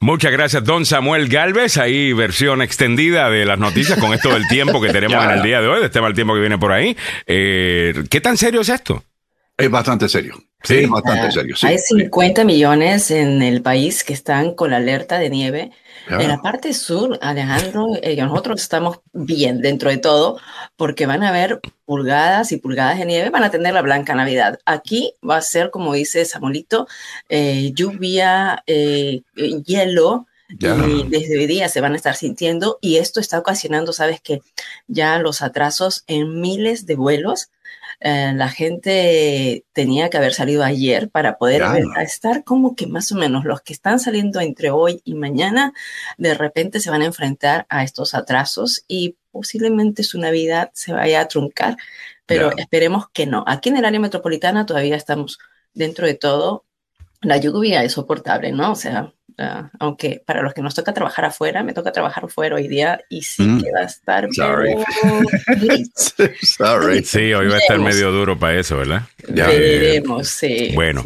Muchas gracias, don Samuel Galvez. Ahí versión extendida de las noticias con esto del tiempo que tenemos en el día de hoy, de este mal tiempo que viene por ahí. Eh, ¿Qué tan serio es esto? Es bastante serio. Sí, es bastante serio. Sí, Hay 50 millones en el país que están con la alerta de nieve. En la parte sur, Alejandro, eh, nosotros estamos bien dentro de todo, porque van a haber pulgadas y pulgadas de nieve, van a tener la blanca Navidad. Aquí va a ser, como dice Samuelito, eh, lluvia, eh, hielo, y desde hoy día se van a estar sintiendo, y esto está ocasionando, sabes que ya los atrasos en miles de vuelos eh, la gente tenía que haber salido ayer para poder estar como que más o menos los que están saliendo entre hoy y mañana, de repente se van a enfrentar a estos atrasos y posiblemente su Navidad se vaya a truncar, pero esperemos que no. Aquí en el área metropolitana todavía estamos dentro de todo, la lluvia es soportable, ¿no? O sea, Ah, aunque para los que nos toca trabajar afuera, me toca trabajar afuera hoy día y sí mm. que va a estar. Sorry. Sorry. Sí, hoy va a estar medio duro para eso, ¿verdad? Ya. Veremos, sí. Bueno.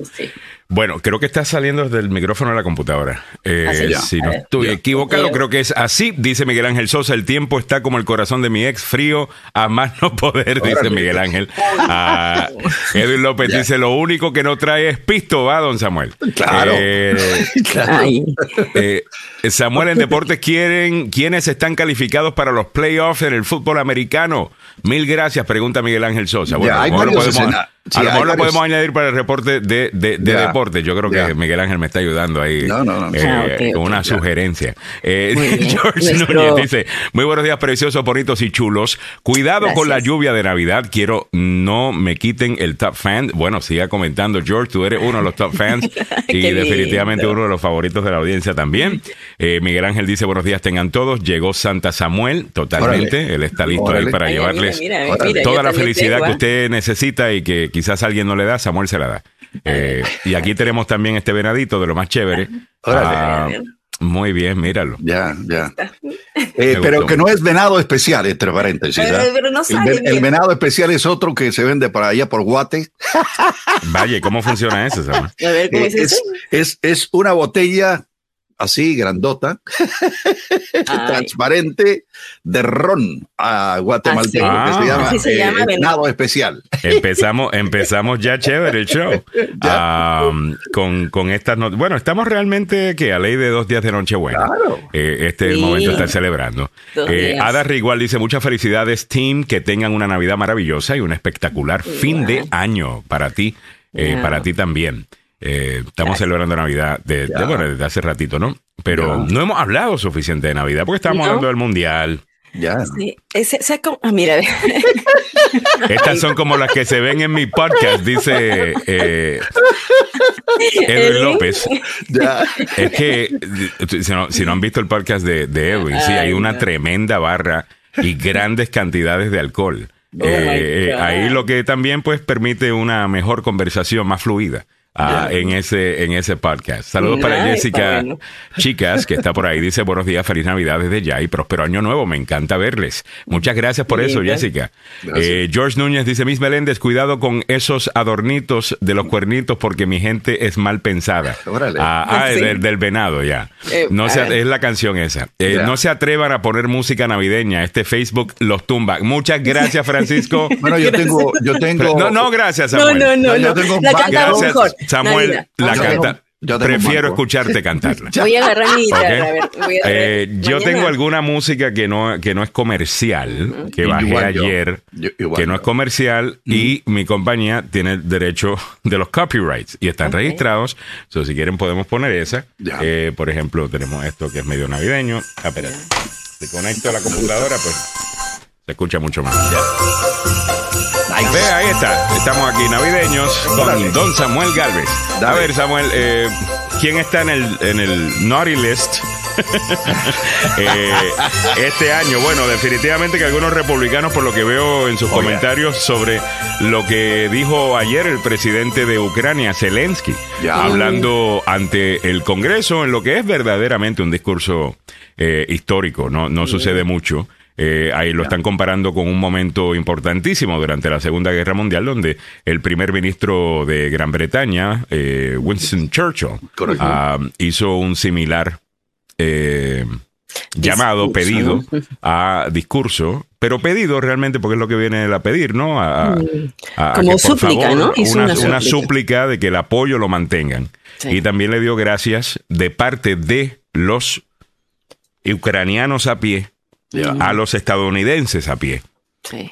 Bueno, creo que está saliendo desde el micrófono de la computadora. Eh, si no estoy equivocado, creo que es así, dice Miguel Ángel Sosa. El tiempo está como el corazón de mi ex, frío a más no poder, dice Miguel Ángel. Ah, Edwin López dice: Lo único que no trae es pisto, va, don Samuel. Claro. Eh, eh, Samuel, en deportes, quieren, ¿quiénes están calificados para los playoffs en el fútbol americano? Mil gracias, pregunta Miguel Ángel Sosa. Bueno, a lo mejor lo podemos añadir para el reporte de, de, deporte. Yo creo que Miguel Ángel me está ayudando ahí eh, con una sugerencia. Eh, George Núñez dice, muy buenos días, preciosos, bonitos y chulos. Cuidado con la lluvia de Navidad. Quiero no me quiten el top fan. Bueno, siga comentando, George, tú eres uno de los top fans y definitivamente uno de los favoritos de la audiencia también. Eh, Miguel Ángel dice, buenos días, tengan todos. Llegó Santa Samuel, totalmente. Él está listo ahí para llevarles toda la felicidad que usted necesita y que quizás alguien no le da, Samuel se la da. Eh, y aquí tenemos también este venadito de lo más chévere. Ah, muy bien, míralo. Ya, ya. Eh, pero que no es venado especial, entre paréntesis. el, venado especial es otro que se vende para allá por Guate. Vaya, ¿cómo funciona eso? Eh, es, es, una botella así, grandota, transparente, de ron a guatemalteco, que se llama, venado especial. Empezamos, empezamos ya chévere el show. con, con estas Bueno, estamos realmente que a ley de dos días de Nochebuena. Claro. Eh, este es el momento de estar celebrando. Eh, Ada Rigual dice: Muchas felicidades, team, que tengan una Navidad maravillosa y un espectacular fin de año para ti, eh, para ti también. Eh, estamos celebrando Navidad de, bueno, desde hace ratito, ¿no? Pero no hemos hablado suficiente de Navidad porque estamos hablando del Mundial. Ya. Sí, ah, mira. Estas son como las que se ven en mi podcast, dice eh, Edwin López. Ya. Es que si no, han visto el podcast de, Edwin, sí, hay una tremenda barra y grandes cantidades de alcohol. Oh eh, ahí lo que también pues permite una mejor conversación más fluida. Ah, en ese en ese podcast. Saludos para Jessica Chicas, que está por ahí. Dice buenos días, feliz Navidad desde ya y próspero año nuevo. Me encanta verles. Muchas gracias por eso, Jessica. Eh, George Núñez dice, Miss Meléndez, cuidado con esos adornitos de los cuernitos porque mi gente es mal pensada. Ah, ah del, venado, ya. Eh, no se, es la canción esa. Eh, no se atrevan a poner música navideña. Este Facebook los tumba. Muchas gracias, Francisco. bueno, yo tengo, yo tengo. No, no, gracias, Samuel. No, no, no. Yo tengo la. Samuel, la canta. Prefiero escucharte cantarla. Voy a agarrar mi eh, yo tengo alguna música que no, que no es comercial, que bajé ayer, que no es comercial, y mi compañía tiene el derecho de los copyrights y están registrados. So, si quieren, podemos poner esa. Eh, por ejemplo, tenemos esto que es medio navideño. Ah, espérate. Si conecto a la computadora, pues se escucha mucho más. Ve, ahí está. Estamos aquí navideños con Don Samuel Galvez. A ver, Samuel, eh, ¿quién está en el, en el Naughty List? Eh, este año, bueno, definitivamente que algunos republicanos, por lo que veo en sus oh, comentarios sobre lo que dijo ayer el presidente de Ucrania, Zelensky, hablando ante el Congreso en lo que es verdaderamente un discurso eh, histórico, no, no sucede mucho. Eh, ahí lo están comparando con un momento importantísimo durante la Segunda Guerra Mundial, donde el primer ministro de Gran Bretaña, eh, Winston Churchill, ah, hizo un similar llamado, pedido a discurso, pero pedido realmente porque es lo que viene a pedir, ¿no? A. Como súplica, ¿no? una, súplica. de que el apoyo lo mantengan. Y también le dio gracias de parte de los ucranianos a pie a los estadounidenses a pie.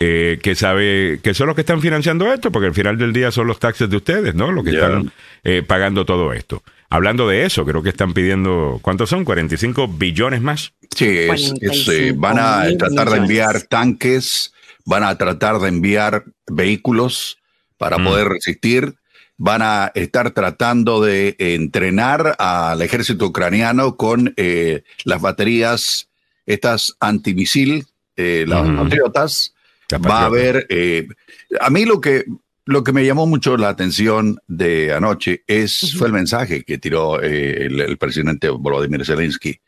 Eh, que sabe que son los que están financiando esto, porque al final del día son los taxes de ustedes, ¿no? Los que están eh, pagando todo esto. Hablando de eso, creo que están pidiendo, ¿cuántos son? ¿45 billones más? Sí, eh, van a tratar de enviar tanques, van a tratar de enviar vehículos para mm. poder resistir, van a estar tratando de entrenar al ejército ucraniano con las baterías, estas antimisil, las patriotas, va a haber, eh, a mí lo que, lo que me llamó mucho la atención de anoche es, fue el mensaje que tiró eh, el, presidente Volodymyr Zelensky.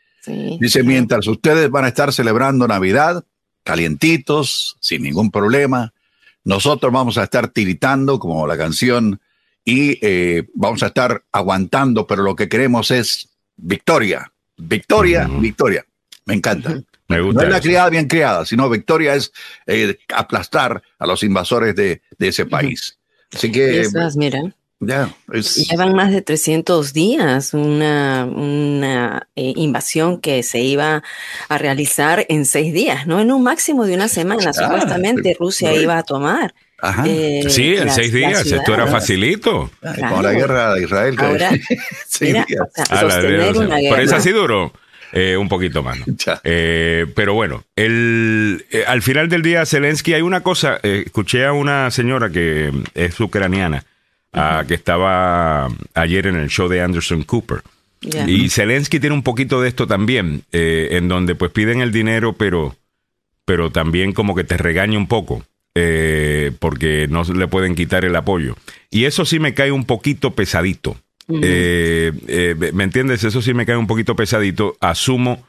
Dice, mientras ustedes van a estar celebrando Navidad, calientitos, sin ningún problema, nosotros vamos a estar tiritando como la canción y eh, vamos a estar aguantando, pero lo que queremos es victoria, victoria, victoria. Me encanta no es la criada bien criada, sino Victoria es eh, aplastar a los invasores de, ese país. Así que... mira. Ya, Llevan más de 300 días una, una eh, invasión que se iba a realizar en seis días, ¿no? En un máximo de una semana, supuestamente Rusia iba a tomar. Eh, sí, en seis días, esto era facilito. Con la guerra de Israel. Ahora, mira, sostener una guerra. Por eso así duró. Eh, un poquito más. Eh, pero bueno, el, eh, al final del día, Zelensky, hay una cosa, escuché a una señora que es ucraniana, ah, que estaba ayer en el show de Anderson Cooper. Y Zelensky tiene un poquito de esto también, en donde pues piden el dinero, pero, pero también como que te regaña un poco. porque no le pueden quitar el apoyo. Y eso sí me cae un poquito pesadito. Eh, eh, ¿Me entiendes? Eso sí me cae un poquito pesadito. Asumo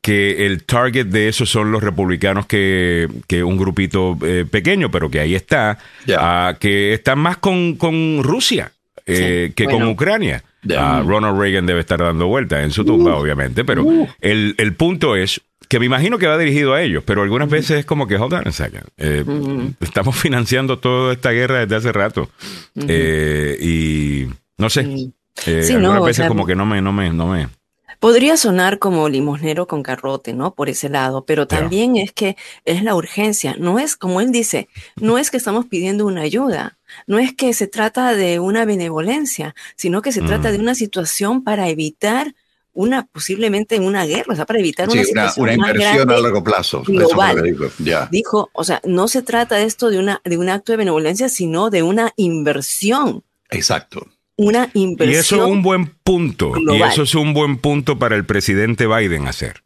que el target de eso son los republicanos que, que un grupito eh, pequeño, pero que ahí está, ah, que están más con, con Rusia que con Ucrania. Ah, Ronald Reagan debe estar dando vueltas en su tumba, uh. obviamente, pero el, el, punto es que me imagino que va dirigido a ellos, pero algunas veces es como que, hold on estamos financiando toda esta guerra desde hace rato. y no sé. Eh, algunas veces como que no me, no me, no me. Podría sonar como limosnero con carrote, ¿no? Por ese lado, pero también es que es la urgencia. No es, como él dice, no es que estamos pidiendo una ayuda, no es que se trata de una benevolencia, sino que se trata de una situación para evitar una posiblemente una guerra, o sea, para evitar una, situación una, inversión a largo plazo. Global. Dijo. dijo, o sea, no se trata de esto de una de un acto de benevolencia, sino de una inversión. Exacto una inversión. Y eso es un buen punto. Y eso es un buen punto para el presidente Biden hacer.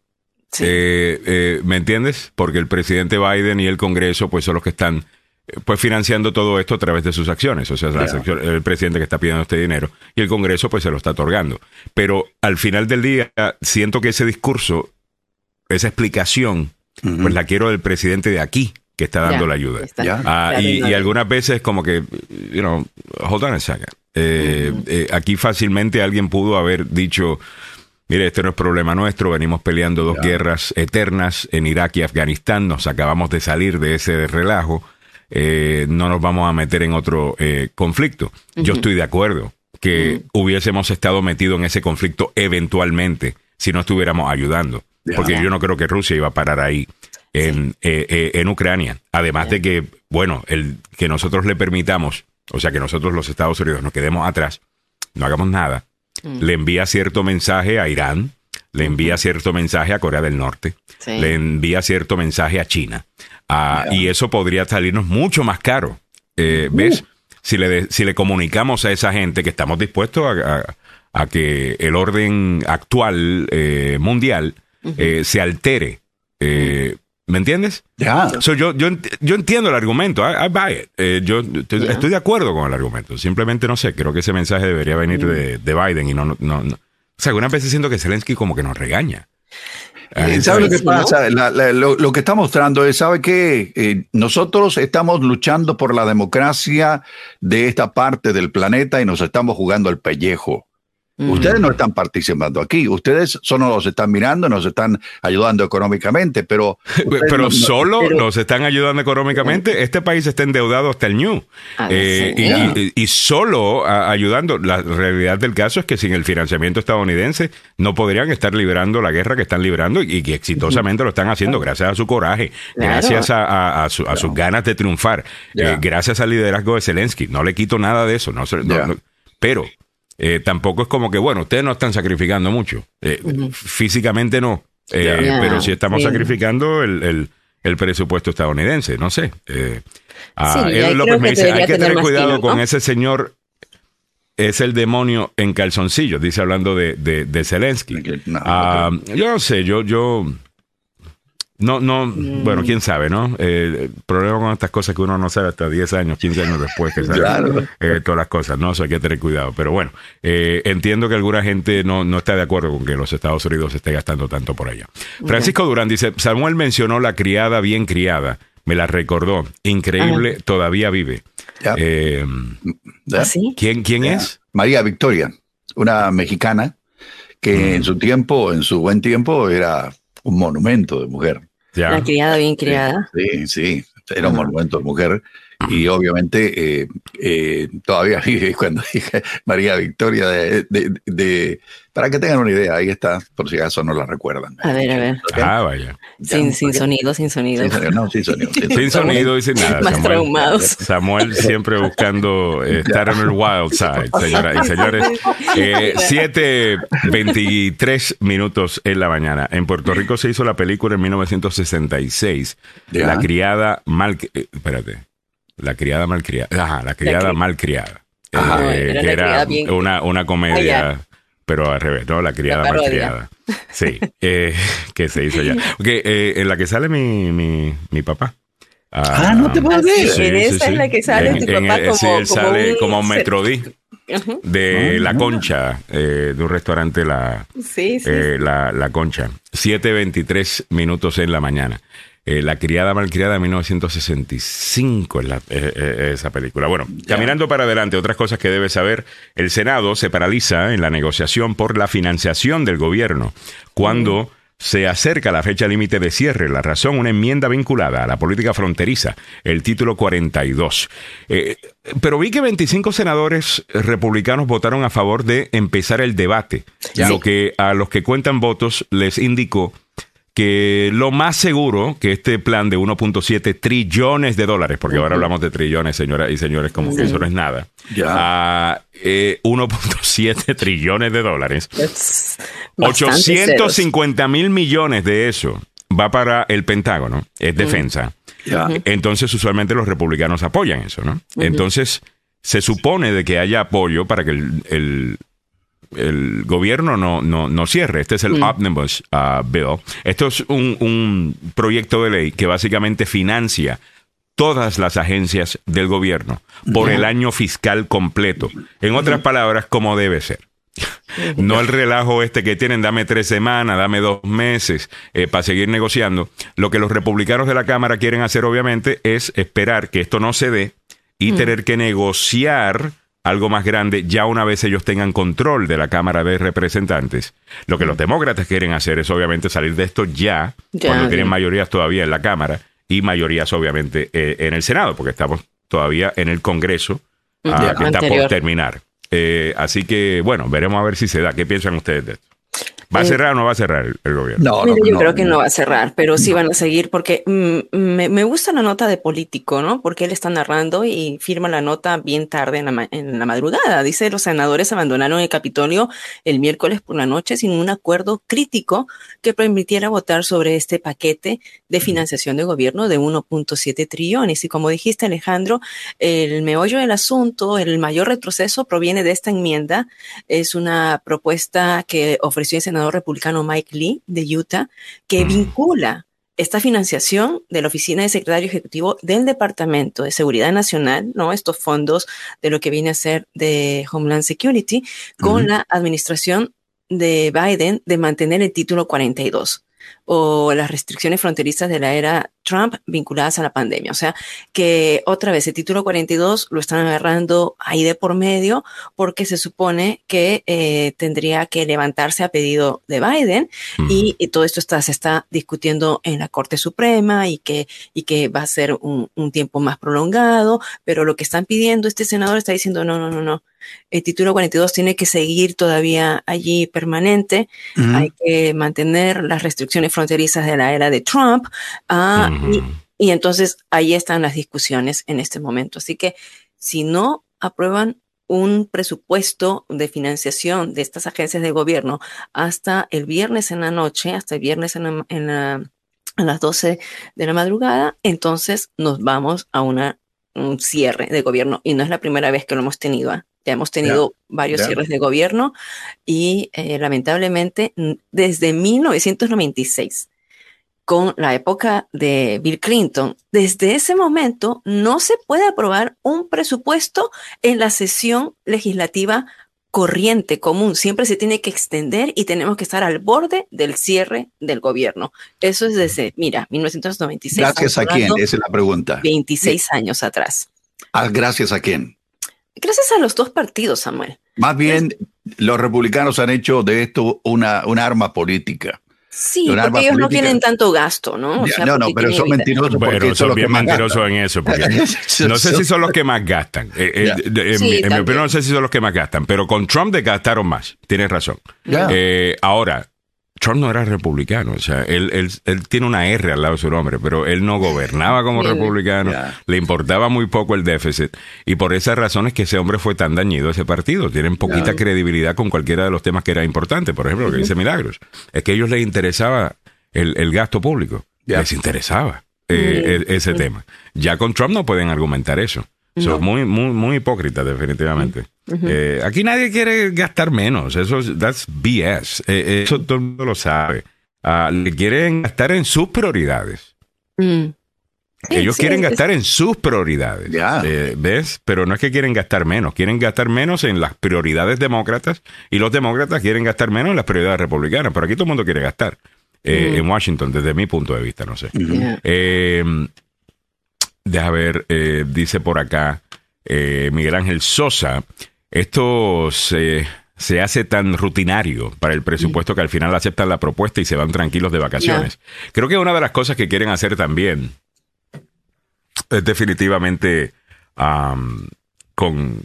Eh, eh, ¿Me entiendes? Porque el presidente Biden y el Congreso pues son los que están eh, pues financiando todo esto a través de sus acciones. O sea, el presidente que está pidiendo este dinero y el Congreso pues se lo está otorgando. Pero al final del día siento que ese discurso, esa explicación, pues la quiero del presidente de aquí que está dando la ayuda. Ah, y, algunas veces como que, you know, hold on a second. Eh, eh, aquí fácilmente alguien pudo haber dicho, mire, este no es problema nuestro, venimos peleando dos guerras eternas en Irak y Afganistán, nos acabamos de salir de ese relajo, eh, no nos vamos a meter en otro conflicto. Yo estoy de acuerdo que hubiésemos estado metidos en ese conflicto eventualmente si no estuviéramos ayudando, porque yo no creo que Rusia iba a parar ahí en, eh, en Ucrania. Además de que, bueno, el que nosotros le permitamos, o sea, que nosotros los Estados Unidos nos quedemos atrás, no hagamos nada, mm. le envía cierto mensaje a Irán, le envía cierto mensaje a Corea del Norte, le envía cierto mensaje a China. Ah, y eso podría salirnos mucho más caro. Eh, ¿Ves? Si le, si le comunicamos a esa gente que estamos dispuestos a, que el orden actual mundial se altere ¿Me entiendes? Ya. yo, yo, yo, entiendo el argumento. Eh, yo estoy, de acuerdo con el argumento. Simplemente no sé. Creo que ese mensaje debería venir de, Biden y no, no, no, O sea, algunas veces siento que Zelensky como que nos regaña. Eh, ¿Sabe lo que pasa? lo, que está mostrando es, ¿sabe qué? Eh, nosotros estamos luchando por la democracia de esta parte del planeta y nos estamos jugando el pellejo. Ustedes no están participando aquí, ustedes solo nos están mirando, nos están ayudando económicamente, pero... Pero solo nos están ayudando económicamente. Este país está endeudado hasta el ñu. Ah, eh, y, solo ayudando, la realidad del caso es que sin el financiamiento estadounidense no podrían estar librando la guerra que están librando y, que exitosamente lo están haciendo gracias a su coraje, gracias a, sus ganas de triunfar, eh, gracias al liderazgo de Zelensky. No le quito nada de eso, no, no pero eh, tampoco es como que, bueno, ustedes no están sacrificando mucho. Eh, físicamente no, eh, pero sí estamos sacrificando el, presupuesto estadounidense, no sé. Ah, López me dice, hay que tener cuidado con ese señor es el demonio en calzoncillos, dice hablando de, de, Zelensky. Ah, yo no sé, yo, yo, no, no, mm. bueno, quién sabe, ¿no? Eh, el problema con estas cosas que uno no sabe hasta 10 años, 15 años después que sabe eh, todas las cosas, ¿no? Eso hay que tener cuidado. Pero bueno, eh, entiendo que alguna gente no, no está de acuerdo con que los Estados Unidos esté gastando tanto por allá. Francisco Durán dice, Samuel mencionó la criada bien criada, me la recordó, increíble, todavía vive. ¿Ah, ¿Sí? ¿Quién, quién es? María Victoria, una mexicana que en mm. su tiempo, en su buen tiempo, era un monumento de mujer. La criada bien criada. Sí, sí, era un monumento de mujer y obviamente eh, eh, todavía cuando dije María Victoria de, para que tengan una idea, ahí está, por si acaso no la recuerdan. A ver, a ver. Ah, vaya. Sin, sin sonido, sin sonido. Sin, no, sin sonido. Sin, sonido y sin nada. Más traumados. Samuel siempre buscando eh, estar en el wild side, señoras y señores. 7.23 minutos en la mañana. En Puerto Rico se hizo la película en 1966. La criada mal... espérate. La criada malcriada. Ajá, la criada malcriada. Eh, que era una, una comedia, pero al revés, ¿no? La criada malcriada. Sí, eh, que se hizo ya. Okay, eh, en la que sale mi, mi, mi papá. Ah, no te puedo decir. Sí, en esa es la que sale tu papá como, sí, él sale como Metrodí de La Concha, eh, de un restaurante La, la, la Concha. 7.23 minutos en la mañana. Eh, la criada malcriada de 1965 es la, eh, eh, esa película. Bueno, caminando para adelante, otras cosas que debe saber, el Senado se paraliza en la negociación por la financiación del gobierno cuando... Mm. Se acerca la fecha límite de cierre. La razón, una enmienda vinculada a la política fronteriza, el título 42. pero vi que 25 senadores republicanos votaron a favor de empezar el debate, lo que a los que cuentan votos les indicó que lo más seguro que este plan de 1.7 trillones de dólares, porque ahora hablamos de trillones, señoras y señores, como que eso no es nada, a 1.7 eh, trillones de dólares, 850 mil millones de eso va para el Pentágono, es defensa. Entonces, usualmente los republicanos apoyan eso, ¿no? Entonces, se supone de que haya apoyo para que el el gobierno no, no, no cierre. Este es el mm. Omnibus uh, Bill. Esto es un, un proyecto de ley que básicamente financia todas las agencias del gobierno por el año fiscal completo. En otras palabras, como debe ser. No el relajo este que tienen, dame tres semanas, dame dos meses eh, para seguir negociando. Lo que los republicanos de la Cámara quieren hacer, obviamente, es esperar que esto no se dé y mm. tener que negociar algo más grande ya una vez ellos tengan control de la Cámara de Representantes. Lo que los demócratas quieren hacer es obviamente salir de esto ya, cuando tienen mayorías todavía en la Cámara y mayorías obviamente eh, en el Senado, porque estamos todavía en el Congreso, ah, que está por terminar. Eh, así que, bueno, veremos a ver si se da. ¿Qué piensan ustedes de esto? ¿Va a eh, cerrar o no va a cerrar el, gobierno? No, yo creo que no va a cerrar, pero sí van a seguir porque mm, me, gusta la nota de político, ¿no? Porque él está narrando y firma la nota bien tarde en la, en la madrugada. Dice, los senadores abandonaron el Capitolio el miércoles por la noche sin un acuerdo crítico que permitiera votar sobre este paquete de financiación de gobierno de 1.7 trillones. Y como dijiste, Alejandro, el meollo del asunto, el mayor retroceso proviene de esta enmienda. Es una propuesta que ofreció el senador republicano Mike Lee de Utah, que mm. vincula esta financiación de la Oficina de Secretario Ejecutivo del Departamento de Seguridad Nacional, ¿no? Estos fondos de lo que viene a ser de Homeland Security, con la administración de Biden de mantener el título 42. O las restricciones fronterizas de la era Trump vinculadas a la pandemia. O sea, que otra vez el título 42 lo están agarrando ahí de por medio porque se supone que eh, tendría que levantarse a pedido de Biden y, todo esto está, se está discutiendo en la Corte Suprema y que, y que va a ser un, un tiempo más prolongado, pero lo que están pidiendo este senador está diciendo no, no, no, no el título 42 tiene que seguir todavía allí permanente. Hay que mantener las restricciones fronterizas de la era de Trump. Ah, y, entonces ahí están las discusiones en este momento. Así que si no aprueban un presupuesto de financiación de estas agencias de gobierno hasta el viernes en la noche, hasta el viernes en, a las 12 de la madrugada, entonces nos vamos a una, un cierre de gobierno. Y no es la primera vez que lo hemos tenido. ¿ah? Ya hemos tenido varios cierres de gobierno y eh, lamentablemente desde 1996, con la época de Bill Clinton, desde ese momento no se puede aprobar un presupuesto en la sesión legislativa corriente común. Siempre se tiene que extender y tenemos que estar al borde del cierre del gobierno. Eso es desde, mira, 1996. Gracias a quién, esa es la pregunta. 26 años atrás. Ah, gracias a quién. Gracias a los dos partidos, Samuel. Más bien, los republicanos han hecho de esto una, una arma política. Sí, porque ellos no tienen tanto gasto, ¿no? no, no, pero son mentirosos. Pero son bien mentirosos en eso. no sé si son los que más gastan. Eh, eh, en, mi opinión, no sé si son los que más gastan, pero con Trump gastaron más. Tienes razón. Eh, ahora, Trump no era republicano, o sea, él, él, él, tiene una R al lado de su nombre, pero él no gobernaba como republicano, le importaba muy poco el déficit, y por esas razones que ese hombre fue tan dañido a ese partido. Tienen poquita credibilidad con cualquiera de los temas que era importante, por ejemplo, lo que dice Milagros, es que a ellos les interesaba el, el gasto público, les interesaba eh, e, ese tema. Ya con Trump no pueden argumentar eso. Son muy, muy, muy hipócritas, definitivamente. Eh, aquí nadie quiere gastar menos. Eso that's BS. Eh, eh, eso todo el mundo lo sabe. Ah, le quieren gastar en sus prioridades. Mm. Ellos quieren gastar en sus prioridades. ¿Ves? Pero no es que quieren gastar menos. Quieren gastar menos en las prioridades demócratas y los demócratas quieren gastar menos en las prioridades republicanas. Pero aquí todo el mundo quiere gastar. Mm. En Washington, desde mi punto de vista, no sé. Deja ver, dice por acá Miguel Ángel Sosa. Esto se, hace tan rutinario para el presupuesto que al final aceptan la propuesta y se van tranquilos de vacaciones. Creo que una de las cosas que quieren hacer también es definitivamente con,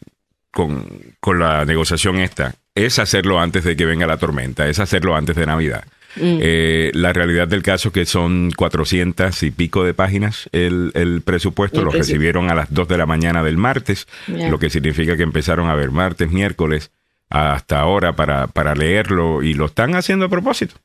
con, la negociación esta, es hacerlo antes de que venga la tormenta, es hacerlo antes de Navidad. Mm. Eh, la realidad del caso que son 400 y pico de páginas el, presupuesto, lo recibieron a las 2 de la mañana del martes, lo que significa que empezaron a ver martes, miércoles, hasta ahora para, para leerlo y lo están haciendo a propósito.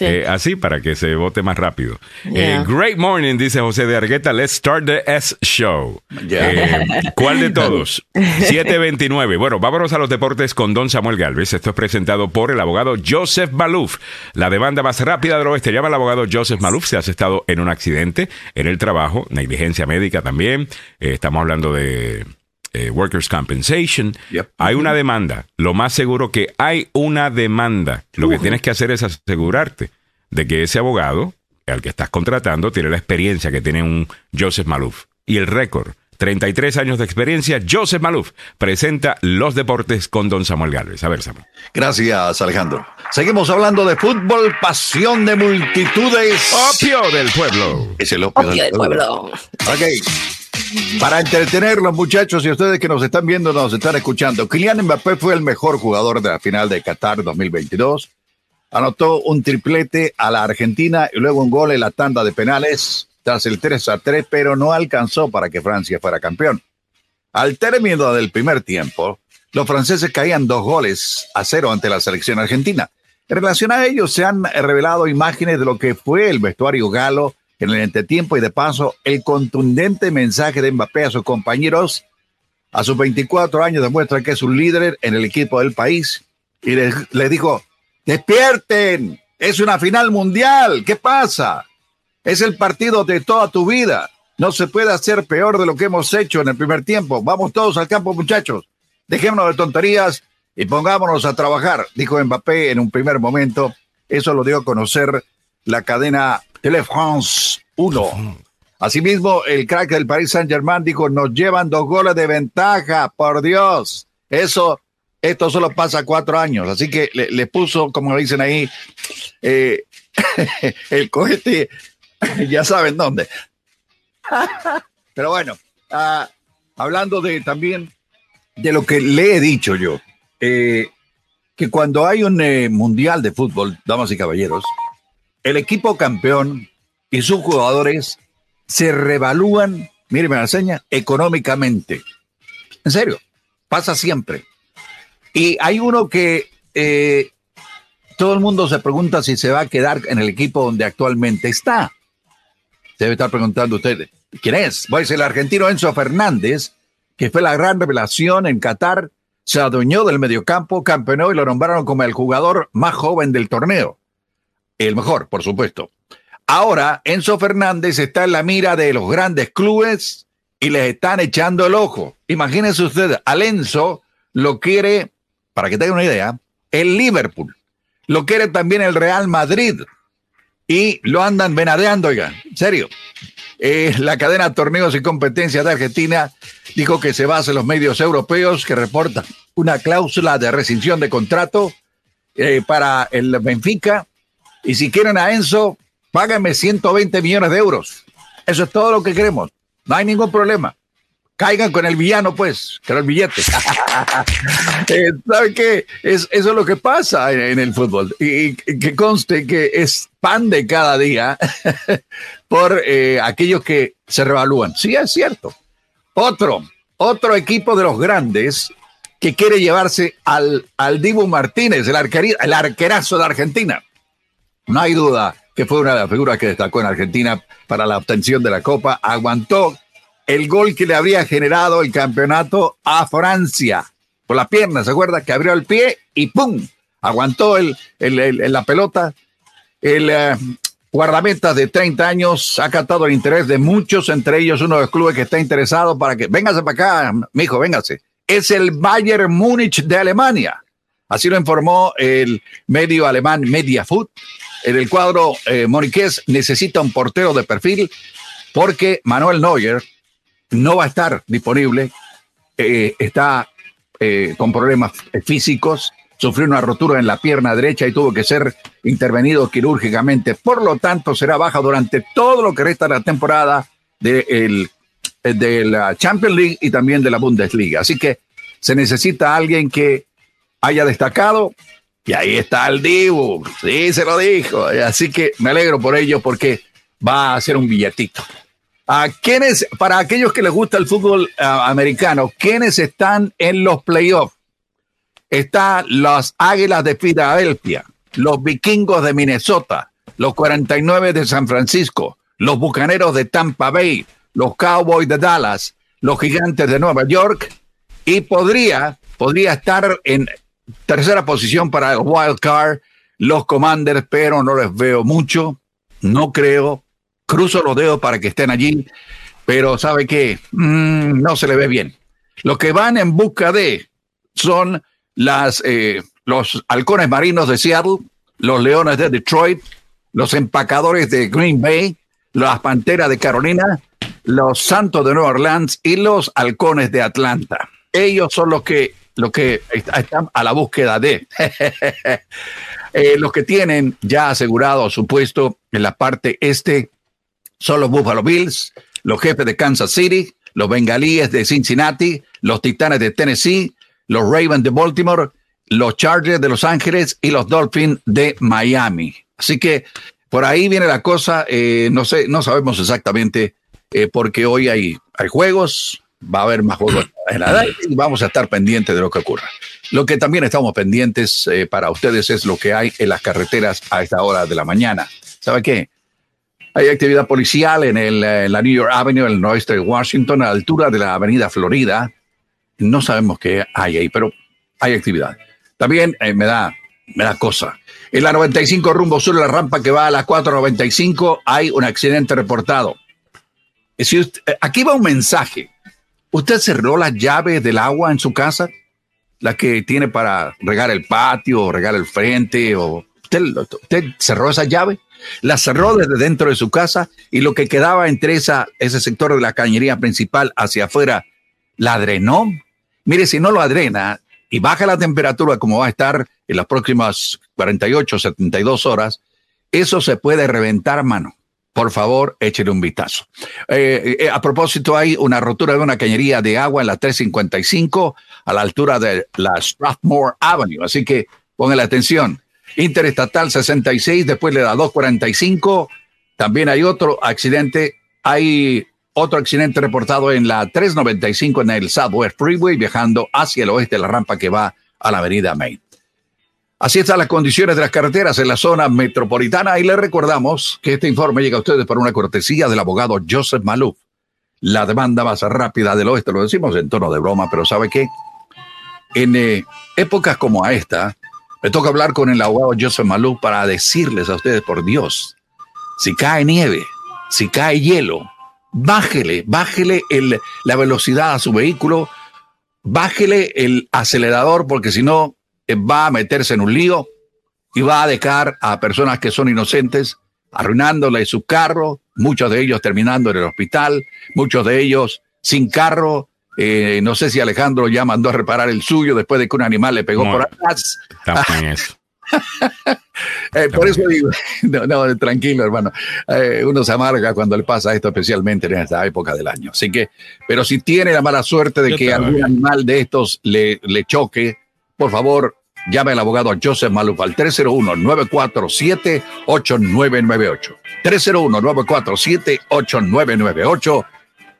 Eh, así para que se vote más rápido. Eh, great morning, dice José de Argueta. Let's start the S show. Eh, ¿Cuál de todos? 729. Bueno, vámonos a los deportes con Don Samuel Galvez. Esto es presentado por el abogado Joseph Maluf. La demanda más rápida del oeste llama al abogado Joseph Maluf. Si has estado en un accidente, en el trabajo, negligencia médica también. estamos hablando de eh, workers' compensation. Hay una demanda. Lo más seguro que hay una demanda. Lo que tienes que hacer es asegurarte de que ese abogado al que estás contratando tiene la experiencia que tiene un Joseph Maluf y el récord. 33 años de experiencia, Joseph Maluf presenta los deportes con don Samuel Galvez. A ver, Samuel. Gracias, Alejandro. Seguimos hablando de fútbol, pasión de multitudes. Opio del pueblo. Es el opio, del, pueblo. Ok. Para entretener los muchachos y ustedes que nos están viendo, nos están escuchando, Kylian Mbappé fue el mejor jugador de la final de Qatar 2022. Anotó un triplete a la Argentina y luego un gol en la tanda de penales tras el 3 a 3, pero no alcanzó para que Francia fuera campeón. Al término del primer tiempo, los franceses caían dos goles a cero ante la selección argentina. En relación a ello, se han revelado imágenes de lo que fue el vestuario galo en el entretiempo y de paso el contundente mensaje de Mbappé a sus compañeros. A sus 24 años demuestra que es un líder en el equipo del país. Y le les dijo, despierten, es una final mundial, ¿qué pasa? Es el partido de toda tu vida, no se puede hacer peor de lo que hemos hecho en el primer tiempo, vamos todos al campo muchachos, dejémonos de tonterías y pongámonos a trabajar, dijo Mbappé en un primer momento. Eso lo dio a conocer la cadena Tele France 1. Asimismo, el crack del Paris Saint Germain dijo, nos llevan dos goles de ventaja, por Dios. Eso, esto solo pasa cuatro años. Así que le, puso, como dicen ahí, eh, el cohete, ya saben dónde. Pero bueno, ah, hablando de también de lo que le he dicho yo, eh, que cuando hay un eh, mundial de fútbol, damas y caballeros, el equipo campeón y sus jugadores se revalúan, mire, me la enseña, económicamente. En serio, pasa siempre. Y hay uno que eh, todo el mundo se pregunta si se va a quedar en el equipo donde actualmente está. Debe estar preguntando usted, ¿quién es? Pues el argentino Enzo Fernández, que fue la gran revelación en Qatar se adueñó del mediocampo, campeonó y lo nombraron como el jugador más joven del torneo. El mejor, por supuesto. Ahora, Enzo Fernández está en la mira de los grandes clubes y les están echando el ojo. Imagínense usted, al Enzo lo quiere, para que tengan una idea, el Liverpool. Lo quiere también el Real Madrid. Y lo andan venadeando, oigan, en serio. Eh, la cadena Torneos y Competencias de Argentina dijo que se basa en los medios europeos que reportan una cláusula de rescisión de contrato eh, para el Benfica. Y si quieren a Enzo, págame 120 millones de euros. Eso es todo lo que queremos. No hay ningún problema. Caigan con el villano, pues, que el billete. eh, ¿Sabe qué? Es, eso es lo que pasa en, el fútbol. Y, que conste que es pan de cada día por eh, aquellos que se revalúan. Sí, es cierto. Otro, otro equipo de los grandes que quiere llevarse al, al Dibu Martínez, el, el arquerazo de Argentina. No hay duda que fue una de las figuras que destacó en Argentina para la obtención de la Copa. Aguantó el gol que le habría generado el campeonato a Francia. Por la pierna, ¿se acuerda? Que abrió el pie y ¡pum! Aguantó el, la pelota. El eh, guardameta de 30 años ha captado el interés de muchos, entre ellos uno de los clubes que está interesado para que, véngase para acá, mijo, véngase. Es el Bayern Múnich de Alemania. Así lo informó el medio alemán Mediafood. En el cuadro eh, necesita un portero de perfil porque Manuel Neuer, no va a estar disponible, eh, está eh, con problemas físicos, sufrió una rotura en la pierna derecha y tuvo que ser intervenido quirúrgicamente. Por lo tanto, será baja durante todo lo que resta de la temporada de, de la Champions League y también de la Bundesliga. Así que se necesita alguien que haya destacado. Y ahí está el Dibu, sí, se lo dijo. Así que me alegro por ello porque va a ser un billetito. ¿A quiénes, para aquellos que les gusta el fútbol ah, americano, quiénes están en los playoffs? Están las Águilas de Filadelfia, los Vikingos de Minnesota, los 49 de San Francisco, los Bucaneros de Tampa Bay, los Cowboys de Dallas, los Gigantes de Nueva York y podría, podría estar en tercera posición para el wild card los Commanders, pero no les veo mucho, no creo cruzo los dedos para que estén allí, pero ¿sabe qué? Mm, no se le ve bien. Lo que van en busca de son las, eh, los halcones marinos de Seattle, los leones de Detroit, los empacadores de Green Bay, las panteras de Carolina, los santos de Nueva Orleans y los halcones de Atlanta. Ellos son los que, los que están a la búsqueda de. Eh, los que tienen ya asegurado su puesto en la parte este son los Buffalo Bills, los jefes de Kansas City, los bengalíes de Cincinnati, los titanes de Tennessee, los Ravens de Baltimore, los Chargers de Los Ángeles y los Dolphins de Miami. Así que por ahí viene la cosa, eh, no sé, no sabemos exactamente eh, porque hoy hay, hay juegos, va a haber más juegos en la y vamos a estar pendientes de lo que ocurra. Lo que también estamos pendientes eh, para ustedes es lo que hay en las carreteras a esta hora de la mañana. ¿Sabe qué? Hay actividad policial en, el, la New York Avenue, en el noroeste de Washington, a la altura de la avenida Florida. No sabemos qué hay ahí, pero hay actividad. También eh, me, da, me da cosa. En la 95 rumbo sur, la rampa que va a la 495, hay un accidente reportado. Eh, aquí va un mensaje. ¿Usted cerró las llaves del agua en su casa? La que tiene para regar el patio, o regar el frente, o usted, usted cerró esa llave, la cerró desde dentro de su casa y lo que quedaba entre esa, ese sector de la cañería principal hacia afuera, la drenó. Mire, si no lo adrena y baja la temperatura como va a estar en las próximas 48, 72 horas, eso se puede reventar mano. Por favor, échele un vistazo. Eh, eh, a propósito, hay una rotura de una cañería de agua en la 355 a la altura de la Strathmore Avenue. Así que la atención. Interestatal 66, después le da 245. También hay otro accidente. Hay otro accidente reportado en la 395 en el Southwest Freeway, viajando hacia el oeste de la rampa que va a la avenida Main. Así están las condiciones de las carreteras en la zona metropolitana y le recordamos que este informe llega a ustedes por una cortesía del abogado Joseph Malouf, la demanda más rápida del oeste. Lo decimos en tono de broma, pero ¿sabe qué? En eh, épocas como a esta, me toca hablar con el abogado Joseph Malouf para decirles a ustedes, por Dios, si cae nieve, si cae hielo, bájele, bájele el, la velocidad a su vehículo, bájele el acelerador, porque si no, va a meterse en un lío y va a dejar a personas que son inocentes arruinándole su carro, muchos de ellos terminando en el hospital, muchos de ellos sin carro. Eh, no sé si Alejandro ya mandó a reparar el suyo después de que un animal le pegó por atrás. eh, por eso digo, no, tranquilo hermano, eh, uno se amarga cuando le pasa esto, especialmente en esta época del año. Así que, pero si tiene la mala suerte de que algún animal de estos le, le choque, por favor, Llame al abogado Joseph Maluf al 301-947-8998. 301-947-8998.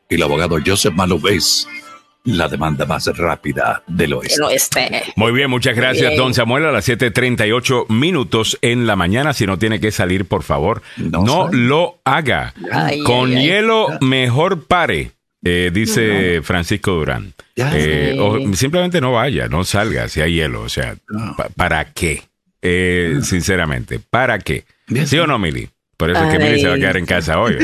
Y el abogado Joseph Maluf es la demanda más rápida del oeste. Muy bien, muchas gracias, don Samuel. A las 7:38 minutos en la mañana. Si no tiene que salir, por favor, no, lo haga. Con hielo, mejor pare. Eh, dice Francisco Durán. Eh, o simplemente no vaya, no salga si hay hielo. O sea, ¿para qué? Eh, sinceramente, ¿para qué? ¿Sí o no, Mili? Por eso es que Mili se va a quedar en casa hoy.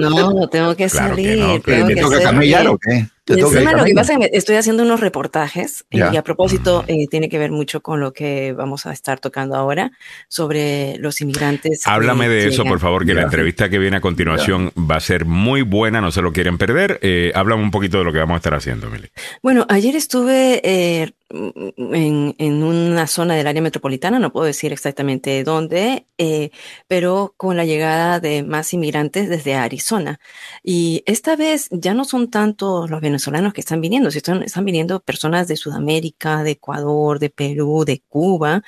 No, no tengo que salir. no, ¿Me toca camellar o qué? Lo que pasa es que estoy haciendo unos reportajes y a propósito eh, tiene que ver mucho con lo que vamos a estar tocando ahora sobre los inmigrantes. Háblame de eso, por favor, que la entrevista que viene a continuación va a ser muy buena, no se lo quieren perder. Eh, háblame un poquito de lo que vamos a estar haciendo, Mili. Bueno, ayer estuve eh, en, en, una zona del área metropolitana, no puedo decir exactamente dónde, eh, pero con la llegada de más inmigrantes desde Arizona. Y esta vez ya no son tanto los venezolanos que están viniendo, están, están viniendo personas de Sudamérica, de Ecuador, de Perú, de Cuba,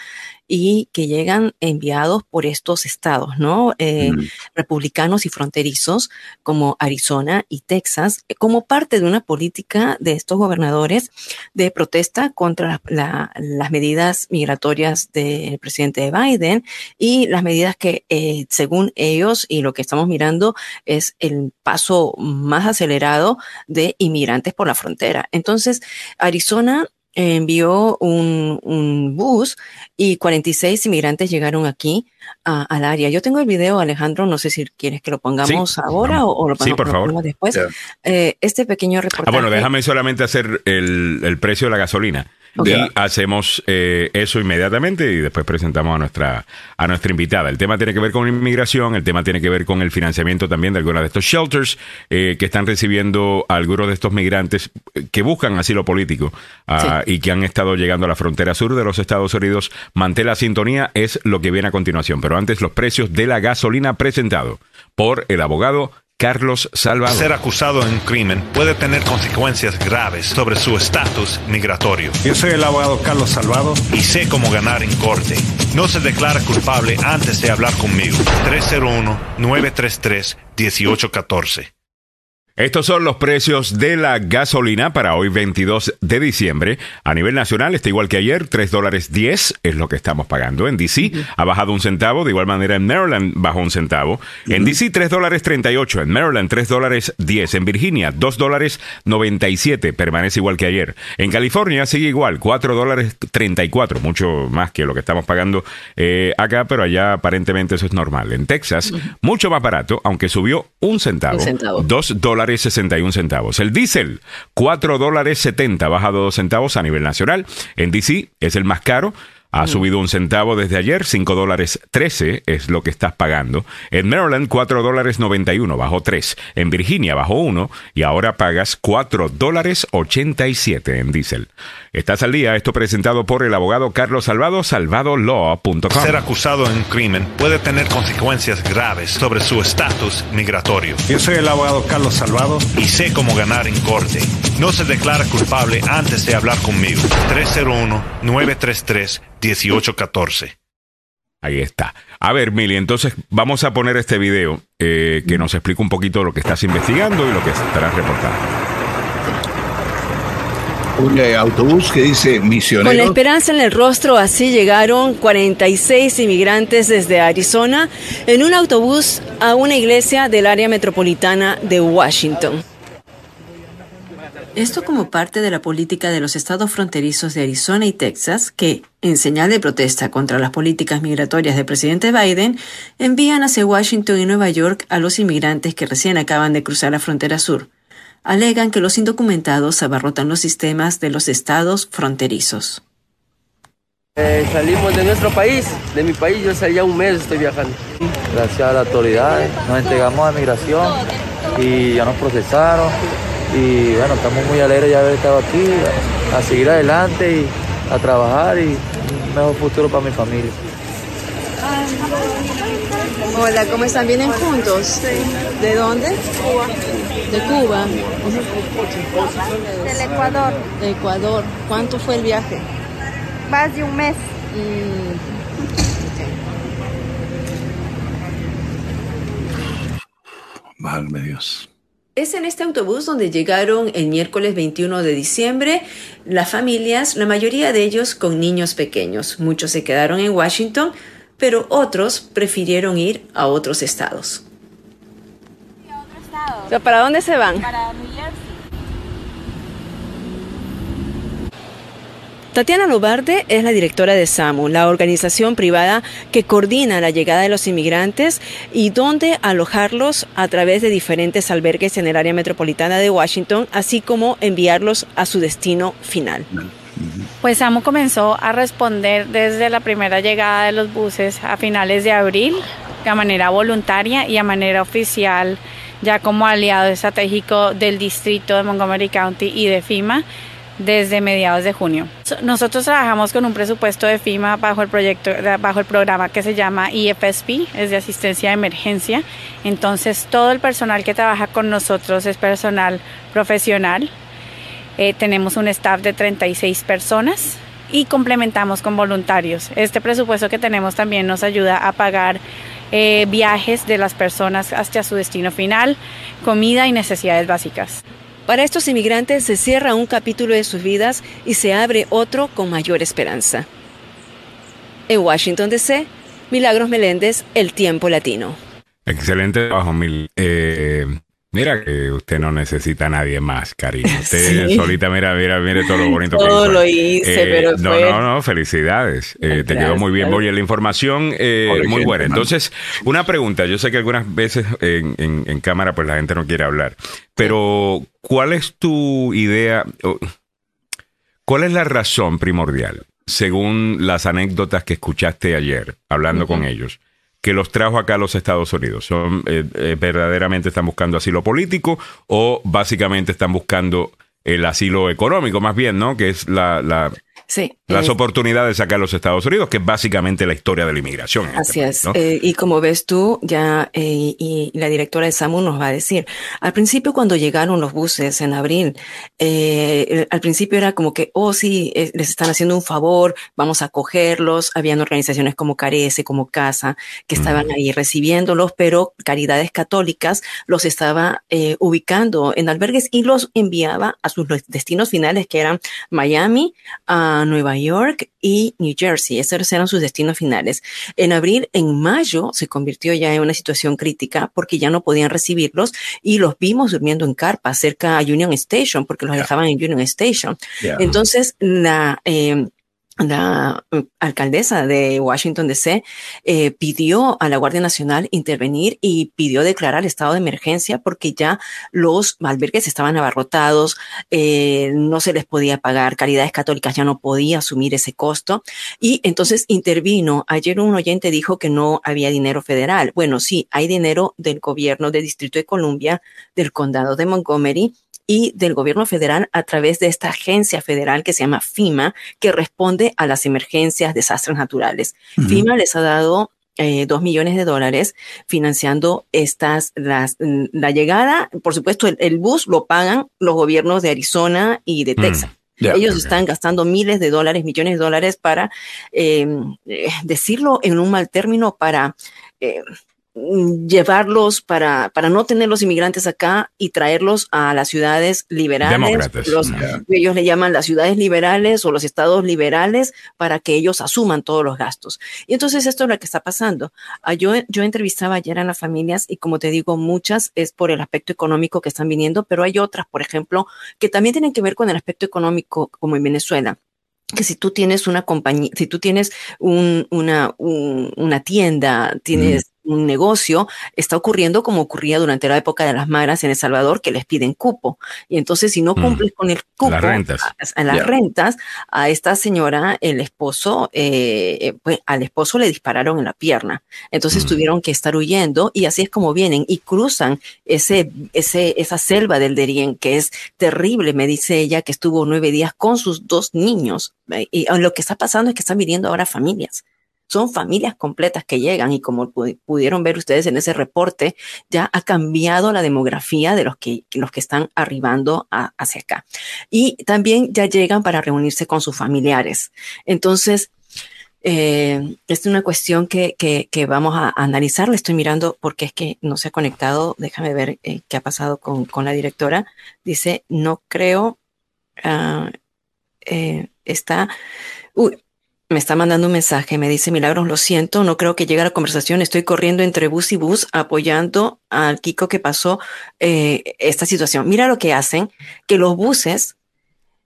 y que llegan enviados por estos estados, ¿no? Eh, republicanos y fronterizos como Arizona y Texas, como parte de una política de estos gobernadores de protesta contra las medidas migratorias del presidente Biden y las medidas que, eh, según ellos, y lo que estamos mirando, es el paso más acelerado de inmigrantes por la frontera. Entonces, Arizona envió un, un, bus y 46 inmigrantes llegaron aquí al área. Yo tengo el video, Alejandro, no sé si quieres que lo pongamos ahora o, lo, pongamos, después. Eh, este pequeño reportaje. Ah, bueno, déjame solamente hacer el, el precio de la gasolina. Y hacemos eh, eso inmediatamente y después presentamos a nuestra, a nuestra invitada. El tema tiene que ver con inmigración, el tema tiene que ver con el financiamiento también de algunos de estos shelters eh, que están recibiendo a algunos de estos migrantes que buscan asilo político ah, y que han estado llegando a la frontera sur de los Estados Unidos. Mantén la sintonía, es lo que viene a continuación. Pero antes, los precios de la gasolina presentado por el abogado Carlos Salvador. Ser acusado en un crimen puede tener consecuencias graves sobre su estatus migratorio. Yo soy el abogado Carlos Salvador y sé cómo ganar en corte. No se declara culpable antes de hablar conmigo. 301-933-1814. Estos son los precios de la gasolina para hoy 22 de diciembre. A nivel nacional está igual que ayer, 3 dólares 10 es lo que estamos pagando. En DC ha bajado un centavo, de igual manera en Maryland bajó un centavo. En DC 3 dólares 38, en Maryland 3 dólares 10, en Virginia 2 dólares 97, permanece igual que ayer. En California sigue igual, 4 dólares 34, mucho más que lo que estamos pagando eh, acá, pero allá aparentemente eso es normal. En Texas, mucho más barato, aunque subió un centavo, un centavo. 2 dólares 61 centavos. El diésel, 4 dólares 70, bajado 2 centavos a nivel nacional. En DC es el más caro, Ha subido un centavo desde ayer, 5 dólares 13 es lo que estás pagando. En Maryland, 4 dólares 91, bajó 3. En Virginia, bajó 1 y ahora pagas 4 dólares 87 en diésel. Estás al día, esto presentado por el abogado Carlos Salvado, salvadolaw.com. Ser acusado en un crimen puede tener consecuencias graves sobre su estatus migratorio. Yo soy el abogado Carlos Salvado. Y sé cómo ganar en corte. No se declara culpable antes de hablar conmigo. 301 933 1814. Ahí está. A ver, Mili, entonces vamos a poner este video eh, que nos explica un poquito lo que estás investigando y lo que estarás reportando. Un eh, autobús que dice misionero. Con la esperanza en el rostro, así llegaron 46 inmigrantes desde Arizona en un autobús a una iglesia del área metropolitana de Washington. Esto como parte de la política de los estados fronterizos de Arizona y Texas, que, en señal de protesta contra las políticas migratorias del presidente Biden, envían hacia Washington y Nueva York a los inmigrantes que recién acaban de cruzar la frontera sur. Alegan que los indocumentados abarrotan los sistemas de los estados fronterizos. Eh, salimos de nuestro país, de mi país, yo ya un mes estoy viajando. Gracias a las autoridades nos entregamos a migración y ya nos procesaron y bueno, estamos muy alegres de haber estado aquí, a seguir adelante y a trabajar y un mejor futuro para mi familia. Hola, ¿cómo están? ¿Vienen juntos? ¿De dónde? Cuba. De Cuba. Del Ecuador. De Ecuador. ¿Cuánto fue el viaje? Más de un mes. Válme Dios. Es en este autobús donde llegaron el miércoles 21 de diciembre las familias, la mayoría de ellos con niños pequeños. Muchos se quedaron en Washington, pero otros prefirieron ir a otros estados. ¿Para dónde se van? Para New Tatiana Lobarde es la directora de SAMU, la organización privada que coordina la llegada de los inmigrantes y dónde alojarlos a través de diferentes albergues en el área metropolitana de Washington, así como enviarlos a su destino final. Pues SAMU comenzó a responder desde la primera llegada de los buses a finales de abril, de manera voluntaria y a manera oficial, ya como aliado estratégico del distrito de Montgomery County y de FIMA desde mediados de junio. Nosotros trabajamos con un presupuesto de FIMA bajo el proyecto, bajo el programa que se llama EFSP, es de asistencia de emergencia. Entonces todo el personal que trabaja con nosotros es personal profesional. Eh, tenemos un staff de 36 personas y complementamos con voluntarios. Este presupuesto que tenemos también nos ayuda a pagar eh, viajes de las personas hasta su destino final, comida y necesidades básicas. Para estos inmigrantes se cierra un capítulo de sus vidas y se abre otro con mayor esperanza. En Washington, D.C., Milagros Meléndez, El Tiempo Latino. Excelente trabajo, Mil. Eh, mira que usted no necesita a nadie más, cariño. Usted solita, mira, mira, mire todo lo bonito todo que hizo. lo hice, Eh, pero no, fue... no, no, felicidades. Eh, te quedó muy bien. Oye, la información eh, muy buena. Entonces, una pregunta. Yo sé que algunas veces en, en- en cámara pues la gente no quiere hablar, pero ¿cuál es tu idea? ¿Cuál es la razón primordial, según las anécdotas que escuchaste ayer hablando con ellos? Que los trajo acá a los Estados Unidos? ¿Son eh, eh, verdaderamente están buscando asilo político o básicamente están buscando el asilo económico, más bien, ¿no? Que es la, la- Sí. las eh, oportunidades acá en los Estados Unidos, que es básicamente la historia de la inmigración. este Así país, es. ¿no? Eh, y como ves tú, ya, eh, y la directora de SAMU nos va a decir, al principio cuando llegaron los buses en abril, eh, al principio era como que, oh sí, eh, les están haciendo un favor, vamos a cogerlos. Habían organizaciones como Carece, como Casa, que estaban ahí recibiéndolos, pero Caridades Católicas los estaba eh, ubicando en albergues y los enviaba a sus destinos finales, que eran Miami, a Nueva York y New Jersey. Esos eran sus destinos finales. En abril, en mayo, se convirtió ya en una situación crítica porque ya no podían recibirlos y los vimos durmiendo en carpa cerca a Union Station porque los dejaban en Union Station. Yeah. Entonces, la, eh, la mm, alcaldesa de Washington DC eh, pidió a la Guardia Nacional intervenir y pidió declarar estado de emergencia porque ya los albergues estaban abarrotados, eh, no se les podía pagar, Caridades Católicas ya no podía asumir ese costo y entonces intervino. Ayer un oyente dijo que no había dinero federal. Bueno, sí, hay dinero del gobierno del Distrito de Columbia, del condado de Montgomery y del gobierno federal a través de esta agencia federal que se llama FIMA, que responde a las emergencias, desastres naturales. FIMA les ha dado eh, dos millones de dólares financiando estas, las, la llegada, por supuesto, el, bus lo pagan los gobiernos de Arizona y de mm. Texas. Ellos están gastando miles de dólares, millones de dólares para em, eh, decirlo en un mal término, para eh, Mm, llevarlos para, para no tener los inmigrantes acá y traerlos a las ciudades liberales. Los, Ellos le llaman las ciudades liberales o los estados liberales para que ellos asuman todos los gastos. Y entonces esto es lo que está pasando. Ah, yo, yo entrevistaba ayer a las familias y como te digo, muchas es por el aspecto económico que están viniendo, pero hay otras, por ejemplo, que también tienen que ver con el aspecto económico, como en Venezuela que si tú tienes una compañía, si tú tienes un, una, una tienda, tienes un negocio, está ocurriendo como ocurría durante la época de las maras en El Salvador, que les piden cupo. Y entonces, si no mm. cumples con el cupo, las rentas. A, las rentas, a esta señora, el esposo, eh, eh, pues, al esposo le dispararon en la pierna. Entonces mm. tuvieron que estar huyendo y así es como vienen y cruzan ese, ese, esa selva del Derién, que es terrible, me dice ella, que estuvo nueve días con sus dos niños. Y lo que está pasando es que están viniendo ahora familias son familias completas que llegan y como pudieron ver ustedes en ese reporte, ya ha cambiado la demografía de los que, los que están arribando hacia acá. Y también ya llegan para reunirse con sus familiares. Entonces, eh, es una cuestión que, que, vamos a analizar. Le estoy mirando porque es que no se ha conectado. Déjame ver eh, qué ha pasado con, con, la directora. Dice, no creo, uh, eh, está... me está mandando un mensaje, me dice Milagros, lo siento, no creo que llegue a la conversación, estoy corriendo entre bus y bus apoyando al Kiko que pasó eh, esta situación. Mira lo que hacen, que los buses,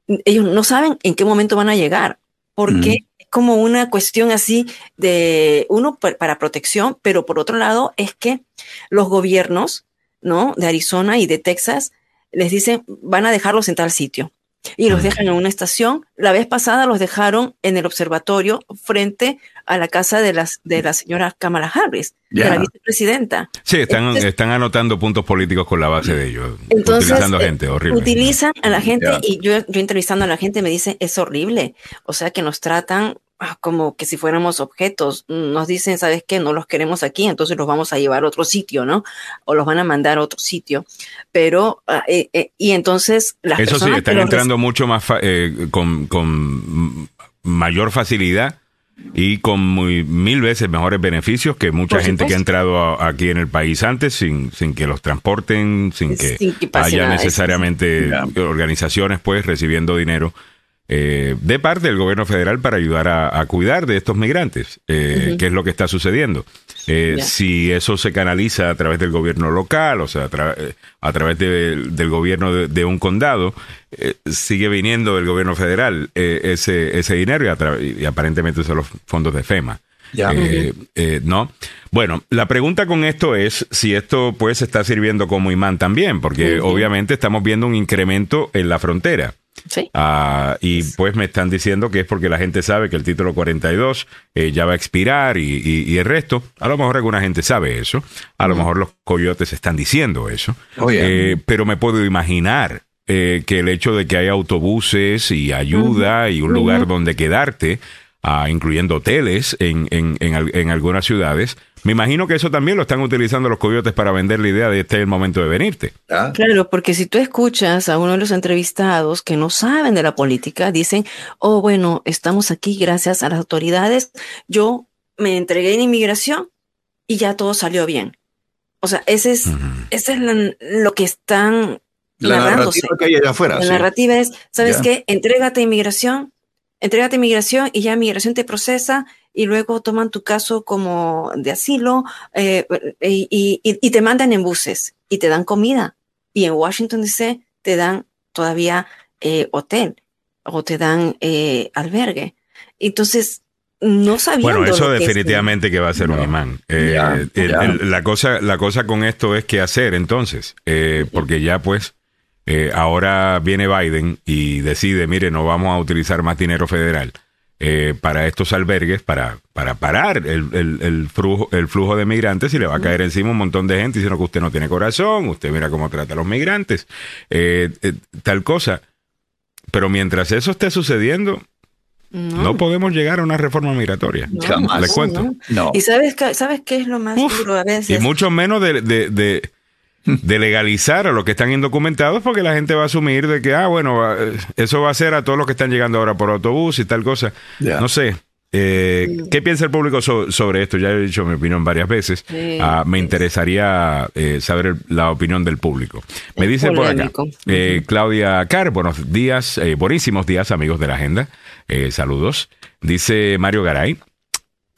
ellos no saben en qué momento van a llegar, porque es como una cuestión así de, uno, para protección, pero por otro lado es que los gobiernos, ¿no? De Arizona y de Texas les dicen, van a dejarlos en tal sitio y los dejan en una estación. La vez pasada los dejaron en el observatorio frente a la casa de, las, de la señora Kamala Harris, de la vicepresidenta. Sí, están, están anotando puntos políticos con la base de ellos. utilizando a eh, gente, horrible. Utilizan a la gente y yo, yo entrevistando a la gente me dice, es horrible. O sea, que nos tratan como que si fuéramos objetos. Nos dicen, ¿sabes qué? No los queremos aquí, entonces los vamos a llevar a otro sitio, ¿no? O los van a mandar a otro sitio. Pero, ah, eh, eh, y entonces las Eso sí, están entrando mucho más, eh, con, con mayor facilidad y con muy, mil veces mejores beneficios que mucha gente que ha entrado aquí en el país antes sin, sin que los transporten, sin que, haya necesariamente organizaciones pues recibiendo dinero eh, de parte del gobierno federal para ayudar a, cuidar de estos migrantes, eh, que es lo que está sucediendo. Eh, si eso se canaliza a través del gobierno local, o sea, a, través del gobierno de, un condado, sigue viniendo del gobierno federal ese, ese dinero y, aparentemente son los fondos de FEMA. ¿No? Bueno, la pregunta con esto es si esto pues está sirviendo como imán también, porque obviamente estamos viendo un incremento en la frontera. Sí. Ah, y pues me están diciendo que es porque la gente sabe que el título 42 eh, ya va a expirar y, el resto. A lo mejor alguna gente sabe eso. A lo mejor los coyotes están diciendo eso. Eh, pero me puedo imaginar eh, que el hecho de que hay autobuses y ayuda y un lugar donde quedarte, ah, incluyendo hoteles en, en, en algunas ciudades, me imagino que eso también lo están utilizando los coyotes para vender la idea de este es el momento de venirte. Ah. Claro, porque si tú escuchas a uno de los entrevistados que no saben de la política, dicen, oh, bueno, estamos aquí gracias a las autoridades, yo me entregué en inmigración y ya todo salió bien. O sea, ese es, ese es lo que están la narrativa que hay allá afuera. La narrativa es, ¿sabes qué? Entrégate a inmigración, entrégate a inmigración y ya inmigración te procesa y luego toman tu caso como de asilo eh, y, te mandan en buses y te dan comida. Y en Washington DC te dan todavía eh, hotel o te dan eh, albergue. Entonces, no sabía. Bueno, eso definitivamente que, va a ser un imán. Eh, la, cosa, la cosa con esto es qué hacer entonces, eh, porque ya pues eh, ahora viene Biden y decide, mire, no vamos a utilizar más dinero federal. Para estos albergues, para, para parar el, el, flujo, el flujo de migrantes y le va a caer encima un montón de gente diciendo que usted no tiene corazón, usted mira cómo trata a los migrantes, tal cosa. Pero mientras eso esté sucediendo, no. podemos llegar a una reforma migratoria. Jamás. Les cuento. ¿Y sabes, sabes qué es lo más duro a veces? Y mucho menos de, de, de, legalizar a los que están indocumentados, porque la gente va a asumir de que, ah, bueno, eso va a ser a todos los que están llegando ahora por autobús y tal cosa. No sé. Eh, ¿Qué piensa el público sobre esto? Ya he dicho mi opinión varias veces. Ah, me interesaría eh, saber la opinión del público. Me dice por acá eh, Claudia Carr, buenos días, buenísimos días amigos de la agenda. saludos. Dice Mario Garay,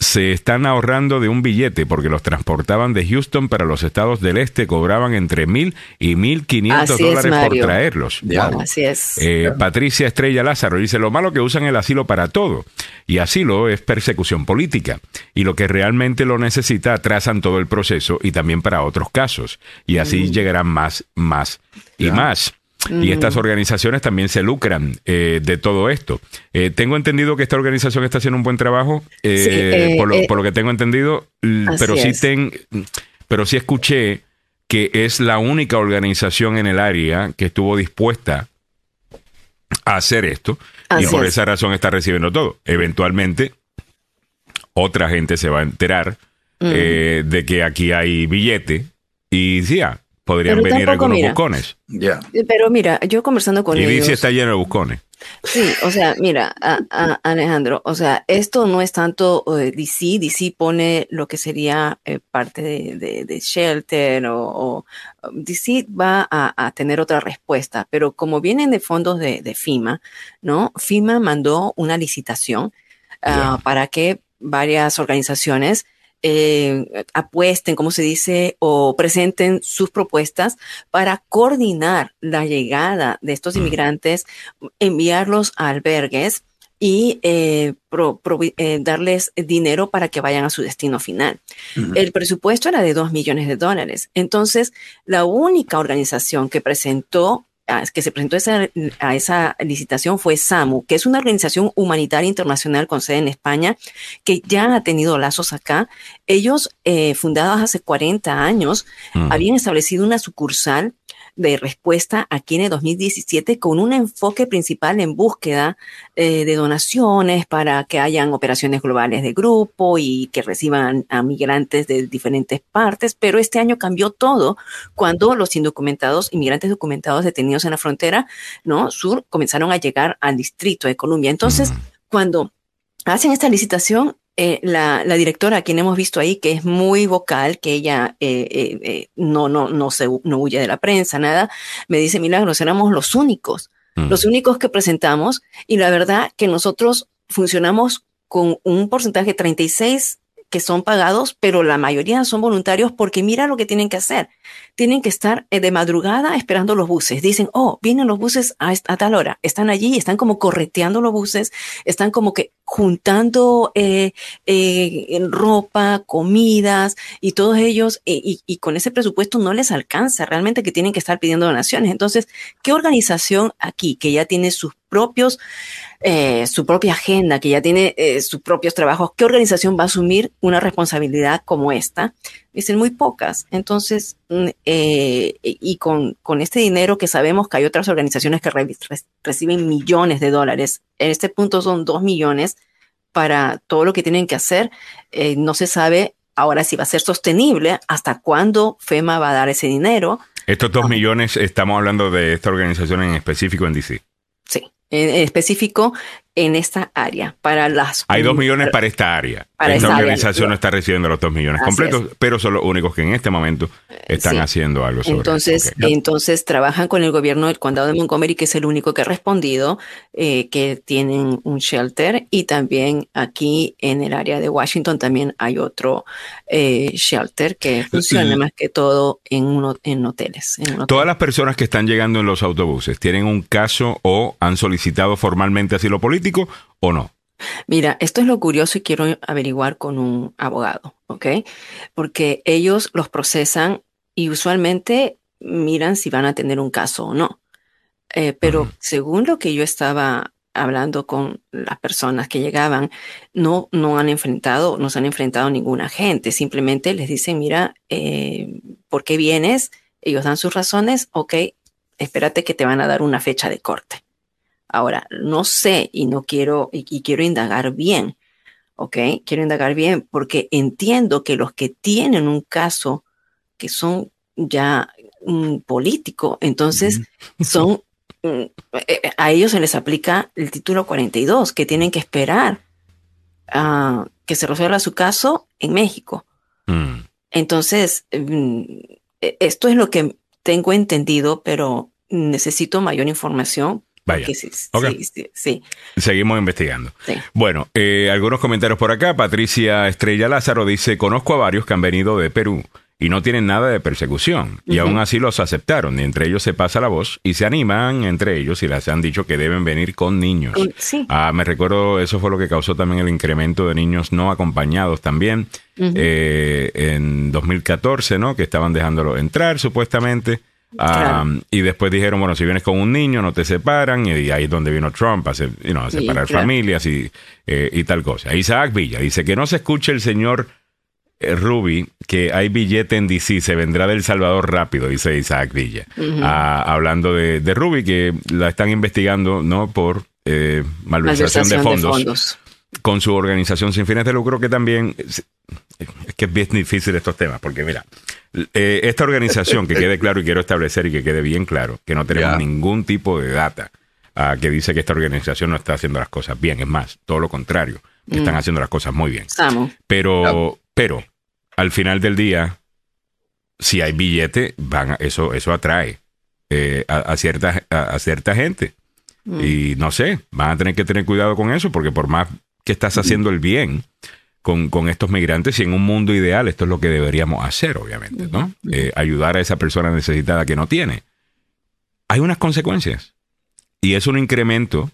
se están ahorrando de un billete porque los transportaban de Houston para los estados del este, cobraban entre mil y mil quinientos dólares por traerlos. Así es. Eh, Patricia Estrella Lázaro dice, lo malo que usan el asilo para todo. Y asilo es persecución política. Y lo que realmente lo necesita, atrasan todo el proceso y también para otros casos. Y así mm. llegarán más, más y más. Y estas organizaciones también se lucran eh, de todo esto. Eh, tengo entendido que esta organización está haciendo un buen trabajo, eh, por, lo, que tengo entendido, pero sí, ten, pero sí escuché que es la única organización en el área que estuvo dispuesta a hacer esto y por esa razón está recibiendo todo. Eventualmente, otra gente se va a enterar de que aquí hay billete y ya, podrían venir algunos buscones. Eh, pero mira, yo conversando con y ellos. Y dice está lleno de buscones. Sí, o sea, mira, Alejandro, o sea, esto no es tanto eh, DC, DC pone lo que sería eh, parte de, shelter o, DC va a, tener otra respuesta, pero como vienen de fondos de, FIMA, ¿no? FIMA mandó una licitación ah, para que varias organizaciones eh, apuesten, como se dice, o presenten sus propuestas para coordinar la llegada de estos inmigrantes, enviarlos a albergues y eh, eh, darles dinero para que vayan a su destino final. El presupuesto era de dos millones de dólares. Entonces, la única organización que presentó que se presentó a esa licitación fue SAMU, que es una organización humanitaria internacional con sede en España, que ya ha tenido lazos acá. Ellos, eh, fundados hace 40 años, habían establecido una sucursal de respuesta aquí en el 2017 con un enfoque principal en búsqueda eh, de donaciones para que hayan operaciones globales de grupo y que reciban a migrantes de diferentes partes, pero este año cambió todo cuando los indocumentados, inmigrantes documentados detenidos en la frontera, ¿no? Sur, comenzaron a llegar al distrito de Columbia. Entonces, cuando hacen esta licitación, eh, la, directora, a quien hemos visto ahí, que es muy vocal, que ella eh, eh, no, no, no, se, no huye de la prensa, nada, me dice, Milagros, éramos los únicos, mm. los únicos que presentamos, y la verdad que nosotros funcionamos con un porcentaje 36 que son pagados, pero la mayoría son voluntarios porque mira lo que tienen que hacer. Tienen que estar eh, de madrugada esperando los buses. Dicen, oh, vienen los buses a, tal hora. Están allí, están como correteando los buses, están como que juntando eh, eh, ropa, comidas y todos ellos, y, y, con ese presupuesto no les alcanza realmente que tienen que estar pidiendo donaciones. Entonces, ¿qué organización aquí que ya tiene sus propios eh, su propia agenda, que ya tiene eh, sus propios trabajos, ¿qué organización va a asumir una responsabilidad como esta? Dicen muy pocas. Entonces, mm, eh, y con, con, este dinero que sabemos que hay otras organizaciones que reciben millones de dólares, en este punto son dos millones para todo lo que tienen que hacer, no se sabe ahora si va a ser sostenible, hasta cuándo FEMA va a dar ese dinero. Estos dos millones, estamos hablando de esta organización en específico en DC. Sí en específico en esta área para las hay dos millones para esta área. esta organización no está recibiendo los dos millones completos pero son los únicos que en este momento están haciendo algo sobre entonces entonces trabajan con el gobierno del condado de Montgomery que es el único que ha respondido eh, que tienen un shelter y también aquí en el área de Washington también hay otro eh, shelter que funciona más que todo en uno, en hoteles todas las personas que están llegando en los autobuses tienen un caso o han solicitado formalmente asilo político o no? Mira, esto es lo curioso y quiero averiguar con un abogado, ¿ok? Porque ellos los procesan y usualmente miran si van a tener un caso o no. Eh, pero según lo que yo estaba hablando con las personas que llegaban, no, no han enfrentado, no se han enfrentado a ningún agente. Simplemente les dicen, mira, eh, ¿por qué vienes? Ellos dan sus razones, ok, espérate que te van a dar una fecha de corte. Ahora, no sé y no quiero, y, quiero indagar bien, ¿ok? Quiero indagar bien porque entiendo que los que tienen un caso que son ya un político, entonces son, mm, eh, eh, a ellos se les aplica el título 42, que tienen que esperar a que se resuelva su caso en México. Mm. Entonces, e, esto es lo que tengo entendido, pero necesito mayor información Vaya. Sí, sí, Seguimos investigando. Bueno, eh, algunos comentarios por acá. Patricia Estrella Lázaro dice, conozco a varios que han venido de Perú y no tienen nada de persecución y aún así los aceptaron y entre ellos se pasa la voz y se animan entre ellos y les han dicho que deben venir con niños. Ah, me recuerdo, eso fue lo que causó también el incremento de niños no acompañados también eh, en 2014, ¿no? Que estaban dejándolo entrar supuestamente y después dijeron, bueno, si vienes con un niño, no te separan. Y ahí es donde vino Trump a, separar familias y, eh, y, tal cosa. Isaac Villa dice que no se escuche el señor eh, Ruby, que hay billete en DC, se vendrá del Salvador rápido, dice Isaac Villa. Ah, hablando de, de, Ruby, que la están investigando no por eh, malversación, de fondos con su organización sin fines de lucro, que también es que es bien difícil estos temas, porque mira, eh, esta organización, que quede claro y quiero establecer y que quede bien claro, que no tenemos ningún tipo de data uh, que dice que esta organización no está haciendo las cosas bien, es más, todo lo contrario, que están mm. haciendo las cosas muy bien. Pero, pero, al final del día, si hay billete, van eso, eso atrae eh, a, cierta, a, cierta gente. Mm. Y no sé, van a tener que tener cuidado con eso, porque por más que estás haciendo el bien con, con, estos migrantes y en un mundo ideal esto es lo que deberíamos hacer, obviamente, ¿no? Eh, ayudar a esa persona necesitada que no tiene. Hay unas consecuencias y es un incremento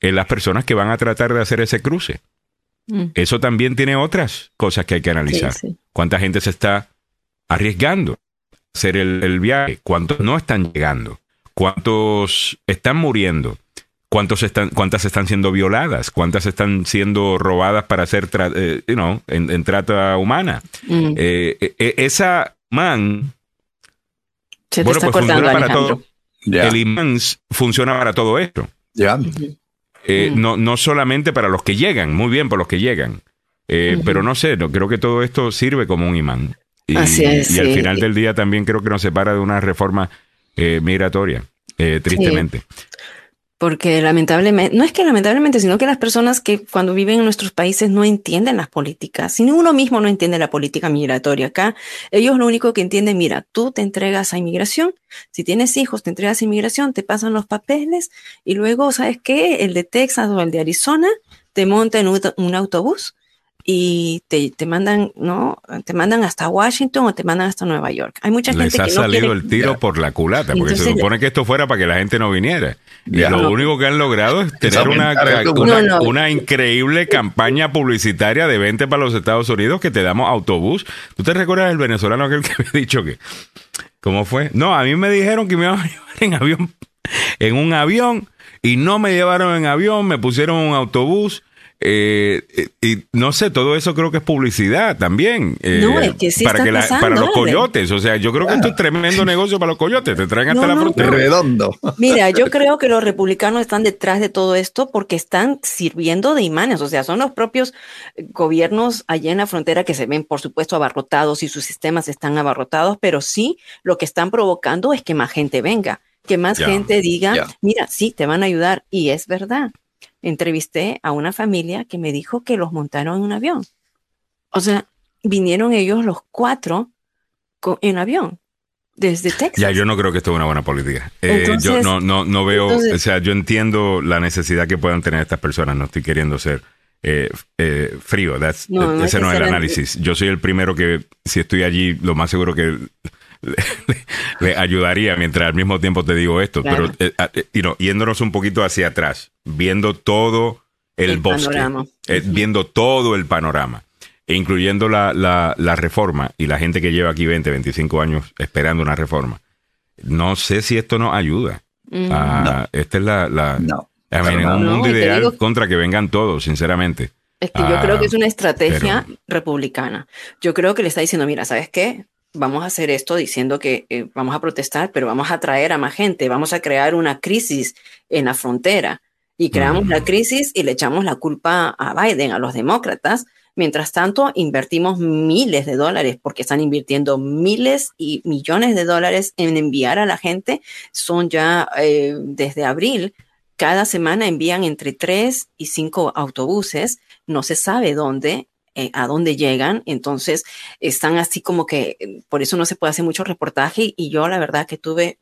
en las personas que van a tratar de hacer ese cruce. Mm. Eso también tiene otras cosas que hay que analizar. ¿Cuánta gente se está arriesgando a hacer el, el viaje? ¿Cuántos no están llegando? ¿Cuántos están muriendo? ¿Cuántos están, ¿Cuántas están siendo violadas? ¿Cuántas están siendo robadas para hacer, eh, you know, en, trata humana? Mm. Eh, eh, esa man... Se bueno, pues funciona para todo. El imán funciona para todo esto. Ya. no, no solamente para los que llegan, muy bien por los que llegan. Pero no sé, no, creo que todo esto sirve como un imán. Y, Así es, y al final del día también creo que nos separa de una reforma migratoria, tristemente. Porque lamentablemente, no es que lamentablemente, sino que las personas que cuando viven en nuestros países no entienden las políticas. Si uno mismo no entiende la política migratoria acá, ellos lo único que entienden, mira, tú te entregas a inmigración, si tienes hijos, te entregas a inmigración, te pasan los papeles y luego, ¿sabes qué? El de Texas o el de Arizona te monta en un autobús y te, te, mandan, ¿no? Te mandan hasta Washington o te mandan hasta Nueva York. Hay mucha gente Les ha salido el tiro por la culata, porque se supone que esto fuera para que la gente no viniera. Y lo único que han logrado es tener una, una, increíble campaña publicitaria de 20 para los Estados Unidos que te damos autobús. ¿Tú te recuerdas del venezolano aquel que me ha dicho que... ¿Cómo fue? No, a mí me dijeron que me iban a llevar en avión, en un avión, y no me llevaron en avión, me pusieron un autobús eh, eh, y no sé, todo eso creo que es publicidad también. Eh, para, que para los coyotes. O sea, yo creo que esto es tremendo negocio para los coyotes. Te traen hasta la frontera. Redondo. Mira, yo creo que los republicanos están detrás de todo esto porque están sirviendo de imanes. O sea, son los propios gobiernos allá en la frontera que se ven, por supuesto, abarrotados y sus sistemas están abarrotados, pero sí lo que están provocando es que más gente venga, que más gente diga, mira, sí, te van a ayudar. Y es verdad entrevisté a una familia que me dijo que los montaron en un avión. O sea, vinieron ellos los cuatro en avión desde Texas. Ya, yo no creo que esto es una buena política. Eh, yo no, no, no veo, o sea, yo entiendo la necesidad que puedan tener estas personas, no estoy queriendo ser eh, eh, frío, ese no es el análisis. Yo soy el primero que, si estoy allí, lo más seguro que le, ayudaría mientras al mismo tiempo te digo esto. Pero, eh, ah, eh, yéndonos un poquito hacia atrás, viendo todo el, bosque, eh, viendo todo el panorama, incluyendo la, la, reforma y la gente que lleva aquí 20, 25 años esperando una reforma. No sé si esto nos ayuda. Mm. Esta es la... la en un mundo ideal contra que vengan todos, sinceramente. Es que yo creo que es una estrategia republicana. Yo creo que le está diciendo, mira, ¿sabes qué? Vamos a hacer esto diciendo que eh, vamos a protestar, pero vamos a traer a más gente, vamos a crear una crisis en la frontera y creamos la crisis y le echamos la culpa a Biden, a los demócratas. Mientras tanto, invertimos miles de dólares porque están invirtiendo miles y millones de dólares en enviar a la gente. Son ya eh, desde abril, cada semana envían entre tres y cinco autobuses. No se sabe dónde, eh, a dónde llegan. Entonces, están así como que, por eso no se puede hacer mucho reportaje. Y yo, la verdad, que tuve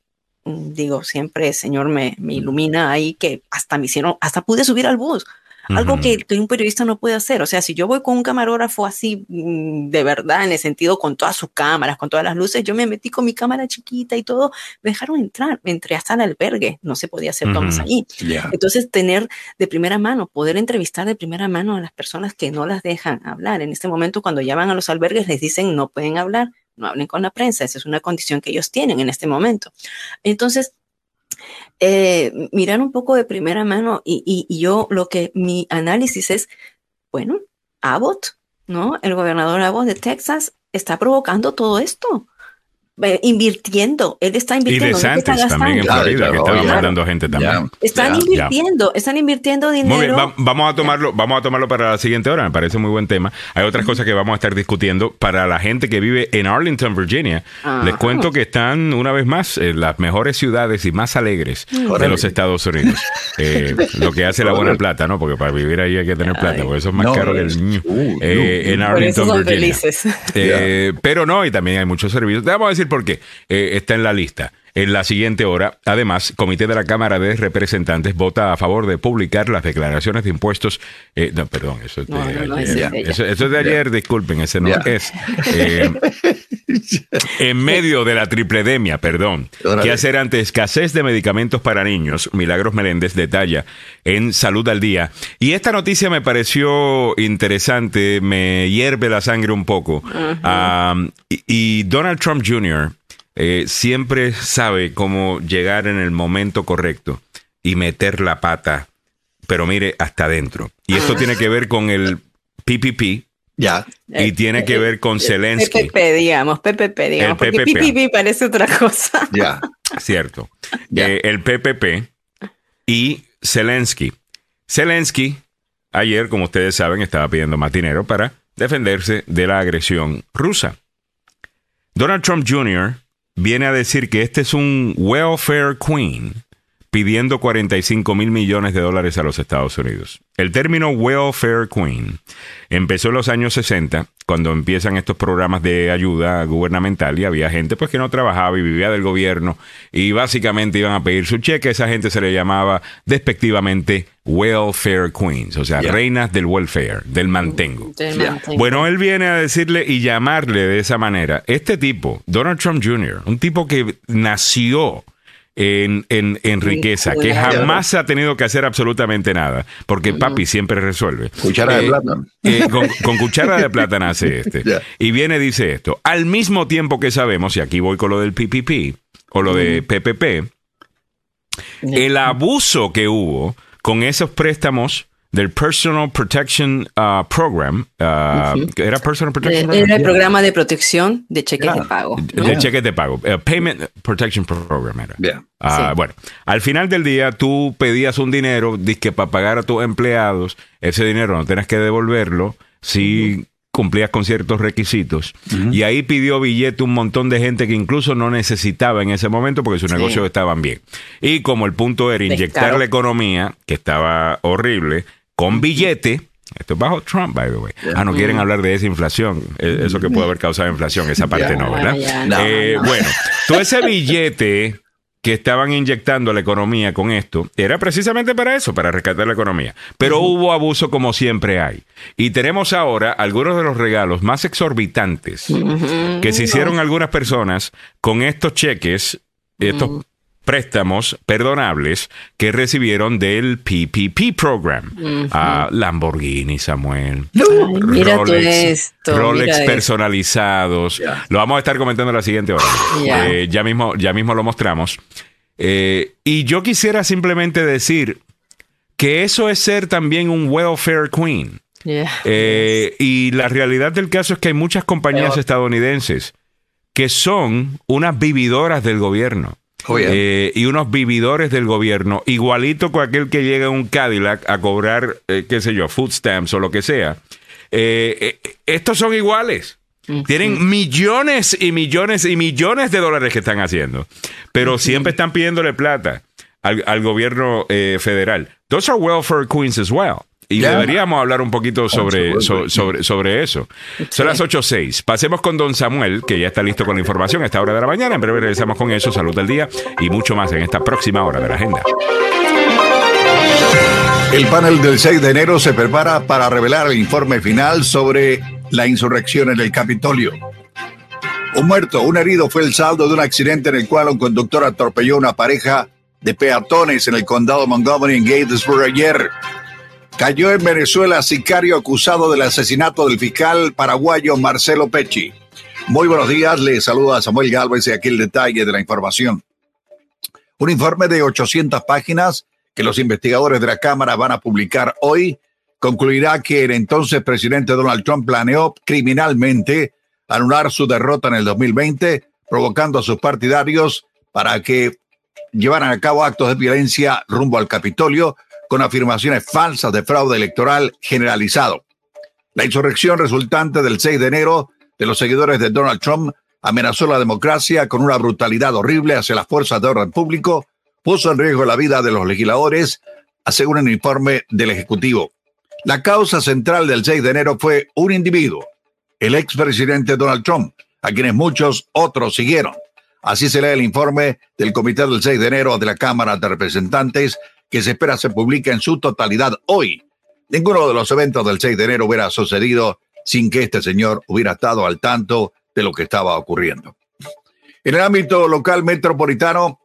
Mm, digo, siempre el Señor me, me, ilumina ahí que hasta me hicieron, hasta pude subir al bus. Algo que, que, un periodista no puede hacer. O sea, si yo voy con un camarógrafo así mm, de verdad, en el sentido con todas sus cámaras, con todas las luces, yo me metí con mi cámara chiquita y todo, me dejaron entrar, me entré hasta el albergue, no se podía hacer tomas ahí. Entonces, tener de primera mano, poder entrevistar de primera mano a las personas que no las dejan hablar. En este momento, cuando llaman a los albergues, les dicen no pueden hablar, no hablen con la prensa, esa es una condición que ellos tienen en este momento. Entonces, eh, mirar un poco de primera mano y, y, yo lo que mi análisis es, bueno, Abbott, ¿no? El gobernador Abbott de Texas está provocando todo esto. Eh, invirtiendo. Él está invirtiendo. Y de Santos también en Florida, que estaba mandando gente también. Están invirtiendo, están invirtiendo dinero. vamos a tomarlo, vamos a tomarlo para la siguiente hora, me parece muy buen tema. Hay otras cosas que vamos a estar discutiendo para la gente que vive en Arlington, Virginia. Les cuento que están una vez más en las mejores ciudades y más alegres de los Estados Unidos. Eh, lo que hace la buena plata, ¿no? Porque para vivir ahí hay que tener plata, porque eso es más caro que el niño. Eh, en Arlington, Virginia. pero no, y también hay muchos servicios. Te vamos a decir porque eh, está en la lista. En la siguiente hora, además, Comité de la Cámara de Representantes vota a favor de publicar las declaraciones de impuestos. Eh, no, perdón, eso es de ayer. eso, es de ayer, disculpen, ese no es. Eh, en medio de la tripledemia, perdón. ¿Qué hacer ante escasez de medicamentos para niños? Milagros Meléndez detalla en Salud al Día. Y esta noticia me pareció interesante, me hierve la sangre un poco. y Donald Trump Jr., eh, siempre sabe cómo llegar en el momento correcto y meter la pata, pero mire, hasta adentro. Y esto tiene que ver con el PPP. Ya. Y tiene que ver con Zelensky. PPP, digamos, PPP, digamos, porque PPP parece otra cosa. Ya. Cierto. Eh, el PPP y Zelensky. Zelensky, ayer, como ustedes saben, estaba pidiendo más dinero para defenderse de la agresión rusa. Donald Trump Jr viene a decir que este es un welfare queen pidiendo 45 mil millones de dólares a los Estados Unidos. El término welfare queen empezó en los años 60, cuando empiezan estos programas de ayuda gubernamental y había gente pues que no trabajaba y vivía del gobierno y básicamente iban a pedir su cheque. Esa gente se le llamaba despectivamente welfare queens, o sea, reinas del welfare, del mantengo. Bueno, él viene a decirle y llamarle de esa manera. Este tipo, Donald Trump Jr., un tipo que nació en, en, riqueza, que jamás ha tenido que hacer absolutamente nada, porque papi siempre resuelve. Cuchara de eh, plátano. Eh, con, cuchara de plátano hace este. Y viene y dice esto, al mismo tiempo que sabemos, y aquí voy con lo del PPP, o lo de PPP, el abuso que hubo con esos préstamos del Personal Protection uh, Program. Uh, ¿Era Personal Protection Program? Era el programa de protección de cheques de pago. De cheques de pago. Uh, Payment Protection Program era. Uh, bueno, al final del día tú pedías un dinero que para pagar a tus empleados. Ese dinero no tenías que devolverlo si cumplías con ciertos requisitos. Y ahí pidió billete un montón de gente que incluso no necesitaba en ese momento porque sus negocios estaban bien. Y como el punto era inyectar la economía, que estaba horrible, con billete. Esto es bajo Trump, by the way. Ah, no quieren hablar de esa inflación. E, eso que puede haber causado inflación, esa parte no, ¿verdad? Eh, bueno, todo ese billete que estaban inyectando a la economía con esto era precisamente para eso, para rescatar la economía. Pero hubo abuso como siempre hay. Y tenemos ahora algunos de los regalos más exorbitantes que se hicieron algunas personas con estos cheques, estos préstamos perdonables que recibieron del PPP program. a Lamborghini, Samuel. mira Rolex, esto, Rolex personalizados. Lo vamos a estar comentando la siguiente hora. Eh, ya, mismo, ya mismo lo mostramos. Eh, y yo quisiera simplemente decir que eso es ser también un welfare queen. Eh, y la realidad del caso es que hay muchas compañías estadounidenses que son unas vividoras del gobierno. Oh, eh, y unos vividores del gobierno, igualito con aquel que llega a un Cadillac a cobrar, qué sé yo, food stamps o lo que sea. estos son iguales. Tienen millones y millones y millones de dólares que están haciendo, pero siempre están pidiéndole plata al, gobierno eh, federal. Those are welfare queens as well. Y deberíamos hablar un poquito sobre, sobre, sobre eso. Son las 8.06. Pasemos con don Samuel, que ya está listo con la información a esta hora de la mañana. En breve regresamos con eso, salud del día y mucho más en esta próxima hora de la agenda. El panel del 6 de enero se prepara para revelar el informe final sobre la insurrección en el Capitolio. Un muerto, un herido fue el saldo de un accidente en el cual un conductor atropelló a una pareja de peatones en el condado Montgomery en Gatesburg ayer. Cayó en Venezuela sicario acusado del asesinato del fiscal paraguayo Marcelo Pecci. Muy buenos días, le saluda Samuel Galvez y aquí el detalle de la información. Un informe de 800 páginas que los investigadores de la Cámara van a publicar hoy concluirá que el entonces presidente Donald Trump planeó criminalmente anular su derrota en el 2020, provocando a sus partidarios para que llevaran a cabo actos de violencia rumbo al Capitolio con afirmaciones falsas de fraude electoral generalizado. La insurrección resultante del 6 de enero de los seguidores de Donald Trump amenazó la democracia con una brutalidad horrible hacia las fuerzas de orden público, puso en riesgo la vida de los legisladores, asegura un informe del Ejecutivo. La causa central del 6 de enero fue un individuo, el expresidente Donald Trump, a quienes muchos otros siguieron. Así se lee el informe del Comité del 6 de enero de la Cámara de Representantes que se espera se publique en su totalidad hoy. Ninguno de los eventos del 6 de enero hubiera sucedido sin que este señor hubiera estado al tanto de lo que estaba ocurriendo. En el ámbito local metropolitano,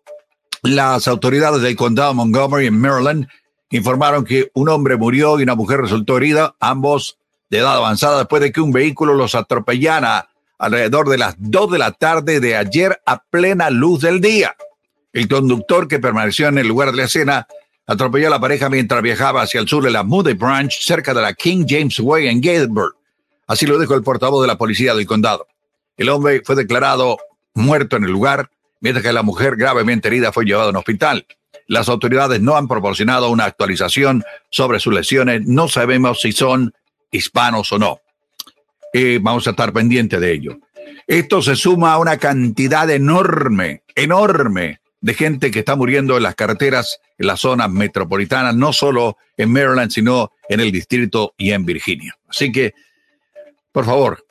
las autoridades del condado Montgomery en Maryland informaron que un hombre murió y una mujer resultó herida, ambos de edad avanzada, después de que un vehículo los atropellara alrededor de las 2 de la tarde de ayer a plena luz del día. El conductor que permaneció en el lugar de la escena atropelló a la pareja mientras viajaba hacia el sur de la Moody Branch, cerca de la King James Way en Gatesburg. Así lo dijo el portavoz de la policía del condado. El hombre fue declarado muerto en el lugar, mientras que la mujer gravemente herida fue llevada a un hospital. Las autoridades no han proporcionado una actualización sobre sus lesiones. No sabemos si son hispanos o no. Eh, vamos a estar pendientes de ello. Esto se suma a una cantidad enorme, enorme de gente que está muriendo en las carreteras en las zonas metropolitanas, no solo en Maryland, sino en el distrito y en Virginia. Así que, por favor,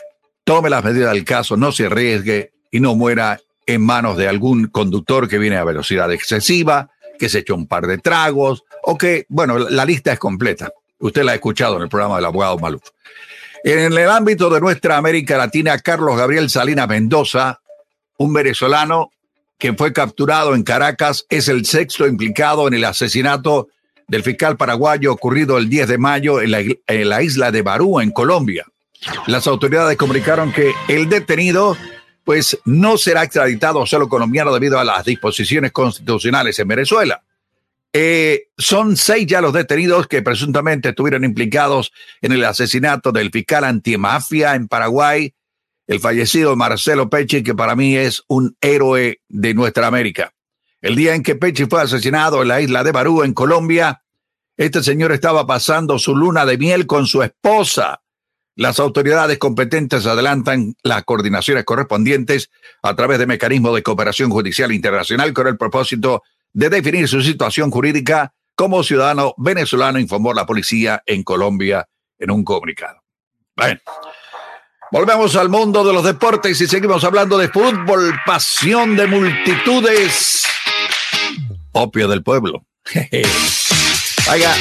tome las medidas del caso, no se arriesgue y no muera en manos de algún conductor que viene a velocidad excesiva, que se echó un par de tragos o que, bueno, la lista es completa. Usted la ha escuchado en el programa del abogado Maluf. En el ámbito de nuestra América Latina, Carlos Gabriel Salinas Mendoza, un venezolano que fue capturado en Caracas, es el sexto implicado en el asesinato del fiscal paraguayo ocurrido el 10 de mayo en la, isla de Barú, en Colombia. Las autoridades comunicaron que el detenido pues no será extraditado a solo colombiano debido a las disposiciones constitucionales en Venezuela. Eh, son seis ya los detenidos que presuntamente estuvieron implicados en el asesinato del fiscal antimafia en Paraguay, el fallecido Marcelo Pecci, que para mí es un héroe de nuestra América. El día en que Pecci fue asesinado en la isla de Barú, en Colombia, este señor estaba pasando su luna de miel con su esposa. Las autoridades competentes adelantan las coordinaciones correspondientes a través de mecanismos de cooperación judicial internacional con el propósito de definir su situación jurídica como ciudadano venezolano, informó la policía en Colombia en un comunicado. Bueno, volvemos al mundo de los deportes y seguimos hablando de fútbol, pasión de multitudes, opio del pueblo. Oiga,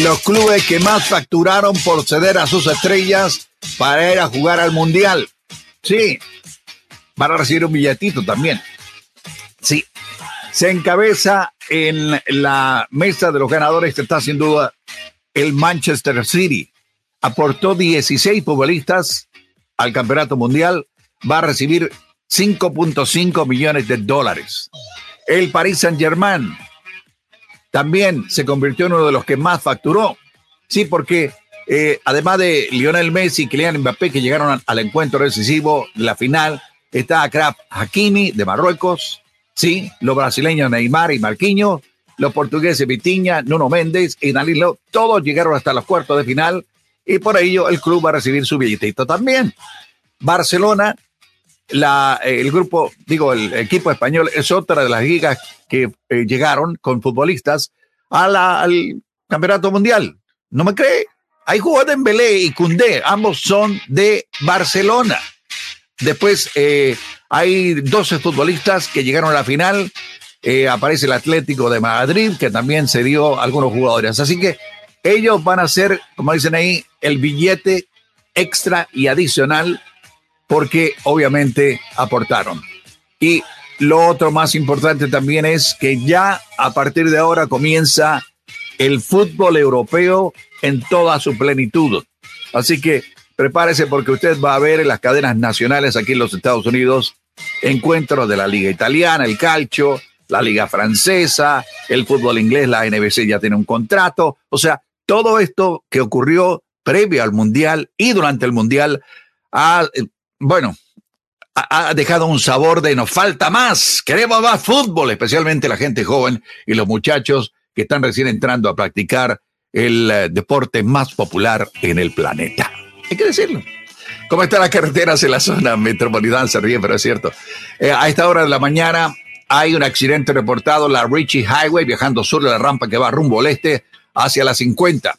los clubes que más facturaron por ceder a sus estrellas para ir a jugar al Mundial. Sí, van a recibir un billetito también. Sí, se encabeza en la mesa de los ganadores, que está sin duda el Manchester City. Aportó 16 futbolistas al campeonato mundial, va a recibir 5.5 millones de dólares. El Paris Saint Germain también se convirtió en uno de los que más facturó. Sí, porque eh, además de Lionel Messi y Kylian Mbappé que llegaron al encuentro decisivo, la final, está Akrab Hakimi de Marruecos, sí, los brasileños Neymar y Marquinhos, los portugueses Vitiña, Nuno Méndez y Danilo, todos llegaron hasta los cuartos de final y por ello el club va a recibir su billetito también. Barcelona, la, el grupo, digo, el equipo español es otra de las ligas que eh, llegaron con futbolistas a la, al campeonato mundial. ¿No me cree? Hay jugadores en Belé y Cundé, ambos son de Barcelona. Después eh, hay 12 futbolistas que llegaron a la final. Eh, aparece el Atlético de Madrid, que también se dio algunos jugadores. Así que ellos van a ser, como dicen ahí, el billete extra y adicional porque obviamente aportaron. Y lo otro más importante también es que ya a partir de ahora comienza el fútbol europeo en toda su plenitud. Así que prepárese porque usted va a ver en las cadenas nacionales aquí en los Estados Unidos encuentros de la Liga Italiana, el calcio, la Liga Francesa, el fútbol inglés, la NBC ya tiene un contrato. O sea, todo esto que ocurrió previo al Mundial y durante el Mundial ha, bueno, ha dejado un sabor de nos falta más, queremos más fútbol, especialmente la gente joven y los muchachos que están recién entrando a practicar el eh, deporte más popular en el planeta. Hay que decirlo. ¿Cómo están las carreteras en la zona metropolitana? Se ríe, pero es cierto. Eh, a esta hora de la mañana hay un accidente reportado la Richie Highway, viajando sur de la rampa que va rumbo al este hacia la 50.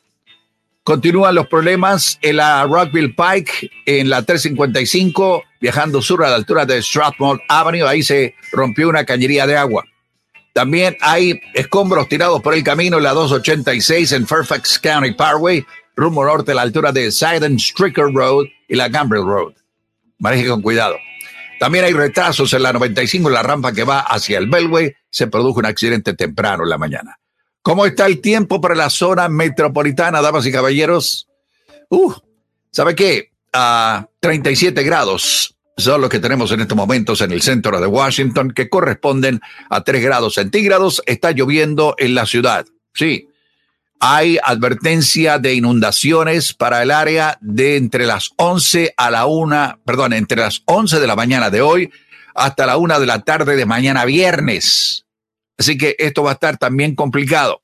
Continúan los problemas en la Rockville Pike, en la 355, viajando sur a la altura de Strathmore Avenue. Ahí se rompió una cañería de agua. También hay escombros tirados por el camino en la 286 en Fairfax County Parkway, rumbo norte a la altura de Sidon Stricker Road y la Gambriel Road. Maneje con cuidado. También hay retrasos en la 95, en la rampa que va hacia el Belway. Se produjo un accidente temprano en la mañana. ¿Cómo está el tiempo para la zona metropolitana, damas y caballeros? Uh, ¿sabe qué? A 37 grados son los que tenemos en estos momentos en el centro de Washington, que corresponden a 3 grados centígrados. Está lloviendo en la ciudad. Sí. Hay advertencia de inundaciones para el área de entre las 11 a la 1, perdón, entre las 11 de la mañana de hoy hasta la 1 de la tarde de mañana viernes. Así que esto va a estar también complicado.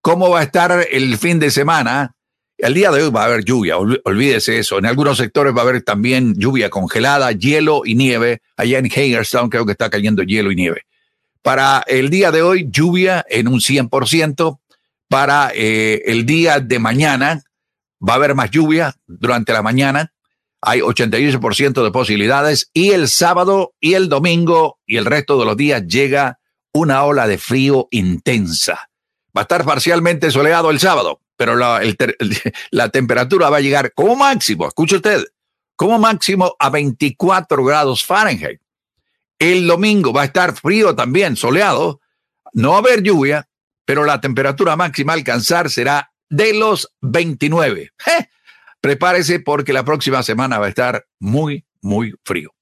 ¿Cómo va a estar el fin de semana? El día de hoy va a haber lluvia, olvídese eso. En algunos sectores va a haber también lluvia congelada, hielo y nieve. Allá en Hagerstown creo que está cayendo hielo y nieve. Para el día de hoy, lluvia en un 100%. Para eh, el día de mañana, va a haber más lluvia durante la mañana. Hay 88% de posibilidades. Y el sábado y el domingo y el resto de los días llega una ola de frío intensa. Va a estar parcialmente soleado el sábado pero la, temperatura va a llegar como máximo, escuche usted, como máximo a 24 grados Fahrenheit. El domingo va a estar frío también, soleado, no va a haber lluvia, pero la temperatura máxima a alcanzar será de los 29. Prepárese porque la próxima semana va a estar muy, muy frío.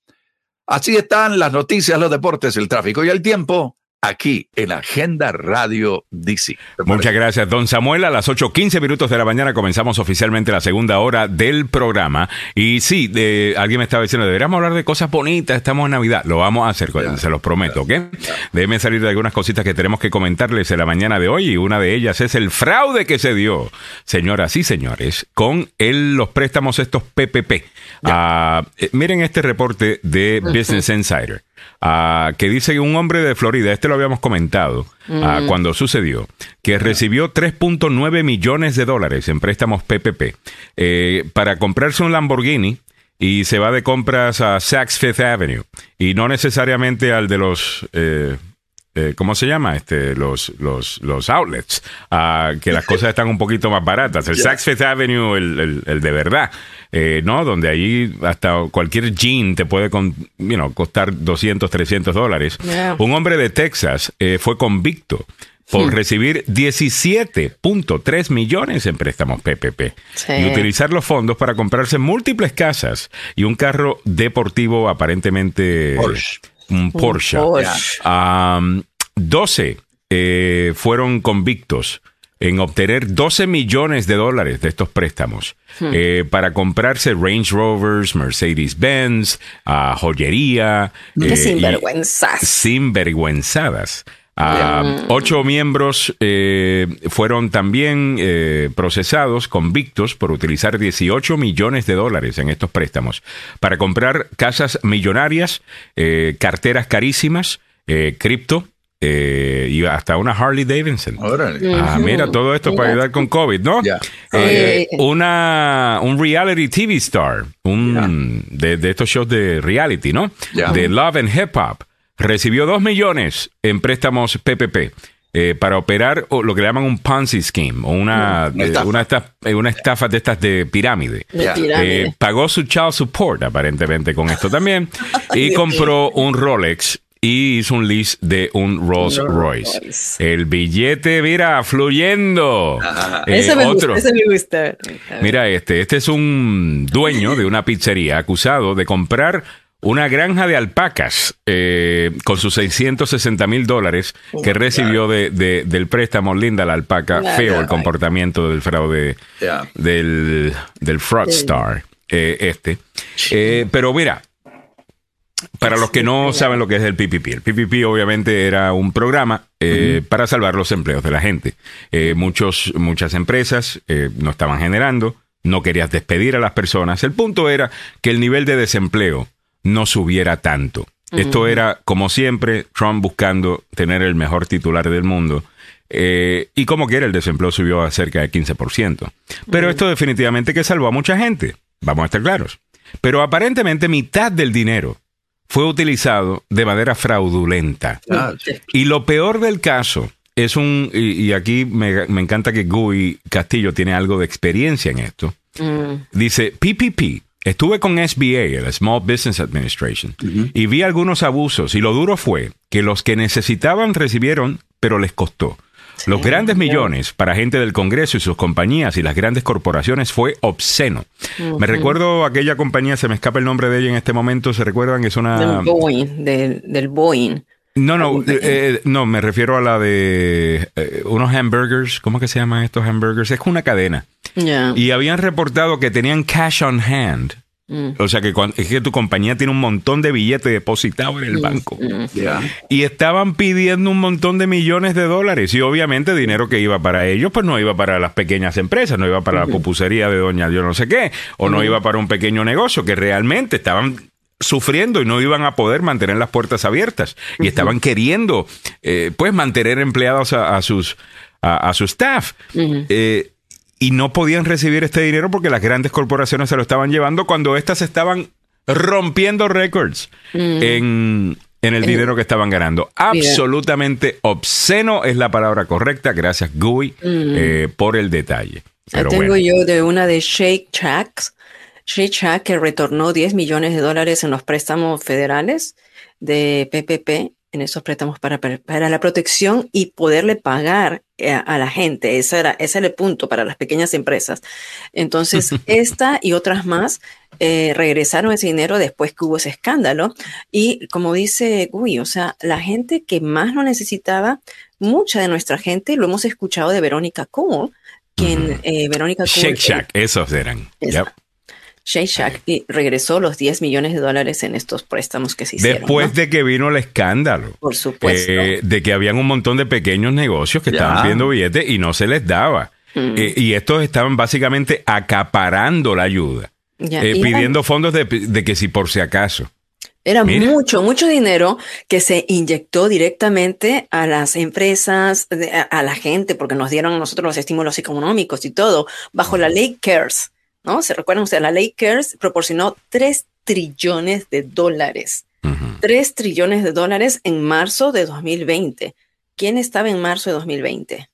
Así están las noticias, los deportes, el tráfico y el tiempo aquí en Agenda Radio DC. Muchas gracias, don Samuel. A las 8.15 minutos de la mañana comenzamos oficialmente la segunda hora del programa. Y sí, de, alguien me estaba diciendo, deberíamos hablar de cosas bonitas, estamos en Navidad. Lo vamos a hacer, se los prometo, ¿ok? Déjenme salir de algunas cositas que tenemos que comentarles en la mañana de hoy y una de ellas es el fraude que se dio, señoras y señores, con el, los préstamos estos PPP. Ah, eh, miren este reporte de Business Insider. Ah, que dice que un hombre de Florida, este lo habíamos comentado ah, cuando sucedió, que recibió 3.9 millones de dólares en préstamos PPP eh, para comprarse un Lamborghini y se va de compras a Saks Fifth Avenue y no necesariamente al de los... Eh, eh, ¿cómo se llama? Este, los, los, los outlets, uh, que las cosas están un poquito más baratas. El Saks Fifth Avenue, el, el, de verdad, eh, ¿no? Donde ahí hasta cualquier jean te puede con, you know, costar 200, 300 dólares. Un hombre de Texas eh, fue convicto por hmm. recibir 17.3 millones en préstamos PPP y utilizar los fondos para comprarse múltiples casas y un carro deportivo aparentemente un Porsche. 12 eh, fueron convictos en obtener 12 millones de dólares de estos préstamos hmm. eh, para comprarse Range Rovers, Mercedes-Benz, uh, joyería. Eh, sinvergüenzas. Sinvergüenzadas. Uh, ocho miembros eh, fueron también eh, procesados, convictos por utilizar 18 millones de dólares en estos préstamos para comprar casas millonarias, eh, carteras carísimas, cripto, y hasta una Harley Davidson. Ah, mira, todo esto para ayudar con COVID, ¿no? una, un reality TV star, un, de, de, estos shows de reality, ¿no? De Love and Hip Hop recibió 2 millones en préstamos PPP. Eh, para operar lo que le llaman un Ponzi scheme o una, una, estafa. Eh, una, estafa. de estas de pirámide. Eh, pagó su child support aparentemente con esto también y compró un Rolex y hizo un lease de un Rolls Royce. El billete, mira, fluyendo. ese, me otro. ese me gusta. Mira este, este es un dueño de una pizzería acusado de comprar una granja de alpacas eh, con sus 660 mil dólares que recibió de, del fraud Linda la alpaca. Feo el comportamiento del fraude del, del fraudster eh, este. Eh, pero mira, para los que no saben lo que es el PPP, el PPP obviamente era un programa para salvar los empleos de la gente. muchos, muchas empresas no estaban generando, no querías despedir a las personas. El punto era que el nivel de desempleo no subiera tanto. Esto era, como siempre, Trump buscando tener el mejor titular del mundo. Eh, y como quiera, el desempleo subió a cerca de 15%. Pero esto definitivamente que salvó a mucha gente. Vamos a estar claros. Pero aparentemente mitad del dinero fue utilizado de manera fraudulenta. Ah, y lo peor del caso es un, y, aquí me, encanta que Guy Castillo tiene algo de experiencia en esto. Mm. Dice, PPP Estuve con SBA, el Small Business Administration, y vi algunos abusos y lo duro fue que los que necesitaban recibieron, pero les costó. Los grandes millones para gente del Congreso y sus compañías y las grandes corporaciones fue obsceno. Me recuerdo aquella compañía, se me escapa el nombre de ella en este momento, ¿se recuerdan? Es una... Del Boeing. del Boeing. No, no, eh, eh, no, me refiero a la de eh, unos hamburgers. ¿Cómo que se llaman estos hamburgers? Es una cadena. Y habían reportado que tenían cash on hand. Mm. O sea que, es que tu compañía tiene un montón de billetes depositados en el banco. Mm. Y estaban pidiendo un montón de millones de dólares. Y obviamente dinero que iba para ellos, pues no iba para las pequeñas empresas, no iba para la pupusería de doña yo no sé qué, o no iba para un pequeño negocio, que realmente estaban sufriendo y no iban a poder mantener las puertas abiertas y estaban queriendo eh, pues mantener empleados a, sus a, su staff eh, y no podían recibir este dinero porque las grandes corporaciones se lo estaban llevando cuando éstas estaban rompiendo récords en, el dinero que estaban ganando. Absolutamente obsceno es la palabra correcta. Gracias, Gui, eh, por el detalle. tengo yo de una de Shake Tracks Shake que retornó 10 millones de dólares en los préstamos federales de PPP, en esos préstamos para, para la protección y poderle pagar eh, a, la gente. Ese era, ese era el punto para las pequeñas empresas. Entonces, esta y otras más eh, regresaron ese dinero después que hubo ese escándalo. Y como dice Gui, o sea, la gente que más lo necesitaba, mucha de nuestra gente, lo hemos escuchado de Verónica Cole, quien eh, Verónica Shake Shack, esos eran. Shake y regresó los 10 millones de dólares en estos préstamos que se hicieron. Después de que vino el escándalo. Por supuesto. Eh, de que habían un montón de pequeños negocios que estaban pidiendo billetes y no se les daba. Mm. Eh, y estos estaban básicamente acaparando la ayuda. Eh, pidiendo fondos de, que si por si acaso. Era mucho, mucho dinero que se inyectó directamente a las empresas, a, la gente, porque nos dieron a nosotros los estímulos económicos y todo, bajo la ley CARES. ¿No? ¿Se recuerdan ustedes? La ley CARES proporcionó 3 trillones de dólares 3 trillones de dólares en marzo de 2020. ¿Quién estaba en marzo de 2020?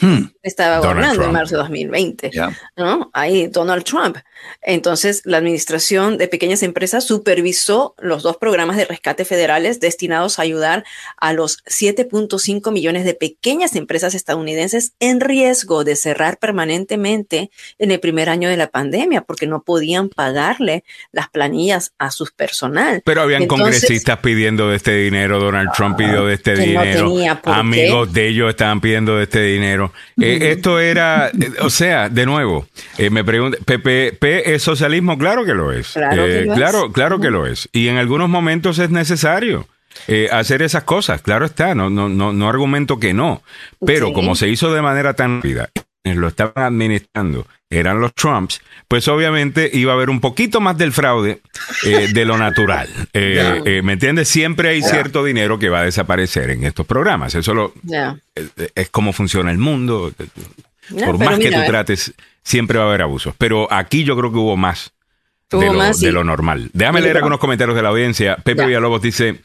Hmm. Estaba gobernando en marzo de 2020, ¿no? Ahí Donald Trump. Entonces, la Administración de Pequeñas Empresas supervisó los dos programas de rescate federales destinados a ayudar a los 7.5 millones de pequeñas empresas estadounidenses en riesgo de cerrar permanentemente en el primer año de la pandemia porque no podían pagarle las planillas a su personal. Pero habían congresistas pidiendo de este dinero, Donald Trump pidió de este dinero, amigos de ellos estaban pidiendo de este dinero. Eh, esto era, eh, o sea, de nuevo, eh, me pregunta, ¿PPP es socialismo? Claro que lo es. Claro, que lo claro, es. claro que lo es. Y en algunos momentos es necesario. hacer esas cosas, claro está, no, no, no, no argumento que no, pero como se hizo de manera tan rápida, lo estaban administrando eran los Trumps, pues obviamente iba a haber un poquito más del fraude eh, de lo natural. Eh, eh, ¿Me entiendes? Siempre hay cierto dinero que va a desaparecer en estos programas. Eso lo, es como funciona el mundo. Por más que tú trates, siempre va a haber abusos. Pero aquí yo creo que hubo más. De lo, normal. Déjame leer algunos comentarios de la audiencia. Pepe Villalobos dice,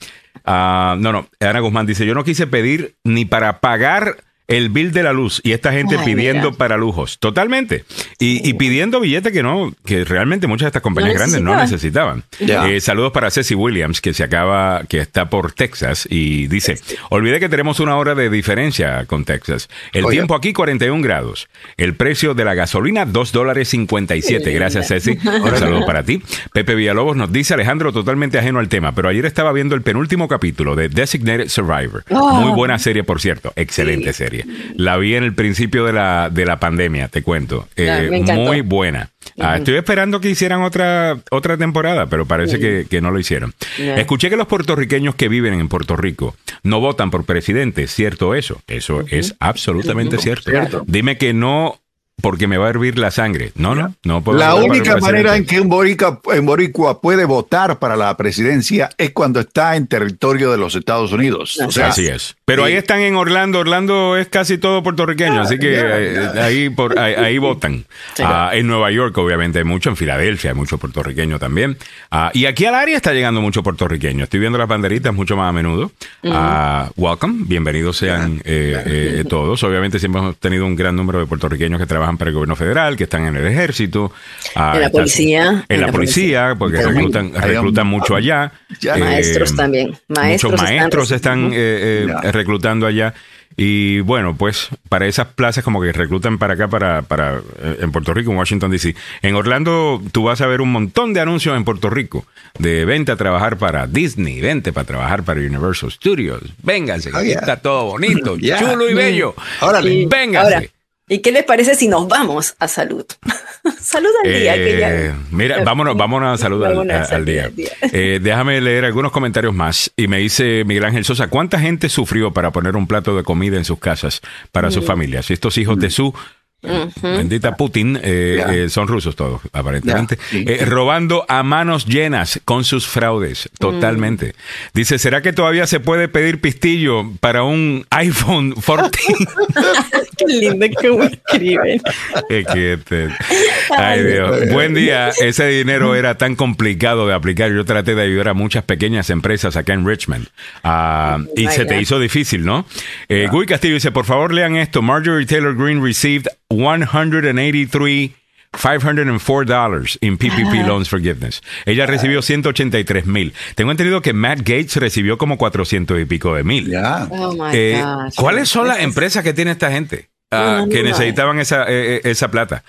ah, no, no, Ana Guzmán dice, yo no quise pedir ni para pagar el bill de la luz y esta gente pidiendo para lujos, totalmente. Y, pidiendo billetes que no, que realmente muchas de estas compañías grandes no necesitaban. Eh, saludos para Ceci Williams, que se acaba, que está por Texas y dice, olvidé que tenemos una hora de diferencia con Texas. El tiempo aquí 41 grados. El precio de la gasolina 2 dólares 57. Gracias Ceci. Un saludo para ti. Pepe Villalobos nos dice, Alejandro, totalmente ajeno al tema, pero ayer estaba viendo el penúltimo capítulo de Designated Survivor. Oh. Muy buena serie, por cierto. Excelente serie. La vi en el principio de la, de la pandemia, te cuento. Eh, muy buena. Ah, estoy esperando que hicieran otra, otra temporada, pero parece que, no lo hicieron. Escuché que los puertorriqueños que viven en Puerto Rico no votan por presidente. ¿Cierto eso? Eso es absolutamente cierto. Dime que no porque me va a hervir la sangre. No, no, no puedo. La única manera en que un boricua, puede votar para la presidencia es cuando está en territorio de los Estados Unidos. así es. Pero ahí están en Orlando. Orlando es casi todo puertorriqueño, así que eh, ahí, por, ahí, votan. Ah, en Nueva York, obviamente, hay mucho. En Filadelfia hay mucho puertorriqueño también. Ah, y aquí al área está llegando mucho puertorriqueño. Estoy viendo las banderitas mucho más a menudo. Ah, welcome, bienvenidos sean eh, eh, todos. Obviamente siempre hemos tenido un gran número de puertorriqueños que trabajan para el gobierno federal, que están en el ejército. Ah, en la policía. En, la, policía, porque reclutan, reclutan mucho allá. maestros eh, también. Maestros muchos maestros están, eh, eh, reclutando allá. Y bueno, pues para esas plazas como que reclutan para acá, para, para en Puerto Rico, en Washington, D.C. En Orlando tú vas a ver un montón de anuncios en Puerto Rico de vente a trabajar para Disney, vente para trabajar para Universal Studios, vénganse, aquí está todo bonito, chulo y bello. Órale, vénganse. ¿Y qué les parece si nos vamos a salud? salud al día. Eh, mira, vámonos, vámonos a salud al, día. Eh, déjame leer algunos comentarios más. Y me dice Miguel Ángel Sosa, ¿cuánta gente sufrió para poner un plato de comida en sus casas para sus mm. familias? Estos hijos de su Bendita Putin, eh, eh, son rusos todos, aparentemente. Eh, robando a manos llenas con sus fraudes, totalmente. Mm. Dice, ¿será que todavía se puede pedir pistillo para un iPhone 14? Qué lindo que escriben. Ay, Dios. Buen día. Ese dinero era tan complicado de aplicar. Yo traté de ayudar a muchas pequeñas empresas acá en Richmond. Ah, y se te hizo difícil, ¿no? Guy Castillo dice, por favor lean esto. Marjorie Taylor Greene received 183 $504 in PPP loans forgiveness. Ella recibió 183 mil. Tengo entendido que Matt Gates recibió como 400 y pico de mil. Oh eh, ¿Cuáles son las empresas que tiene esta gente? Ah, que necesitaban esa, eh, eh, esa plata.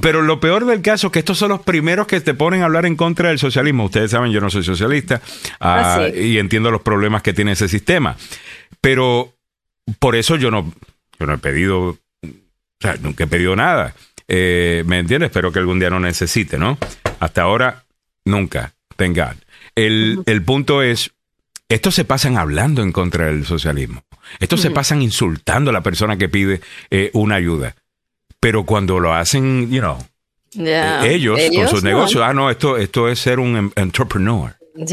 pero lo peor del caso es que estos son los primeros que te ponen a hablar en contra del socialismo. Ustedes saben, yo no soy socialista ah, ah, y entiendo los problemas que tiene ese sistema. Pero por eso yo no, yo no he pedido o sea, nunca he pedido nada. Eh, ¿Me entiendes? Espero que algún día no necesite, ¿no? Hasta ahora, nunca. Tenga. El, el punto es, estos se pasan hablando en contra del socialismo. Estos se pasan insultando a la persona que pide eh, una ayuda. Pero cuando lo hacen, you know, eh, ellos, con sus negocios, ah, no, esto, esto es ser un em,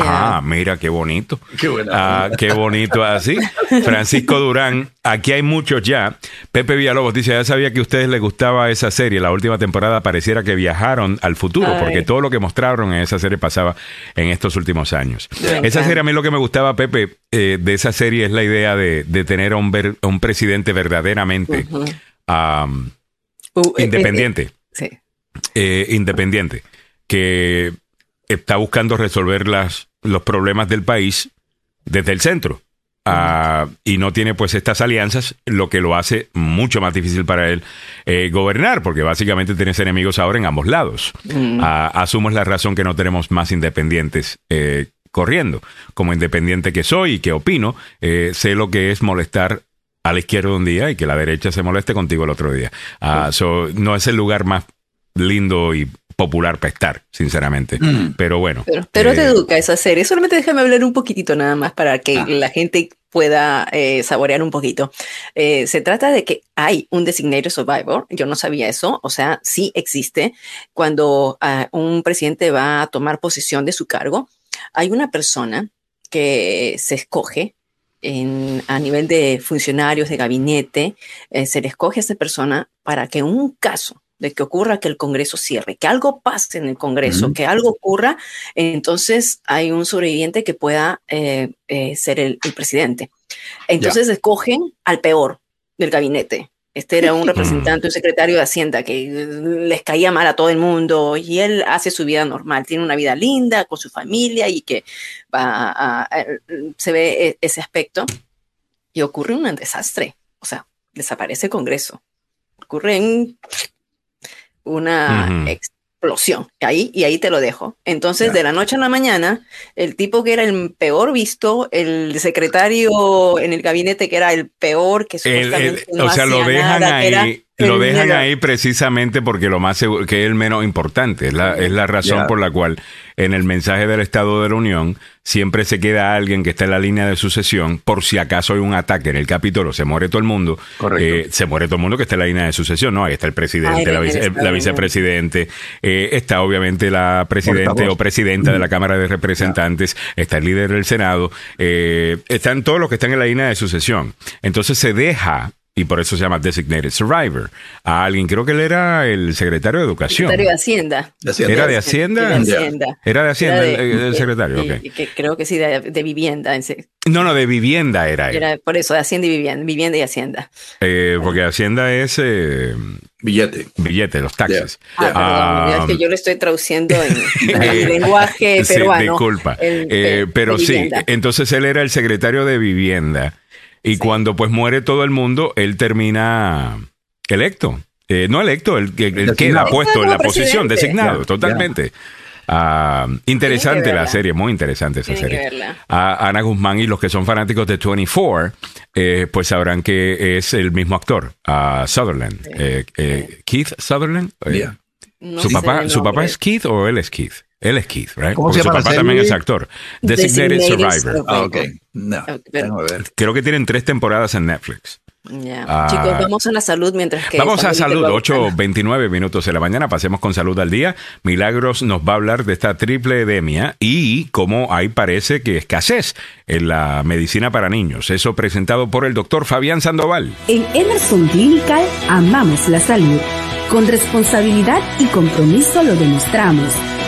Ah, mira, qué bonito. Qué, ah, qué bonito así. Francisco Durán, aquí hay muchos ya. Pepe Villalobos dice, ya sabía que a ustedes les gustaba esa serie. La última temporada pareciera que viajaron al futuro, porque todo lo que mostraron en esa serie pasaba en estos últimos años. esa serie, a mí lo que me gustaba, Pepe, eh, de esa serie es la idea de, tener a un, un, presidente verdaderamente uh, independiente. sí. independiente. Que está buscando resolver las, los problemas del país desde el centro. Ah, y no tiene pues estas alianzas, lo que lo hace mucho más difícil para él eh, gobernar, porque básicamente tienes enemigos ahora en ambos lados. Ah, asumo la razón que no tenemos más independientes eh, corriendo. Como independiente que soy y que opino, eh, sé lo que es molestar a la izquierda un día y que la derecha se moleste contigo el otro día. Ah, no es el lugar más lindo y popular para estar, sinceramente. Mm. Pero bueno. Pero, te eh, educa esa serie. Solamente déjame hablar un poquitito nada más para que ah. la gente pueda eh, saborear un poquito. Eh, se trata de que hay un designated survivor. Yo no sabía eso. O sea, sí existe. Cuando ah, un presidente va a tomar posesión de su cargo, hay una persona que se escoge en, a nivel de funcionarios de gabinete, se le escoge a esa persona para que un caso de que ocurra que el Congreso cierre, que algo pase en el Congreso, que algo ocurra, entonces hay un sobreviviente que pueda eh, eh, ser el, presidente. Entonces escogen al peor del gabinete. Este era un representante, un secretario de Hacienda que les caía mal a todo el mundo y él hace su vida normal, tiene una vida linda con su familia y que va se ve ese aspecto y ocurre un desastre. O sea, desaparece el Congreso. Una explosión. Ahí, y ahí te lo dejo. Entonces, de la noche a la mañana, el tipo que era el peor visto, el secretario en el gabinete que era el peor, que supuestamente o sea, lo dejan ahí. Lo dejan ahí precisamente porque lo más seguro, que es el menos importante, es la, es la razón por la cual en el mensaje del Estado de la Unión siempre se queda alguien que está en la línea de sucesión por si acaso hay un ataque en el Capítulo, se muere todo el mundo, eh, se muere todo el mundo que está en la línea de sucesión, ¿no? Ahí está el presidente, la, vicepresidente, eh, está obviamente la presidente o presidenta de la Cámara de Representantes, está el líder del Senado, eh, están todos los que están en la línea de sucesión. Entonces se deja y por eso se llama Designated Survivor, a alguien, creo que él era el secretario de Educación. Secretario de Hacienda. ¿Era de Hacienda? Era de Hacienda, el, secretario, creo que sí, de, vivienda. No, no, de vivienda era él. Era por eso, de Hacienda y vivienda, vivienda y Hacienda. Eh, porque Hacienda es... Eh, billete. Billete, los taxes. Ah, perdón, que yo lo estoy traduciendo en, lenguaje peruano. Sí, disculpa. Eh, pero sí, entonces él era el secretario de vivienda y cuando pues muere todo el mundo, él termina electo. Eh, no electo, el que queda puesto en la posición, designado, totalmente. Ah, interesante la serie, muy interesante esa serie. Ana Guzmán y los que son fanáticos de 24, eh, pues sabrán que es el mismo actor, Sutherland. Eh, Keith Sutherland. su, papá, ¿Su papá es Keith o él es Keith? Él es Keith, right? Porque su papá también es actor. Designated, Survivor. Ah, ok. No, Creo que tienen tres temporadas en Netflix. Ah. Chicos, vamos a la salud mientras que. Vamos a salud, 8.29 minutos de la mañana. Pasemos con salud al día. Milagros nos va a hablar de esta triple edemia y cómo hay parece que escasez en la medicina para niños. Eso presentado por el doctor Fabián Sandoval. En Emerson Clinical amamos la salud. Con responsabilidad y compromiso lo demostramos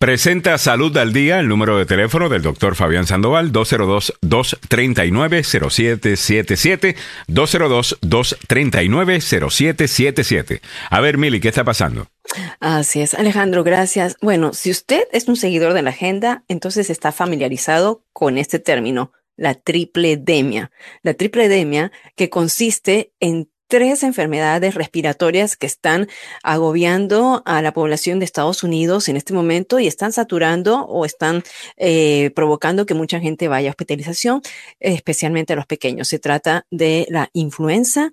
Presenta Salud al Día, el número de teléfono del doctor Fabián Sandoval, 202-239-0777, 202-239-0777. A ver, Mili, ¿qué está pasando? Así es, Alejandro, gracias. Bueno, si usted es un seguidor de la agenda, entonces está familiarizado con este término, la triple demia. La triple demia que consiste en tres enfermedades respiratorias que están agobiando a la población de Estados Unidos en este momento y están saturando o están eh, provocando que mucha gente vaya a hospitalización, especialmente a los pequeños. Se trata de la influenza,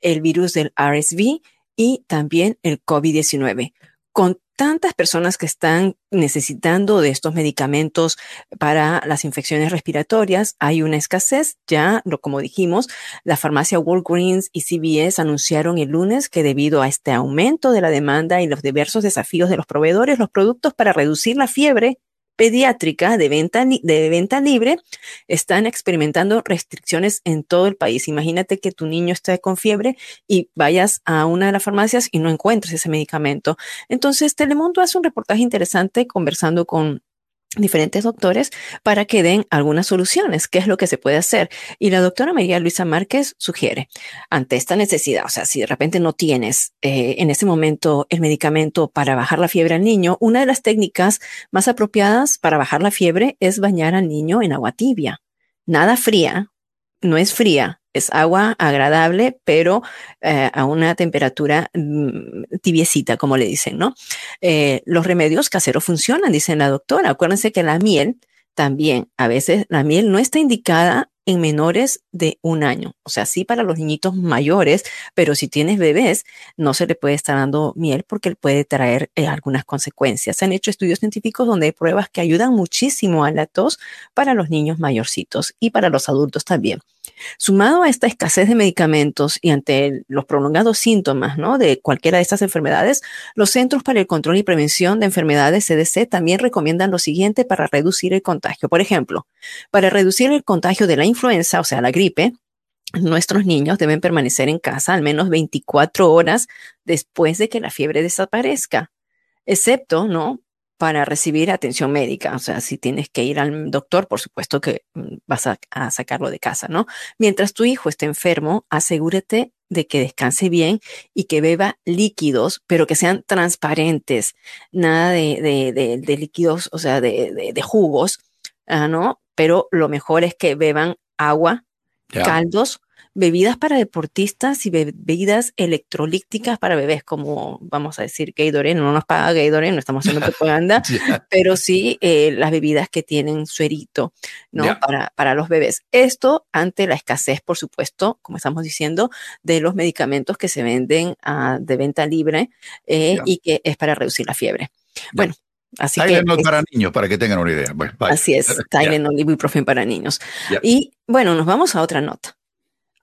el virus del RSV y también el COVID-19. Con tantas personas que están necesitando de estos medicamentos para las infecciones respiratorias, hay una escasez. Ya, como dijimos, la farmacia Walgreens y CVS anunciaron el lunes que debido a este aumento de la demanda y los diversos desafíos de los proveedores, los productos para reducir la fiebre pediátrica de venta, de venta libre están experimentando restricciones en todo el país. Imagínate que tu niño esté con fiebre y vayas a una de las farmacias y no encuentres ese medicamento. Entonces, Telemundo hace un reportaje interesante conversando con diferentes doctores para que den algunas soluciones, qué es lo que se puede hacer. Y la doctora María Luisa Márquez sugiere, ante esta necesidad, o sea, si de repente no tienes eh, en ese momento el medicamento para bajar la fiebre al niño, una de las técnicas más apropiadas para bajar la fiebre es bañar al niño en agua tibia. Nada fría, no es fría, es agua agradable, pero eh, a una temperatura mm, tibiecita, como le dicen, ¿no? Eh, los remedios caseros funcionan, dice la doctora. Acuérdense que la miel también, a veces la miel no está indicada en menores de un año. O sea, sí para los niñitos mayores, pero si tienes bebés, no se le puede estar dando miel porque puede traer eh, algunas consecuencias. Se han hecho estudios científicos donde hay pruebas que ayudan muchísimo a la tos para los niños mayorcitos y para los adultos también. Sumado a esta escasez de medicamentos y ante los prolongados síntomas ¿no? de cualquiera de estas enfermedades, los Centros para el Control y Prevención de Enfermedades CDC también recomiendan lo siguiente para reducir el contagio. Por ejemplo, para reducir el contagio de la influenza, o sea, la gripe, nuestros niños deben permanecer en casa al menos 24 horas después de que la fiebre desaparezca, excepto, ¿no? Para recibir atención médica. O sea, si tienes que ir al doctor, por supuesto que mm, vas a, sacarlo de casa, ¿no? Mientras tu hijo esté enfermo, asegúrate de que descanse bien y que beba líquidos, pero que sean transparentes, nada de, líquidos, o sea, de, jugos, ah, ¿no? Pero lo mejor es que beban agua, caldos bebidas para deportistas y bebidas electrolíticas para bebés, como vamos a decir Gatorade, no nos paga Gatorade, no estamos haciendo propaganda, pero sí eh, las bebidas que tienen suerito, ¿no? Para, para los bebés. Esto ante la escasez, por supuesto, como estamos diciendo, de los medicamentos que se venden ah, de venta libre eh, y que es para reducir la fiebre. Bueno, Así Tylenol para niños, para que tengan una idea. así es, Tylenol y ibuprofen para niños. Y bueno, nos vamos a otra nota.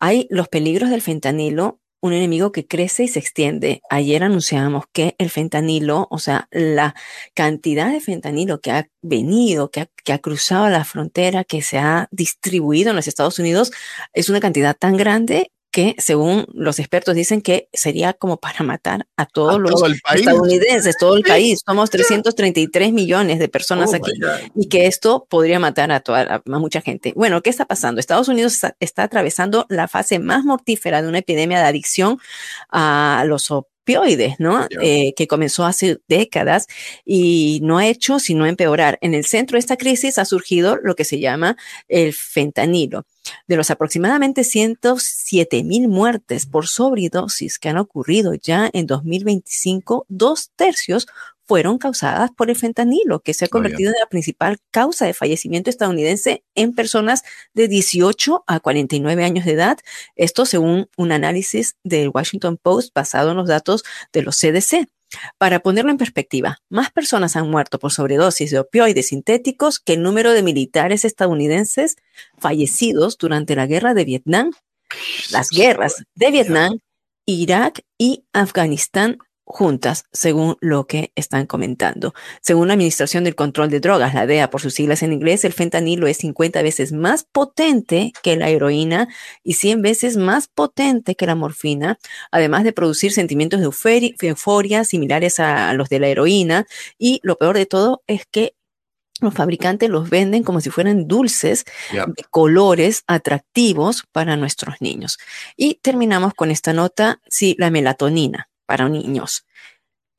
Hay los peligros del fentanilo, un enemigo que crece y se extiende. Ayer anunciábamos que el fentanilo, o sea, la cantidad de fentanilo que ha venido, que ha, que ha cruzado la frontera, que se ha distribuido en los Estados Unidos, es una cantidad tan grande que según los expertos dicen que sería como para matar a todos los estadounidenses, todo el país. Somos 333 millones de personas oh aquí y que esto podría matar a toda mucha gente. Bueno, ¿qué está pasando? Estados Unidos está, atravesando la fase más mortífera de una epidemia de adicción a los opioides, ¿no? Eh, que comenzó hace décadas y no ha hecho sino empeorar. En el centro de esta crisis ha surgido lo que se llama el fentanilo. De los aproximadamente 107 mil muertes por sobredosis que han ocurrido ya en 2025, dos tercios fueron causadas por el fentanilo, que se ha convertido en la principal causa de fallecimiento estadounidense en personas de 18 a 49 años de edad. Esto según un análisis del Washington Post basado en los datos de los CDC. Para ponerlo en perspectiva, más personas han muerto por sobredosis de opioides sintéticos que el número de militares estadounidenses fallecidos durante la guerra de Vietnam, las guerras de Vietnam, Irak y Afganistán juntas, según lo que están comentando. Según la Administración del Control de Drogas, la DEA por sus siglas en inglés, el fentanilo es 50 veces más potente que la heroína y 100 veces más potente que la morfina, además de producir sentimientos de euforia similares a los de la heroína. Y lo peor de todo es que los fabricantes los venden como si fueran dulces de colores atractivos para nuestros niños. Y terminamos con esta nota, sí, la melatonina para niños,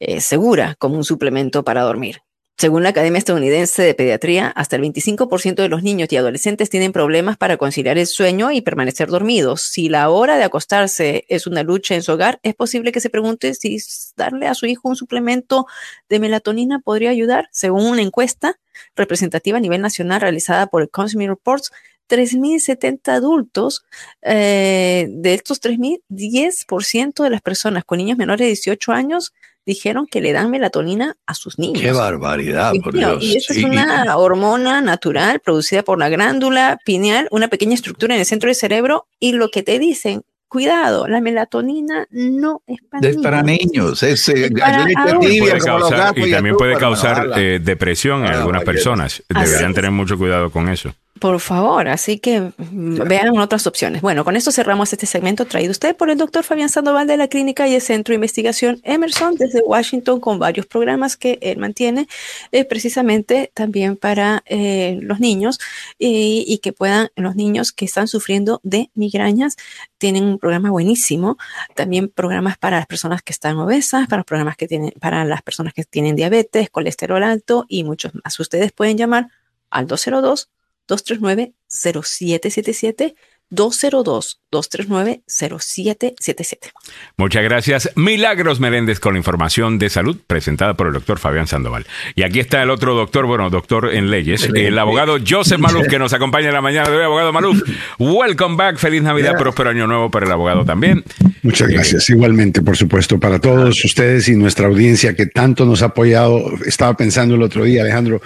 eh, segura como un suplemento para dormir. Según la Academia Estadounidense de Pediatría, hasta el 25% de los niños y adolescentes tienen problemas para conciliar el sueño y permanecer dormidos. Si la hora de acostarse es una lucha en su hogar, es posible que se pregunte si darle a su hijo un suplemento de melatonina podría ayudar. Según una encuesta representativa a nivel nacional realizada por el Consumer Reports, 3.070 adultos. Eh, de estos 3.000, 10% de las personas con niños menores de 18 años dijeron que le dan melatonina a sus niños. Qué barbaridad, por Dios. Y esta es una hormona natural producida por la glándula pineal, una pequeña estructura en el centro del cerebro, y lo que te dicen, cuidado, la melatonina no es para es niños. Para niños. Es, Es para tibia, causar- y también puede causar eh, depresión en Ah, algunas personas. Deberían tener mucho cuidado con eso. Por favor, así que mm, vean otras opciones. Bueno, con esto cerramos este segmento traído usted por el doctor Fabián Sandoval de la Clínica y el Centro de Investigación Emerson desde Washington con varios programas que él mantiene eh, precisamente también para eh, los niños y, y que puedan, los niños que están sufriendo de migrañas, tienen un programa buenísimo. También programas para las personas que están obesas, para los programas que tienen, para las personas que tienen diabetes, colesterol alto y muchos más. Ustedes pueden llamar al 202 239-0777, 202-239-0777. Muchas gracias. Milagros Meléndez con la información de salud presentada por el doctor Fabián Sandoval. Y aquí está el otro doctor, bueno, doctor en leyes, el abogado Joseph Maluf, que nos acompaña en la mañana de hoy. Abogado Maluf, welcome back. Feliz Navidad, próspero año nuevo para el abogado también. Muchas gracias. Igualmente, por supuesto, para todos ustedes y nuestra audiencia que tanto nos ha apoyado. Estaba pensando el otro día, Alejandro,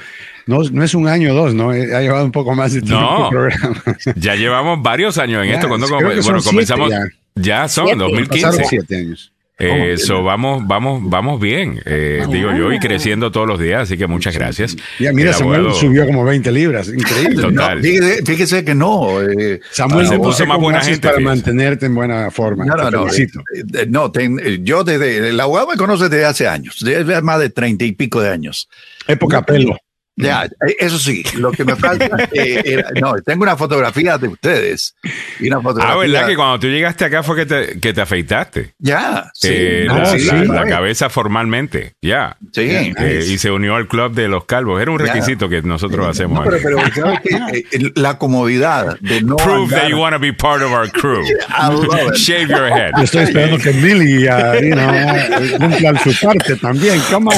no, no es un año o dos, ¿no? Ha llevado un poco más de tiempo No. el programa. Ya llevamos varios años en Ya, esto. Cuando creo come- que son bueno, siete comenzamos. ya. Ya, son Siete. 2015. Pasaron siete años. Eh, so, vamos, vamos, vamos bien, eh, digo yo, y creciendo todos los días, así que muchas gracias. Ya, mira, El Samuel subió como 20 libras. Increíble. Total. No, fíjese, fíjese que no. eh, Samuel, ah, se no, puso más buena gente para fíjese. mantenerte en buena forma. No, Te no, eh, eh, no, ten- eh, yo desde, el abogado me conoce desde hace años, desde más de treinta y pico de años. Época pelo. Ya, eh, eso sí, lo que me falta, eh, era- no, tengo una fotografía de ustedes. Y una fotografía. Ah, ¿verdad que cuando tú llegaste acá fue que te, que te afeitaste? Ya, sí. Eh, No, la, sí, la- sí. la cabeza formalmente, ya. Sí. Eh, Nice. y se unió al club de los calvos. Era un Ya. requisito que nosotros hacemos. No, pero, pero ¿sabes qué? Eh, la comodidad de no Prove that andar- you want to be part of our crew. I love it. Shave your head. Yo estoy esperando que Millie uh, cumpla su parte también. Come on.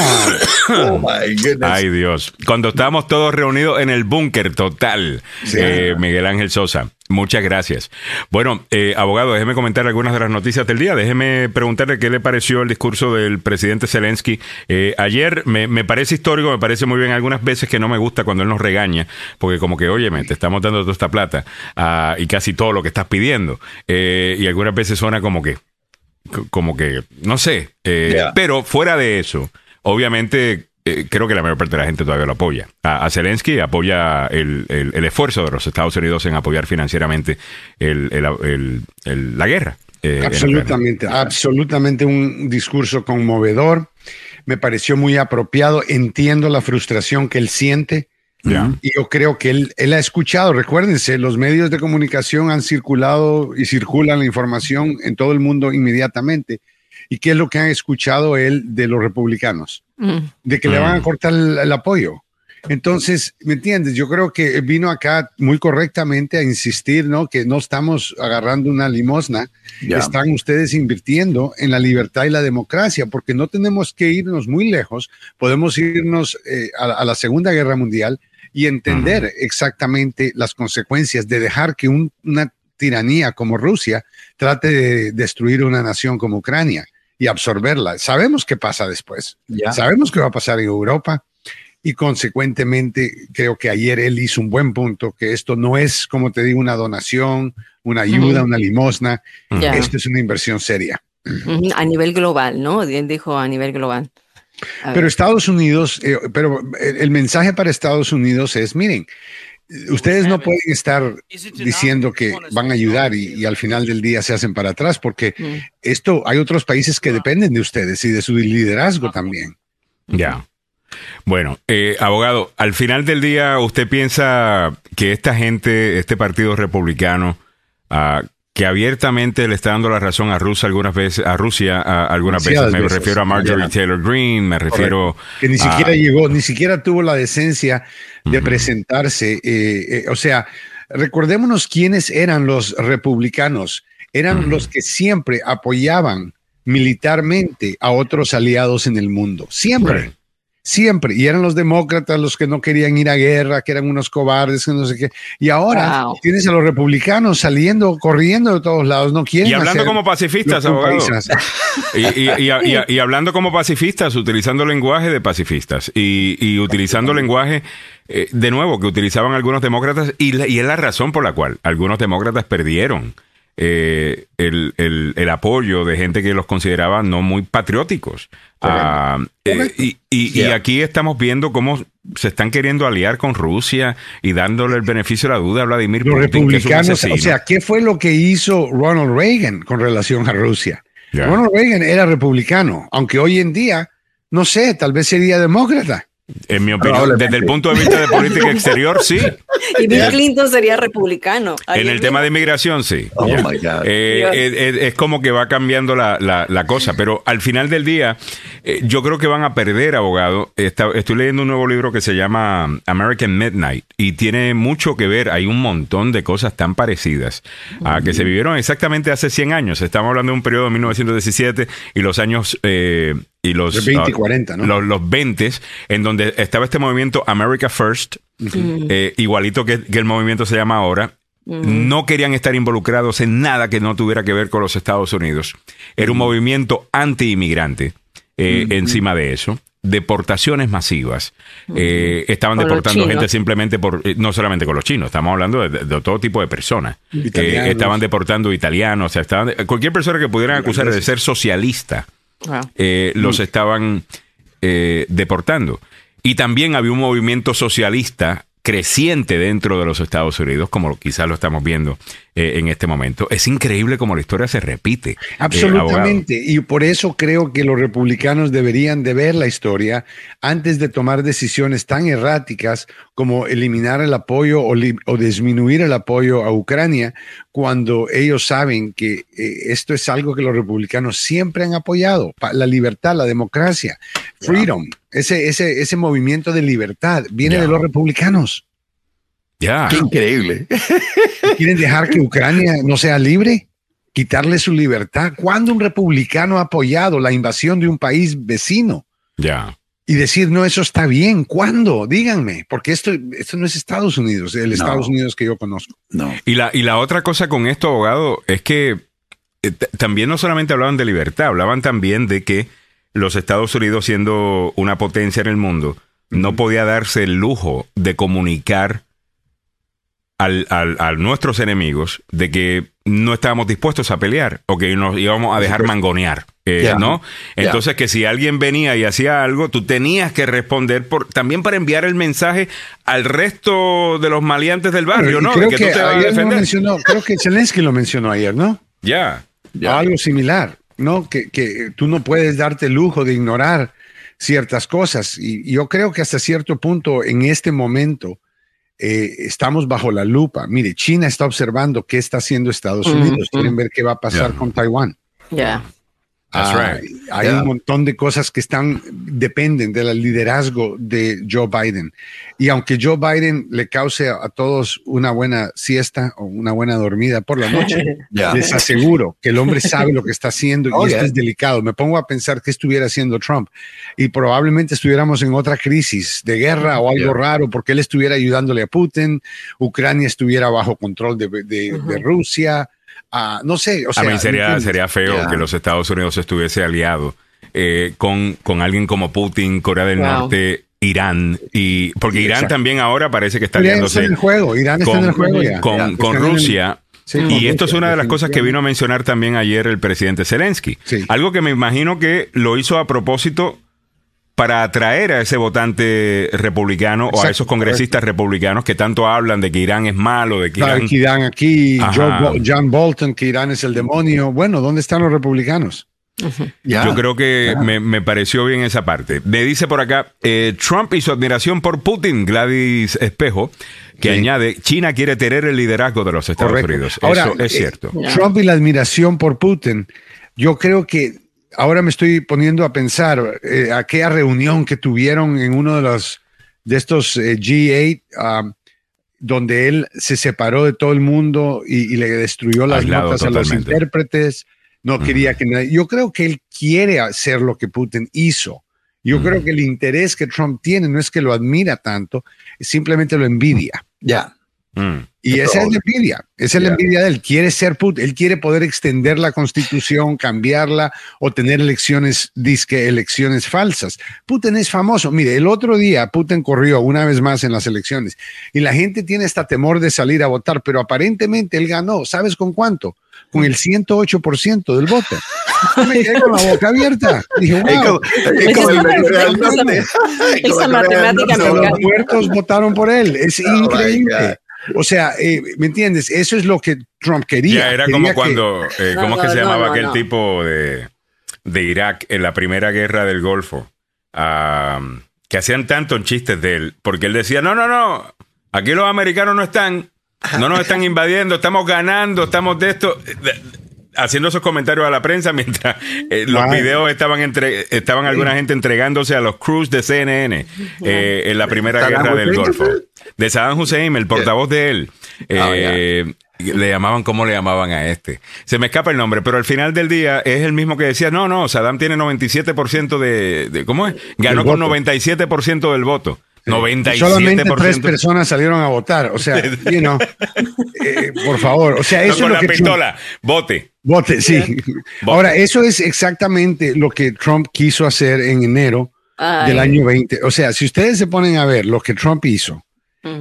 Oh, my goodness. Ay, Dios. Cuando estábamos todos reunidos en el búnker total, eh, Miguel Ángel Sosa. Muchas gracias. Bueno, eh, abogado, déjeme comentar algunas de las noticias del día. Déjeme preguntarle qué le pareció el discurso del presidente Zelensky. Eh, ayer me, me parece histórico, me parece muy bien. Algunas veces que no me gusta cuando él nos regaña, porque como que, óyeme, te estamos dando toda esta plata ah, y casi todo lo que estás pidiendo. Eh, y algunas veces suena como que, como que, no sé. Pero fuera de eso, obviamente eh, creo que la mayor parte de la gente todavía lo apoya. A, a Zelensky apoya el, el- el esfuerzo de los Estados Unidos en apoyar financieramente el- la guerra. eh. Absolutamente, absolutamente un discurso conmovedor. Me pareció muy apropiado. Entiendo la frustración que él siente. Ya. Y yo creo que él, él ha escuchado, recuérdense, los medios de comunicación han circulado y circulan la información en todo el mundo inmediatamente. ¿Y qué es lo que han escuchado él de los republicanos? De que le van a cortar el, el apoyo. Entonces, ¿me entiendes? Yo creo que vino acá muy correctamente a insistir, ¿no? Que no estamos agarrando una limosna, están ustedes invirtiendo en la libertad y la democracia, porque no tenemos que irnos muy lejos, podemos irnos eh, a, a la Segunda Guerra Mundial y entender exactamente las consecuencias de dejar que un- una tiranía como Rusia trate de destruir una nación como Ucrania y absorberla. Sabemos qué pasa después. Ya. Sabemos qué va a pasar en Europa y consecuentemente creo que ayer él hizo un buen punto, que esto no es, como te digo, una donación, una ayuda, una limosna, Ya. esto es una inversión seria. A nivel global, ¿no? Él dijo a nivel global. A Pero ver. Estados Unidos, eh, pero el, el mensaje para Estados Unidos es, miren, ustedes no pueden estar diciendo que van a ayudar y, y al final del día se hacen para atrás, porque esto hay otros países que dependen de ustedes y de su liderazgo también. Ya. Bueno, eh, abogado, al final del día, ¿usted piensa que esta gente, este partido republicano, ah, que abiertamente le está dando la razón a Rusia algunas veces, a Rusia a- algunas veces, me veces. refiero a Marjorie. Taylor Greene, me refiero que ni a- siquiera llegó, ni siquiera tuvo la decencia de presentarse. eh, eh, o sea, recordémonos quiénes eran los republicanos. Eran los que siempre apoyaban militarmente a otros aliados en el mundo. Siempre. Siempre. Y eran los demócratas los que no querían ir a guerra, que eran unos cobardes, que no sé qué. Y ahora tienes a los republicanos saliendo, corriendo de todos lados, no quieren. Y hablando como pacifistas, abogados. y, hablando como pacifistas, utilizando lenguaje de pacifistas y, utilizando lenguaje eh, de nuevo que utilizaban algunos demócratas y, y es la razón por la cual algunos demócratas perdieron eh, el, el, apoyo de gente que los consideraba no muy patrióticos. Ah, eh, y, aquí estamos viendo cómo se están queriendo aliar con Rusia y dándole el beneficio de la duda a Vladimir Los republicanos, o sea, ¿qué fue lo que hizo Ronald Reagan con relación a Rusia? Ronald Reagan era republicano, aunque hoy en día, no sé, tal vez sería demócrata. En mi opinión, desde el punto de vista de política exterior, sí. Y Bill Clinton sería republicano. En el tema de inmigración, sí. Oh my God. Eh, eh, eh, es como que va cambiando la, la, cosa, pero al final del día, yo creo que van a perder, abogado. estoy leyendo un nuevo libro que se llama American Midnight y tiene mucho que ver. Hay un montón de cosas tan parecidas a que se vivieron exactamente hace 100 años. Estamos hablando de un periodo de 1917 y los años y los 20 y 40, ¿no? Los, los 20 en donde estaba este movimiento America First, eh, igualito que, el movimiento se llama ahora. No querían estar involucrados en nada que no tuviera que ver con los Estados Unidos. Era un movimiento anti-inmigrante eh, encima de eso deportaciones masivas. Eh, estaban deportando gente simplemente por, no solamente con los chinos, estamos hablando de, todo tipo de personas. estaban deportando italianos, o sea, estaban, cualquier persona que pudieran acusar de ser socialista eh, los mm. estaban eh, deportando. Y también había un movimiento socialista creciente dentro de los Estados Unidos, como quizás lo estamos viendo eh, en este momento. Es increíble como la historia se repite. Absolutamente. y por eso creo que los republicanos deberían de ver la historia antes de tomar decisiones tan erráticas como eliminar el apoyo o, disminuir el apoyo a Ucrania, cuando ellos saben que eh, esto es algo que los republicanos siempre han apoyado, la libertad, la democracia, freedom, ese, ese, ese movimiento de libertad viene de los republicanos. Ya. Qué increíble. ¿Quieren dejar que Ucrania no sea libre? ¿Quitarle su libertad? ¿Cuándo un republicano ha apoyado la invasión de un país vecino? Ya. Y decir, no, eso está bien. ¿Cuándo? Díganme, porque esto, esto no es Estados Unidos, el Estados Unidos que yo conozco. No. Y la, y la otra cosa con esto, abogado, es que eh, también no solamente hablaban de libertad, hablaban también de que los Estados Unidos, siendo una potencia en el mundo, no podía darse el lujo de comunicar al, a nuestros enemigos de que no estábamos dispuestos a pelear o que nos íbamos a dejar mangonear. Eh, ¿No? Entonces, que si alguien venía y hacía algo, tú tenías que responder por, también para enviar el mensaje al resto de los maleantes del barrio, ¿no? Creo que, creo que Zelensky lo mencionó ayer, ¿no? Ya. Algo similar, ¿no? Que, que tú no puedes darte el lujo de ignorar ciertas cosas. Y yo creo que hasta cierto punto, en este momento, eh, estamos bajo la lupa. Mire, China está observando qué está haciendo Estados Unidos. Quieren ver qué va a pasar con Taiwán. Ya. Ah, hay un montón de cosas que están, dependen del liderazgo de Joe Biden. Y aunque Joe Biden le cause a, todos una buena siesta o una buena dormida por la noche, les aseguro que el hombre sabe lo que está haciendo y oh, esto es delicado. Me pongo a pensar qué estuviera haciendo Trump. Y probablemente estuviéramos en otra crisis de guerra o algo raro porque él estuviera ayudándole a Putin, Ucrania estuviera bajo control de Rusia no sé, o sea, a mí sería, sería feo que los Estados Unidos estuviese aliado eh, con, con alguien como Putin, Corea del Norte, Irán y porque Irán también ahora parece que está aliándose en el juego. Irán está en el juego con, con Rusia. y esto es una de las cosas que vino a mencionar también ayer el presidente Zelensky. Algo que me imagino que lo hizo a propósito para atraer a ese votante republicano o a esos congresistas republicanos que tanto hablan de que Irán es malo, de que Irán... aquí, John Bolton, que Irán es el demonio. Bueno, ¿dónde están los republicanos? Yo creo que me, pareció bien esa parte. Me dice por acá, eh, Trump y su admiración por Putin, Gladys Espejo, que añade, China quiere tener el liderazgo de los Estados Unidos. Eso es eh, cierto. Trump y la admiración por Putin, yo creo que ahora me estoy poniendo a pensar eh, aquella reunión que tuvieron en uno de los de estos eh, G8 um, donde él se separó de todo el mundo y, le destruyó las notas a los intérpretes. No quería que nadie. Yo creo que él quiere hacer lo que Putin hizo Yo creo que el interés que Trump tiene no es que lo admira tanto, simplemente lo envidia. Ya. Mm. Y esa es la envidia, esa es la envidia de él. Quiere ser Putin, él quiere poder extender la constitución, cambiarla o tener elecciones, disque elecciones falsas. Putin es famoso. Mire, el otro día Putin corrió una vez más en las elecciones y la gente tiene hasta temor de salir a votar, pero aparentemente él ganó. ¿Sabes con cuánto? Con el 108% del voto. me quedé con la boca abierta. Dije, wow. Esa matemática Los muertos votaron por él. Es increíble. O sea, eh, ¿me entiendes? Eso es lo que Trump quería. Ya era Quería como que- cuando, eh, No, ¿cómo es que no, se no, llamaba no, aquel no. tipo de, de Irak en la primera guerra del Golfo? Ah, que hacían tantos chistes de él, porque él decía, no, no, no, aquí los americanos no están, no nos están invadiendo, estamos ganando, estamos de esto. Haciendo esos comentarios a la prensa mientras eh, los Wow. videos estaban entre estaban alguna gente entregándose a los crews de CNN eh, en la primera guerra del Golfo de Saddam Hussein el portavoz de él eh, le llamaban ¿cómo le llamaban a este? Se me escapa el nombre, pero al final del día es el mismo que decía, no, no, Saddam tiene 97% de, de ¿cómo es? Ganó con voto. 97% del voto. 97%. Solamente tres personas salieron a votar. O sea, you know, eh, por favor. O sea, No, eso es con lo la que pistola, vote. Vote, sí. Ahora, eso es exactamente lo que Trump quiso hacer en enero Ay. del año 20. O sea, si ustedes se ponen a ver lo que Trump hizo,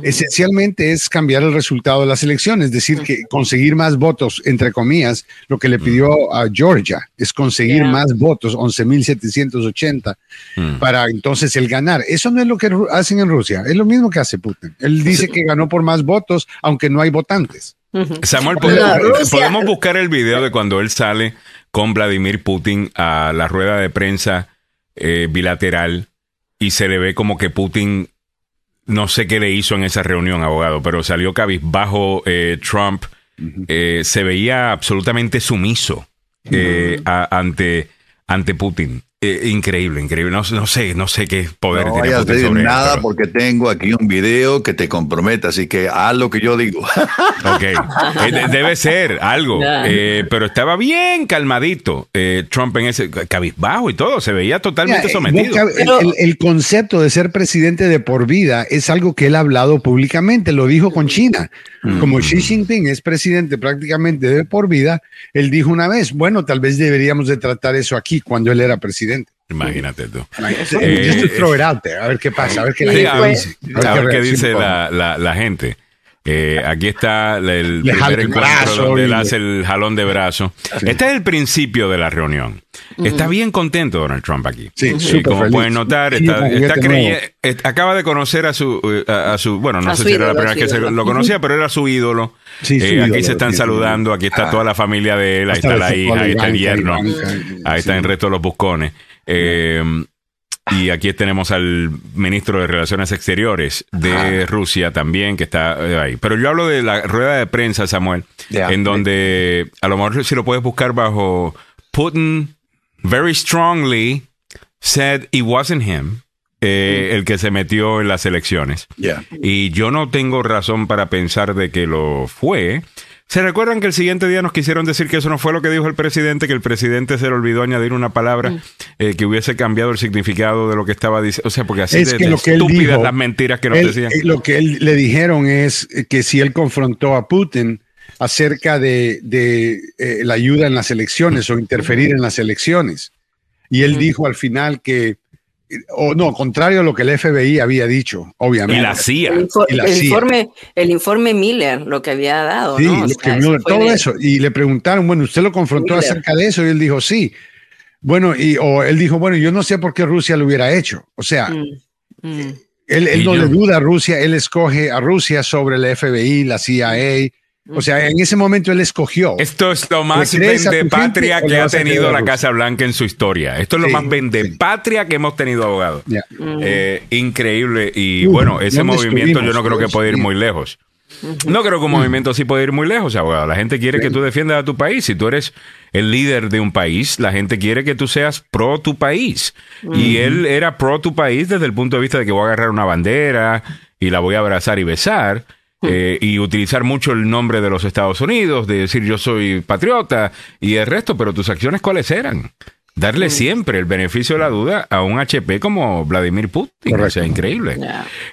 esencialmente es cambiar el resultado de las elecciones, es decir, que conseguir más votos, entre comillas, lo que le pidió a Georgia, es conseguir Yeah. más votos, 11.780, Mm. para entonces el ganar. Eso no es lo que hacen en Rusia, es lo mismo que hace Putin. Él dice que ganó por más votos, aunque no hay votantes. Samuel, No, ¿podemos, Rusia- podemos buscar el video de cuando él sale con Vladimir Putin a la rueda de prensa eh, bilateral y se le ve como que Putin, no sé qué le hizo en esa reunión, abogado, pero salió cabizbajo eh, Trump, eh, se veía absolutamente sumiso eh, a- ante, ante Putin. Eh, increíble, increíble. No, no sé, no sé qué poder No tiene vayas a decir nada pero- porque tengo aquí un video que te compromete, así que haz lo que yo digo. Ok, Eh, de- debe ser algo, eh, pero estaba bien calmadito eh, Trump en ese cabizbajo y todo, se veía totalmente Mira, sometido. El, el- el concepto de ser presidente de por vida es algo que él ha hablado públicamente, lo dijo con China. Como Xi Jinping es presidente prácticamente de por vida, él dijo una vez, bueno, tal vez deberíamos de tratar eso aquí cuando él era presidente. Imagínate tú. Eh, Just to throw it out there, a ver qué pasa, a ver qué la Sí, gente a ver, dice. a ver qué reacciona. dice la, la- la gente. Eh, aquí está el Le jala primer el encuentro brazo donde él hace el jalón de brazo. Este es el principio de la reunión. Está bien contento Donald Trump aquí. Sí, Eh, como feliz. pueden notar, está, con está juguete creye- nuevo. eh, acaba de conocer a su, eh, a, a su bueno, no A sé si era la ídolo, primera vez que se ídolo. lo conocía, pero era su ídolo. Sí, su Eh, ídolo, aquí se están saludando, aquí está Ah. toda la familia de él, ahí está la hija, ahí está el yerno, ahí están el resto de los buscones. Eh, y aquí tenemos al ministro de Relaciones Exteriores de Rusia también, que está eh, ahí. Pero yo hablo de la rueda de prensa, Samuel, en donde a lo mejor si lo puedes buscar bajo Putin very strongly said it wasn't him eh, el que se metió en las elecciones. Ya. Y yo no tengo razón para pensar de que lo fue. ¿Se recuerdan que el siguiente día nos quisieron decir que eso no fue lo que dijo el presidente, que el presidente se le olvidó añadir una palabra eh, que hubiese cambiado el significado de lo que estaba diciendo? O sea, porque así Es de, que de estúpidas dijo, las mentiras que nos Él- decían. eh, lo que él le dijeron es que si él confrontó a Putin acerca de, de, eh, la ayuda en las elecciones o interferir en las elecciones. Y él dijo al final que, o no, contrario a lo que el FBI había dicho, obviamente. y la CIA. El, info- Y la el CIA. informe, el informe Miller, lo que había dado, Sí, ¿no? O lo sea, eso fue todo de- eso. Y le preguntaron, bueno, ¿usted lo confrontó Miller. acerca de eso? Y él dijo, sí. Bueno, y o él dijo, bueno, yo no sé por qué Rusia lo hubiera hecho. O sea, Mm, mm. él, él no yo- le duda a Rusia, él escoge a Rusia sobre el FBI, la CIA. O sea, en ese momento él escogió. Esto es lo más ¿Le crees a tu vende patria gente o que ha tenido la? Casa Blanca en su historia. Esto es lo más vende sí. patria que hemos tenido, abogado. Eh, increíble. Y Uh, bueno, ese ¿dónde movimiento yo no creo que puede ir muy lejos. No creo que un movimiento así puede ir muy lejos, abogado. La gente quiere que tú defiendas a tu país. Si tú eres el líder de un país, la gente quiere que tú seas pro tu país. Y él era pro tu país desde el punto de vista de que voy a agarrar una bandera y la voy a abrazar y besar. Eh, y utilizar mucho el nombre de los Estados Unidos, de decir yo soy patriota y el resto, pero tus acciones cuáles eran? darle mm. siempre el beneficio de la duda a un HP como Vladimir Putin. O sea, increíble.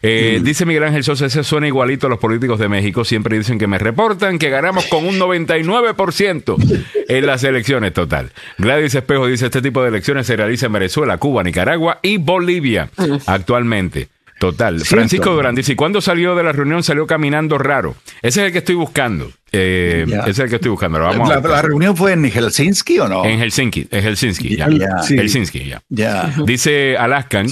Eh, mm. Dice Miguel Ángel Sosa, ese suena igualito a los políticos de México. Siempre dicen que me reportan que ganamos con un 99% en las elecciones total. Gladys Espejo dice, este tipo de elecciones se realiza en Venezuela, Cuba, Nicaragua y Bolivia mm. actualmente. Total. Francisco Durán dice, ¿y cuándo salió de la reunión? Salió caminando raro. Ese es el que estoy buscando. Eh, es el que estoy buscando. Vamos la, reunión fue en Helsinki o no? En Helsinki, en Helsinki, ya. Helsinki, ya. Dice Alaskan,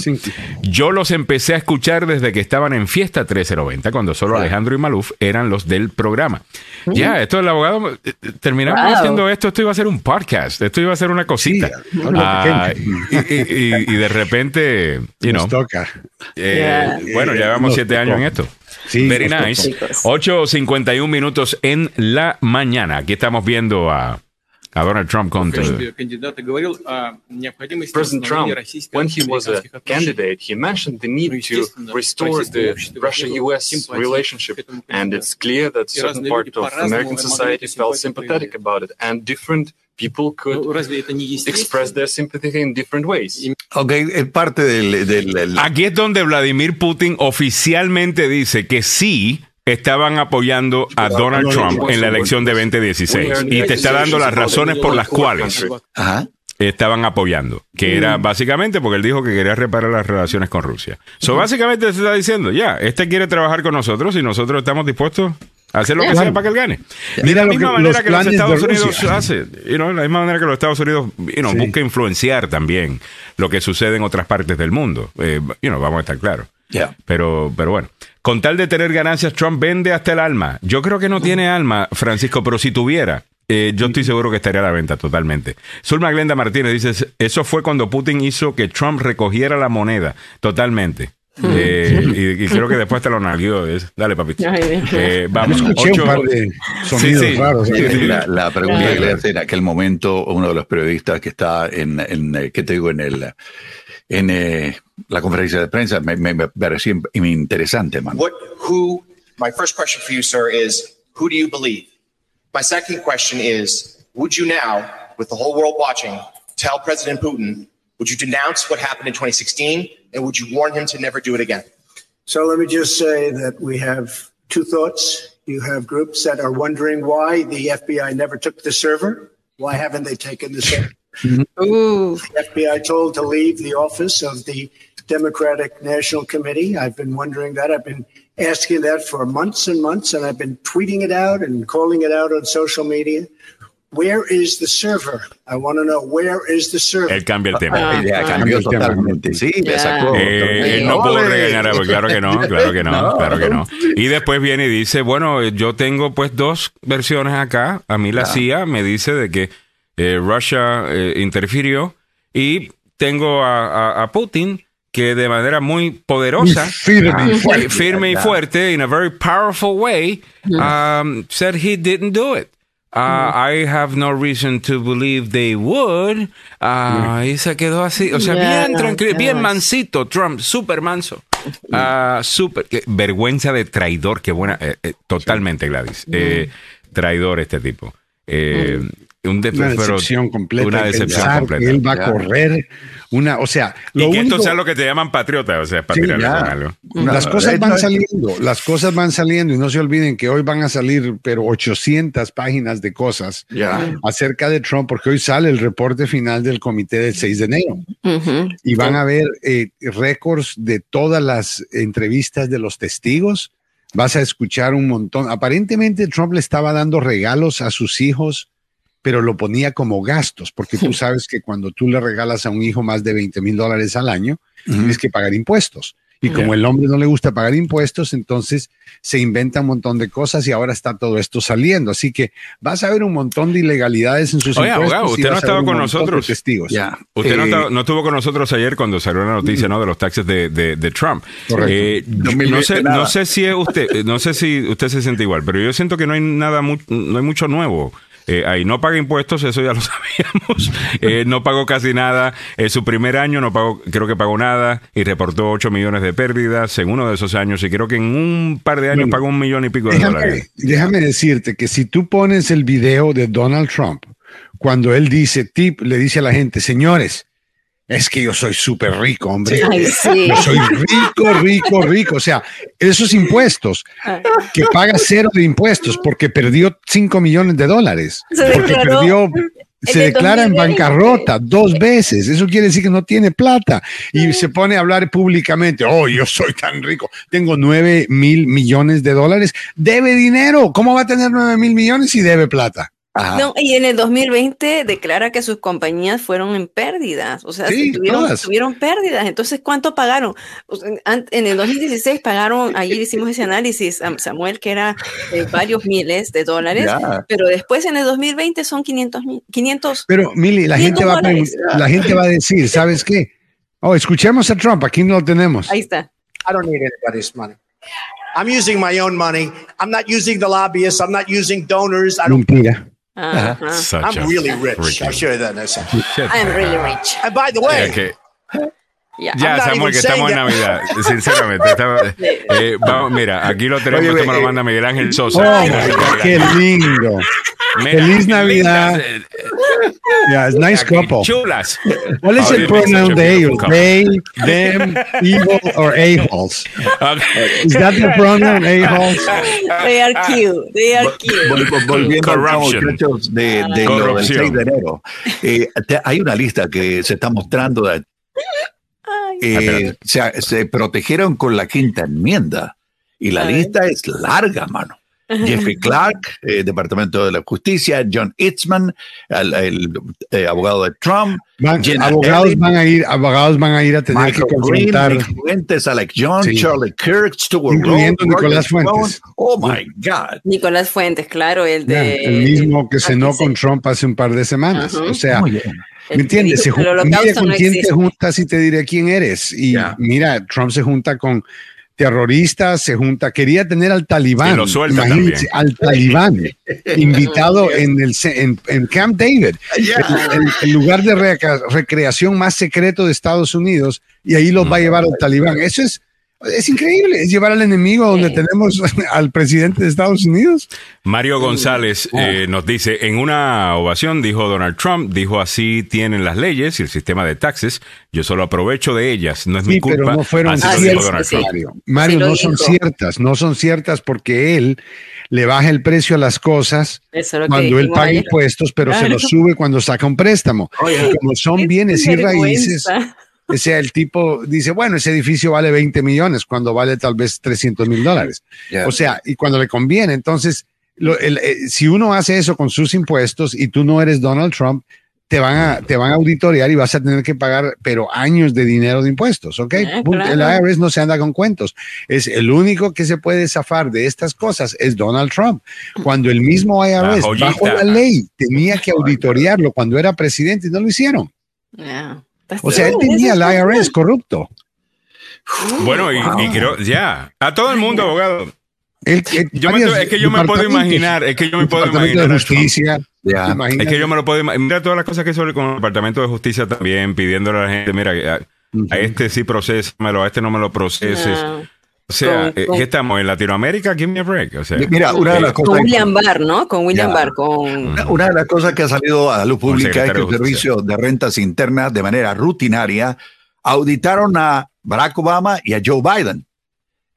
yo los empecé a escuchar desde que estaban en Fiesta 1390, cuando solo Alejandro y Maluf eran los del programa. Ya, esto el abogado, eh, eh, terminamos haciendo esto, esto iba a ser un podcast, esto iba a ser una cosita. Ah, y, de repente, you know, toca. bueno, ya llevamos siete años en esto. Sí, Very nice. 8.51 minutos en la mañana. Aquí estamos viendo a, a Donald Trump contra. President Trump, when he was a candidate, he mentioned the need to restore the Russia-U.S. relationship, and it's clear that certain part of American society felt sympathetic about it, and different people could express their sympathy in different ways. Ok, es parte del, del, Aquí es donde Vladimir Putin oficialmente dice que sí estaban apoyando a Donald Trump en la elección de 2016 y te está dando las razones por las cuales estaban apoyando, que era básicamente porque él dijo que quería reparar las relaciones con Rusia. So, básicamente se está diciendo, ya, este quiere trabajar con nosotros y nosotros estamos dispuestos hacer lo que sea para que él gane. de la misma manera que los Estados Unidos hace, you know, la misma manera que los Estados Unidos you know, busca influenciar también lo que sucede en otras partes del mundo. Eh, you know, vamos a estar claros. Pero, pero bueno, con tal de tener ganancias, Trump vende hasta el alma. Yo creo que no tiene alma, Francisco, pero si tuviera, eh, yo estoy seguro que estaría a la venta totalmente. Zulma Glenda Martínez dice, eso fue cuando Putin hizo que Trump recogiera la moneda totalmente. Eh, y, creo que después te lo nalguió. Dale, papito. Eh, vamos, escuché un par de sonidos raros. La, pregunta que le hace en aquel momento uno de los periodistas que está en, en eh, ¿qué te digo? En el en eh, la conferencia de prensa me, me, me pareció interesante, man. What, who, my first question for you, sir, is who do you believe? My second question is, would you now, with the whole world watching, tell President Putin would you denounce what happened in 2016 and would you warn him to never do it again? So let me just say that we have two thoughts. You have groups that are wondering why the FBI never took the server. Why haven't they taken the server? Mm-hmm. Ooh. The FBI told to leave the office of the Democratic National Committee. I've been wondering that. I've been asking that for months and months, and I've been tweeting it out and calling it out on social media. Where is the server? I want to know where is the server. Él cambia el tema. Ah, ya, cambió totalmente. Sí, me sacó. Eh, él no pudo regañar a claro que no, claro que no, claro que no. Y después viene y dice, bueno, yo tengo pues dos versiones acá. A mí la CIA me dice de que eh, Russia eh, interfirió y tengo a, a, a, Putin que de manera muy poderosa, firme, uh, fuerte, firme y fuerte, in a very powerful way, um, said he didn't do it. Uh, I have no reason to believe they would. Uh, y se quedó así, o sea, bien tranquilo, bien mansito, Trump, súper manso. Uh, super, vergüenza de traidor, qué buena, eh, eh, totalmente Gladys. Eh, traidor este tipo. Eh, un una decepción completa. Una decepción completa. Él va a correr una, o sea, lo y que esto sea lo que te llaman patriota, o sea, patriota Las cosas van saliendo, las cosas van saliendo y no se olviden que hoy van a salir, pero 800 páginas de cosas acerca de Trump, porque hoy sale el reporte final del comité del 6 de enero y van a ver eh, récords de todas las entrevistas de los testigos. Vas a escuchar un montón. Aparentemente Trump le estaba dando regalos a sus hijos pero lo ponía como gastos, porque tú sabes que cuando tú le regalas a un hijo más de 20 mil dólares al año, tienes que pagar impuestos. Y como el hombre no le gusta pagar impuestos, entonces se inventa un montón de cosas y ahora está todo esto saliendo. Así que vas a ver un montón de ilegalidades en sus Oye, abogado, usted no estaba con nosotros. Testigos. Usted no, no, estuvo con nosotros ayer cuando salió la noticia ¿no? de los taxes de, de, Trump. Eh, no, sé, no sé si usted, no sé si usted se siente igual, pero yo siento que no hay nada, no hay mucho nuevo eh, ahí no paga impuestos, eso ya lo sabíamos. Eh, no pagó casi nada. En su primer año no pagó, creo que pagó nada y reportó 8 millones de pérdidas en uno de esos años. Y creo que en un par de años pagó un millón y pico de dólares. Déjame decirte que si tú pones el video de Donald Trump cuando él dice, tip, le dice a la gente, señores, es que yo soy súper rico, hombre. Yo soy rico, rico, rico. O sea, esos impuestos, que paga cero de impuestos porque perdió 5 millones de dólares. porque perdió, se declara en bancarrota dos veces. Eso quiere decir que no tiene plata. Y se pone a hablar públicamente, oh, yo soy tan rico, tengo 9 mil millones de dólares. Debe dinero. ¿Cómo va a tener 9 mil millones si debe plata? No, y en el 2020 declara que sus compañías fueron en pérdidas, o sea, tuvieron, pérdidas. Entonces, ¿cuánto pagaron? En el 2016 pagaron, ayer hicimos ese análisis, Samuel, que era varios miles de dólares, pero después en el 2020 son 500 mil. 500, pero, Mili, la gente, va a, la gente va a decir, ¿sabes qué? Oh, escuchemos a Trump, aquí no lo tenemos. Ahí está. I don't need anybody's money. I'm using my own money. I'm not using the lobbyists. I'm not using donors. I don't. Mentira. Uh-huh. I'm really rich. I'll show you that next time. I'm really rich. And by the way, okay. Ya, Samuel, que estamos en Navidad. Sinceramente. eh, vamos, mira, aquí lo tenemos. Oye, esto me lo manda Miguel Ángel Sosa. Oh, qué lindo. Mira, Feliz Navidad. Yeah, it's nice couple. Chulas. ¿Cuál es el pronoun de ellos? They, them, evil, or a-holes? Is that the pronoun, a-holes? They are cute. They are cute. Volviendo a muchachos de, de lo del 6 de enero. Eh, te, hay una lista que se está mostrando de eh, se, se, protegieron con la quinta enmienda y la lista es larga, mano. Jeffrey Clark, eh, Departamento de la Justicia, John Itzman, el, el eh, abogado de Trump. Van, abogados, van a ir, abogados van a ir a tener Michael que confrontar. Green, Fuentes, Alex John, sí. Charlie Kirk, Stuart Incluyendo Rowe, Nicolás Fuentes. Oh my God. Nicolás Fuentes, claro, el de. el mismo que cenó con Trump hace un par de semanas. Uh -huh. O sea. ¿Me entiendes? Se mira con no quién existe. te juntas y te diré quién eres. Y yeah. mira, Trump se junta con terroristas, se junta, quería tener al talibán, sí, imagínense, al talibán invitado en, el, en, en Camp David, yeah. el, el, el, lugar de recreación más secreto de Estados Unidos, y ahí los va a llevar al talibán. Eso es, es increíble, es llevar al enemigo donde sí. tenemos al presidente de Estados Unidos. Mario González eh, nos dice, en una ovación dijo Donald Trump, dijo así tienen las leyes y el sistema de taxes, yo solo aprovecho de ellas, no es sí, mi culpa. Pero no fueron ciertas, Mario, Mario no son ciertas, no son ciertas porque él le baja el precio a las cosas cuando él paga impuestos, pero claro. se los sube cuando saca un préstamo. Oye, Como son bienes y raíces. O sea, el tipo dice, bueno, ese edificio vale 20 millones cuando vale tal vez 300 mil dólares. Yeah. O sea, y cuando le conviene. Entonces, lo, el, eh, si uno hace eso con sus impuestos y tú no eres Donald Trump, te van a, te van a auditorear y vas a tener que pagar, pero años de dinero de impuestos, ¿ok? Eh, claro. El IRS no se anda con cuentos. Es el único que se puede zafar de estas cosas es Donald Trump. Cuando el mismo IRS, la bajo la ley, tenía que auditorearlo cuando era presidente y no lo hicieron. Yeah. O sea, él tenía el IRS corrupto. Bueno, y, wow. y creo, ya, a todo el mundo, abogado. El, el, yo me, es que yo me puedo imaginar, es que yo me puedo imaginar. De justicia, ya, es que yo me lo puedo imaginar. Mira todas las cosas que sobre con el Departamento de Justicia también, pidiéndole a la gente, mira, a, uh -huh. a este sí procesamelo, a este no me lo proceses. O sea, con, con, ¿qué estamos en Latinoamérica? Give me a break. O sea, Mira, una de las con cosas. William Barr, ¿no? Con William. Barr. Con... Una, de las cosas que ha salido a la luz pública es que el Servicio de Rentas Internas, de manera rutinaria, auditaron a Barack Obama y a Joe Biden.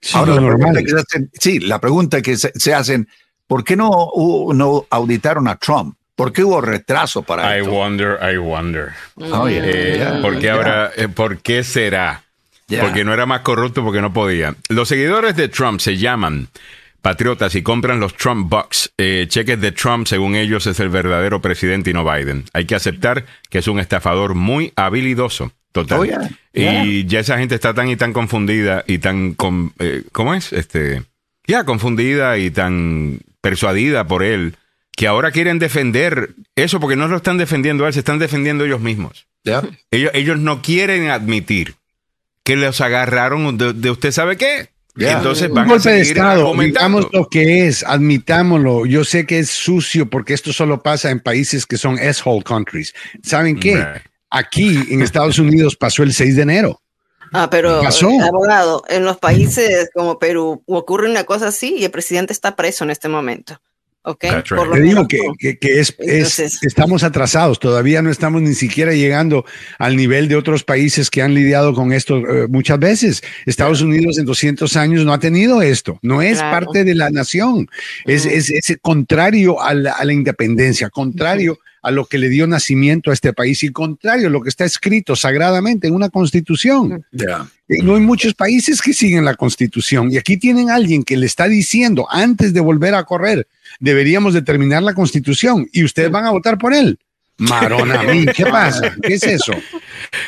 Sí, Ahora, la pregunta que se hacen, sí, la pregunta que se, se hacen, ¿por qué no, no auditaron a Trump? ¿Por qué hubo retraso para I esto? wonder, I wonder. Oh, yeah, eh, yeah, ¿Por qué yeah. ahora, eh, por qué será? Yeah. Porque no era más corrupto porque no podía. Los seguidores de Trump se llaman patriotas y compran los Trump Bucks. Eh, cheques de Trump, según ellos, es el verdadero presidente y no Biden. Hay que aceptar que es un estafador muy habilidoso. Total. Oh, yeah. Yeah. Y ya esa gente está tan y tan confundida y tan, con, eh, ¿cómo es? Este, ya confundida y tan persuadida por él que ahora quieren defender eso porque no lo están defendiendo a él, se están defendiendo ellos mismos. Ellos, ellos no quieren admitir que los agarraron de, de usted sabe qué. Yeah. Entonces van un golpe a de Estado, admitamos lo que es, admitámoslo. Yo sé que es sucio porque esto solo pasa en países que son S-hole countries. ¿Saben qué? Right. Aquí en Estados Unidos pasó el 6 de enero. Ah, pero pasó? abogado, en los países como Perú ocurre una cosa así y el presidente está preso en este momento. Okay, Te digo que, que, es, estamos atrasados, todavía no estamos ni siquiera llegando al nivel de otros países que han lidiado con esto eh, muchas veces. Estados Unidos en 200 años no ha tenido esto, no es parte de la nación, es, es, es, contrario a la, a la independencia, contrario a lo que le dio nacimiento a este país y contrario a lo que está escrito sagradamente en una constitución. No hay muchos países que siguen la constitución y aquí tienen alguien que le está diciendo antes de volver a correr, deberíamos determinar la constitución y ustedes van a votar por él. Marona, ¿qué pasa? ¿Qué es eso?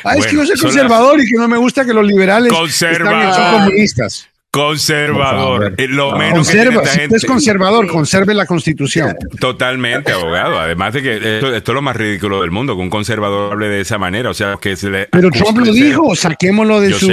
Ah, es que yo soy conservador y que no me gusta que los liberales están comunistas. Conservador. Eh, lo menos Conserva, si usted es conservador, conserve la constitución. Totalmente, abogado. Además de que esto, es lo más ridículo del mundo, que un conservador hable de esa manera. O sea, que se le. Pero Trump lo dijo, saquémoslo de su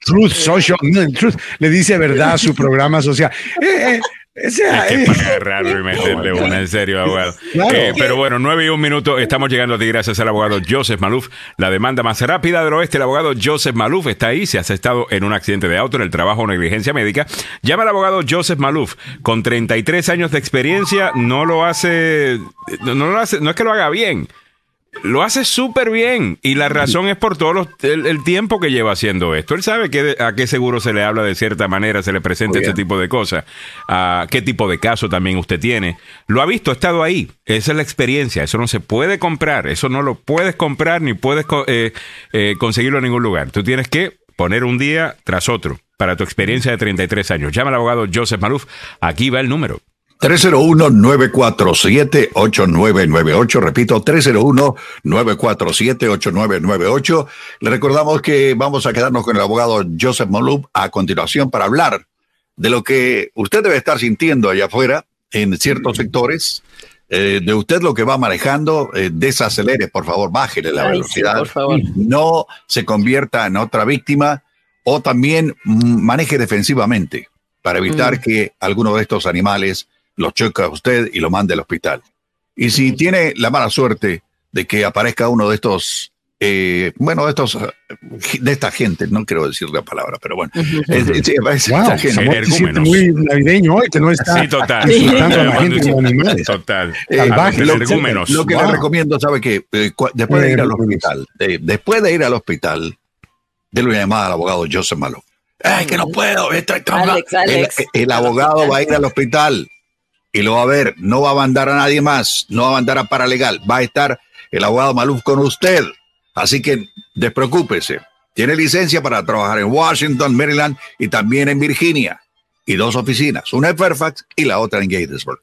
Truth Social, Truth, le dice verdad a su programa social. Eh, eh, es que para agarrarlo y meterle una en serio, abogado. Eh, pero bueno, nueve y un minuto. Estamos llegando a ti gracias al abogado Joseph Maluf. La demanda más rápida del oeste, el abogado Joseph Maluf está ahí. Si has estado en un accidente de auto, en el trabajo o negligencia médica, llama al abogado Joseph Maluf. Con 33 años de experiencia, no lo hace, no lo hace, no es que lo haga bien lo hace súper bien y la razón es por todo el, tiempo que lleva haciendo esto. Él sabe que, a qué seguro se le habla de cierta manera, se le presenta este tipo de cosas, a qué tipo de caso también usted tiene. Lo ha visto, ha estado ahí. Esa es la experiencia. Eso no se puede comprar. Eso no lo puedes comprar ni puedes eh, eh, conseguirlo en ningún lugar. Tú tienes que poner un día tras otro para tu experiencia de 33 años. Llama al abogado Joseph Maluf. Aquí va el número. 301-947-8998. Repito, 301-947-8998. Le recordamos que vamos a quedarnos con el abogado Joseph Molup a continuación para hablar de lo que usted debe estar sintiendo allá afuera en ciertos sectores. Eh, de usted lo que va manejando, eh, desacelere, por favor, bájele la velocidad. por favor. No se convierta en otra víctima o también mm, maneje defensivamente para evitar mm. que alguno de estos animales lo choca a usted y lo mande al hospital. Y si tiene la mala suerte de que aparezca uno de estos, eh, bueno, de estos, de esta gente, no quiero decir la palabra, pero bueno, es, esta gente. muy navideño hoy, que no está sí, total. a la gente como animales. Total. Eh, lo, lo, que le recomiendo, ¿sabe que eh, Después de ir al hospital, después de ir al hospital, déle una llamada al abogado Joseph Malo. ¡Ay, que no puedo! Estoy Alex, Alex. el abogado va a ir al hospital y lo va a ver, no va a mandar a nadie más, no va a mandar a paralegal, va a estar el abogado Maluf con usted. Así que despreocúpese. Tiene licencia para trabajar en Washington, Maryland y también en Virginia. Y dos oficinas, una en Fairfax y la otra en Gatesburg.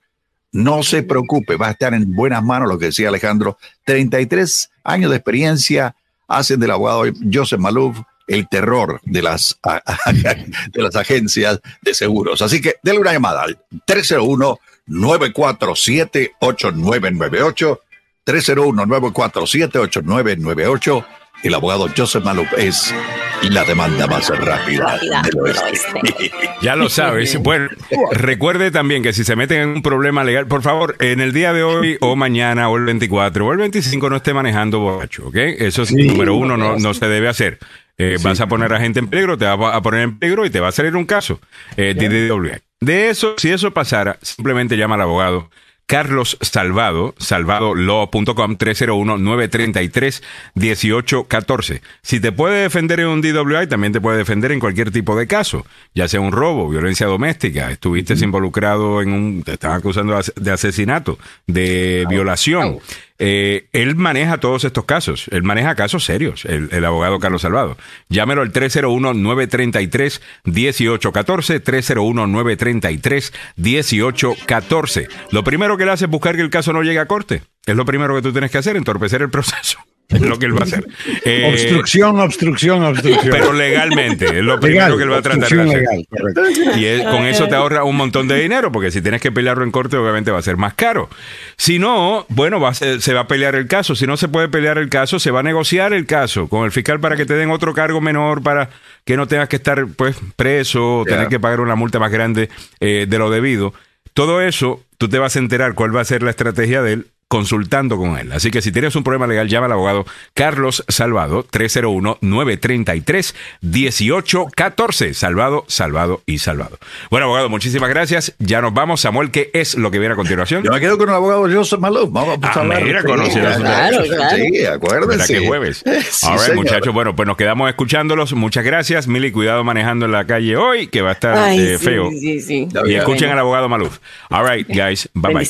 No se preocupe, va a estar en buenas manos, lo que decía Alejandro. 33 años de experiencia hacen del abogado Joseph Maluf el terror de las, de las agencias de seguros. Así que denle una llamada al 301 947-8998. 301-947-8998. El abogado Joseph Malup es la demanda más rápida, del oeste. Ya lo sabes. Bueno, recuerde también que si se meten en un problema legal, por favor, en el día de hoy o mañana o el 24 o el 25 no esté manejando borracho, ¿ok? Eso es número uno, no, no se debe hacer. Eh, vas a poner a gente en peligro, te va a poner en peligro y te va a salir un caso. Eh, de eso, si eso pasara, simplemente llama al abogado Carlos Salvado, salvadolaw.com 301-933-1814. Si te puede defender en un DWI, también te puede defender en cualquier tipo de caso, ya sea un robo, violencia doméstica, estuviste involucrado en un, te están acusando de asesinato, de violación. Eh, él maneja todos estos casos. Él maneja casos serios, el, el abogado Carlos Salvado. Llámelo al 301-933-1814, 301-933-1814. Lo primero que le hace es buscar que el caso no llegue a corte. Es lo primero que tú tienes que hacer, entorpecer el proceso. Es lo que él va a hacer. Eh, obstrucción, obstrucción, obstrucción. Pero legalmente, es lo primero que él va a tratar de hacer. y con eso te ahorra un montón de dinero, porque si tienes que pelearlo en corte, obviamente va a ser más caro. Si no, bueno, va se va a pelear el caso. Si no se puede pelear el caso, se va a negociar el caso con el fiscal para que te den otro cargo menor, para que no tengas que estar pues preso o tener que pagar una multa más grande eh, de lo debido. Todo eso, tú te vas a enterar cuál va a ser la estrategia de él consultando con él. Así que si tienes un problema legal, llama al abogado Carlos Salvado, 301-933-1814. Salvado, salvado y salvado. Bueno, abogado, muchísimas gracias. Ya nos vamos. Samuel, ¿qué es lo que viene a continuación? Yo me quedo con el abogado Joseph Malou. Vamos a ah, hablar. Mira, conocido. Claro, claro. Sí, acuérdense. que jueves? Sí, Ahora, muchachos, bueno, pues nos quedamos escuchándolos. Muchas gracias. Mili, cuidado manejando en la calle hoy, que va a estar eh, feo. Sí, sí, y escuchen al abogado Maluf. All right, guys. Bye bye.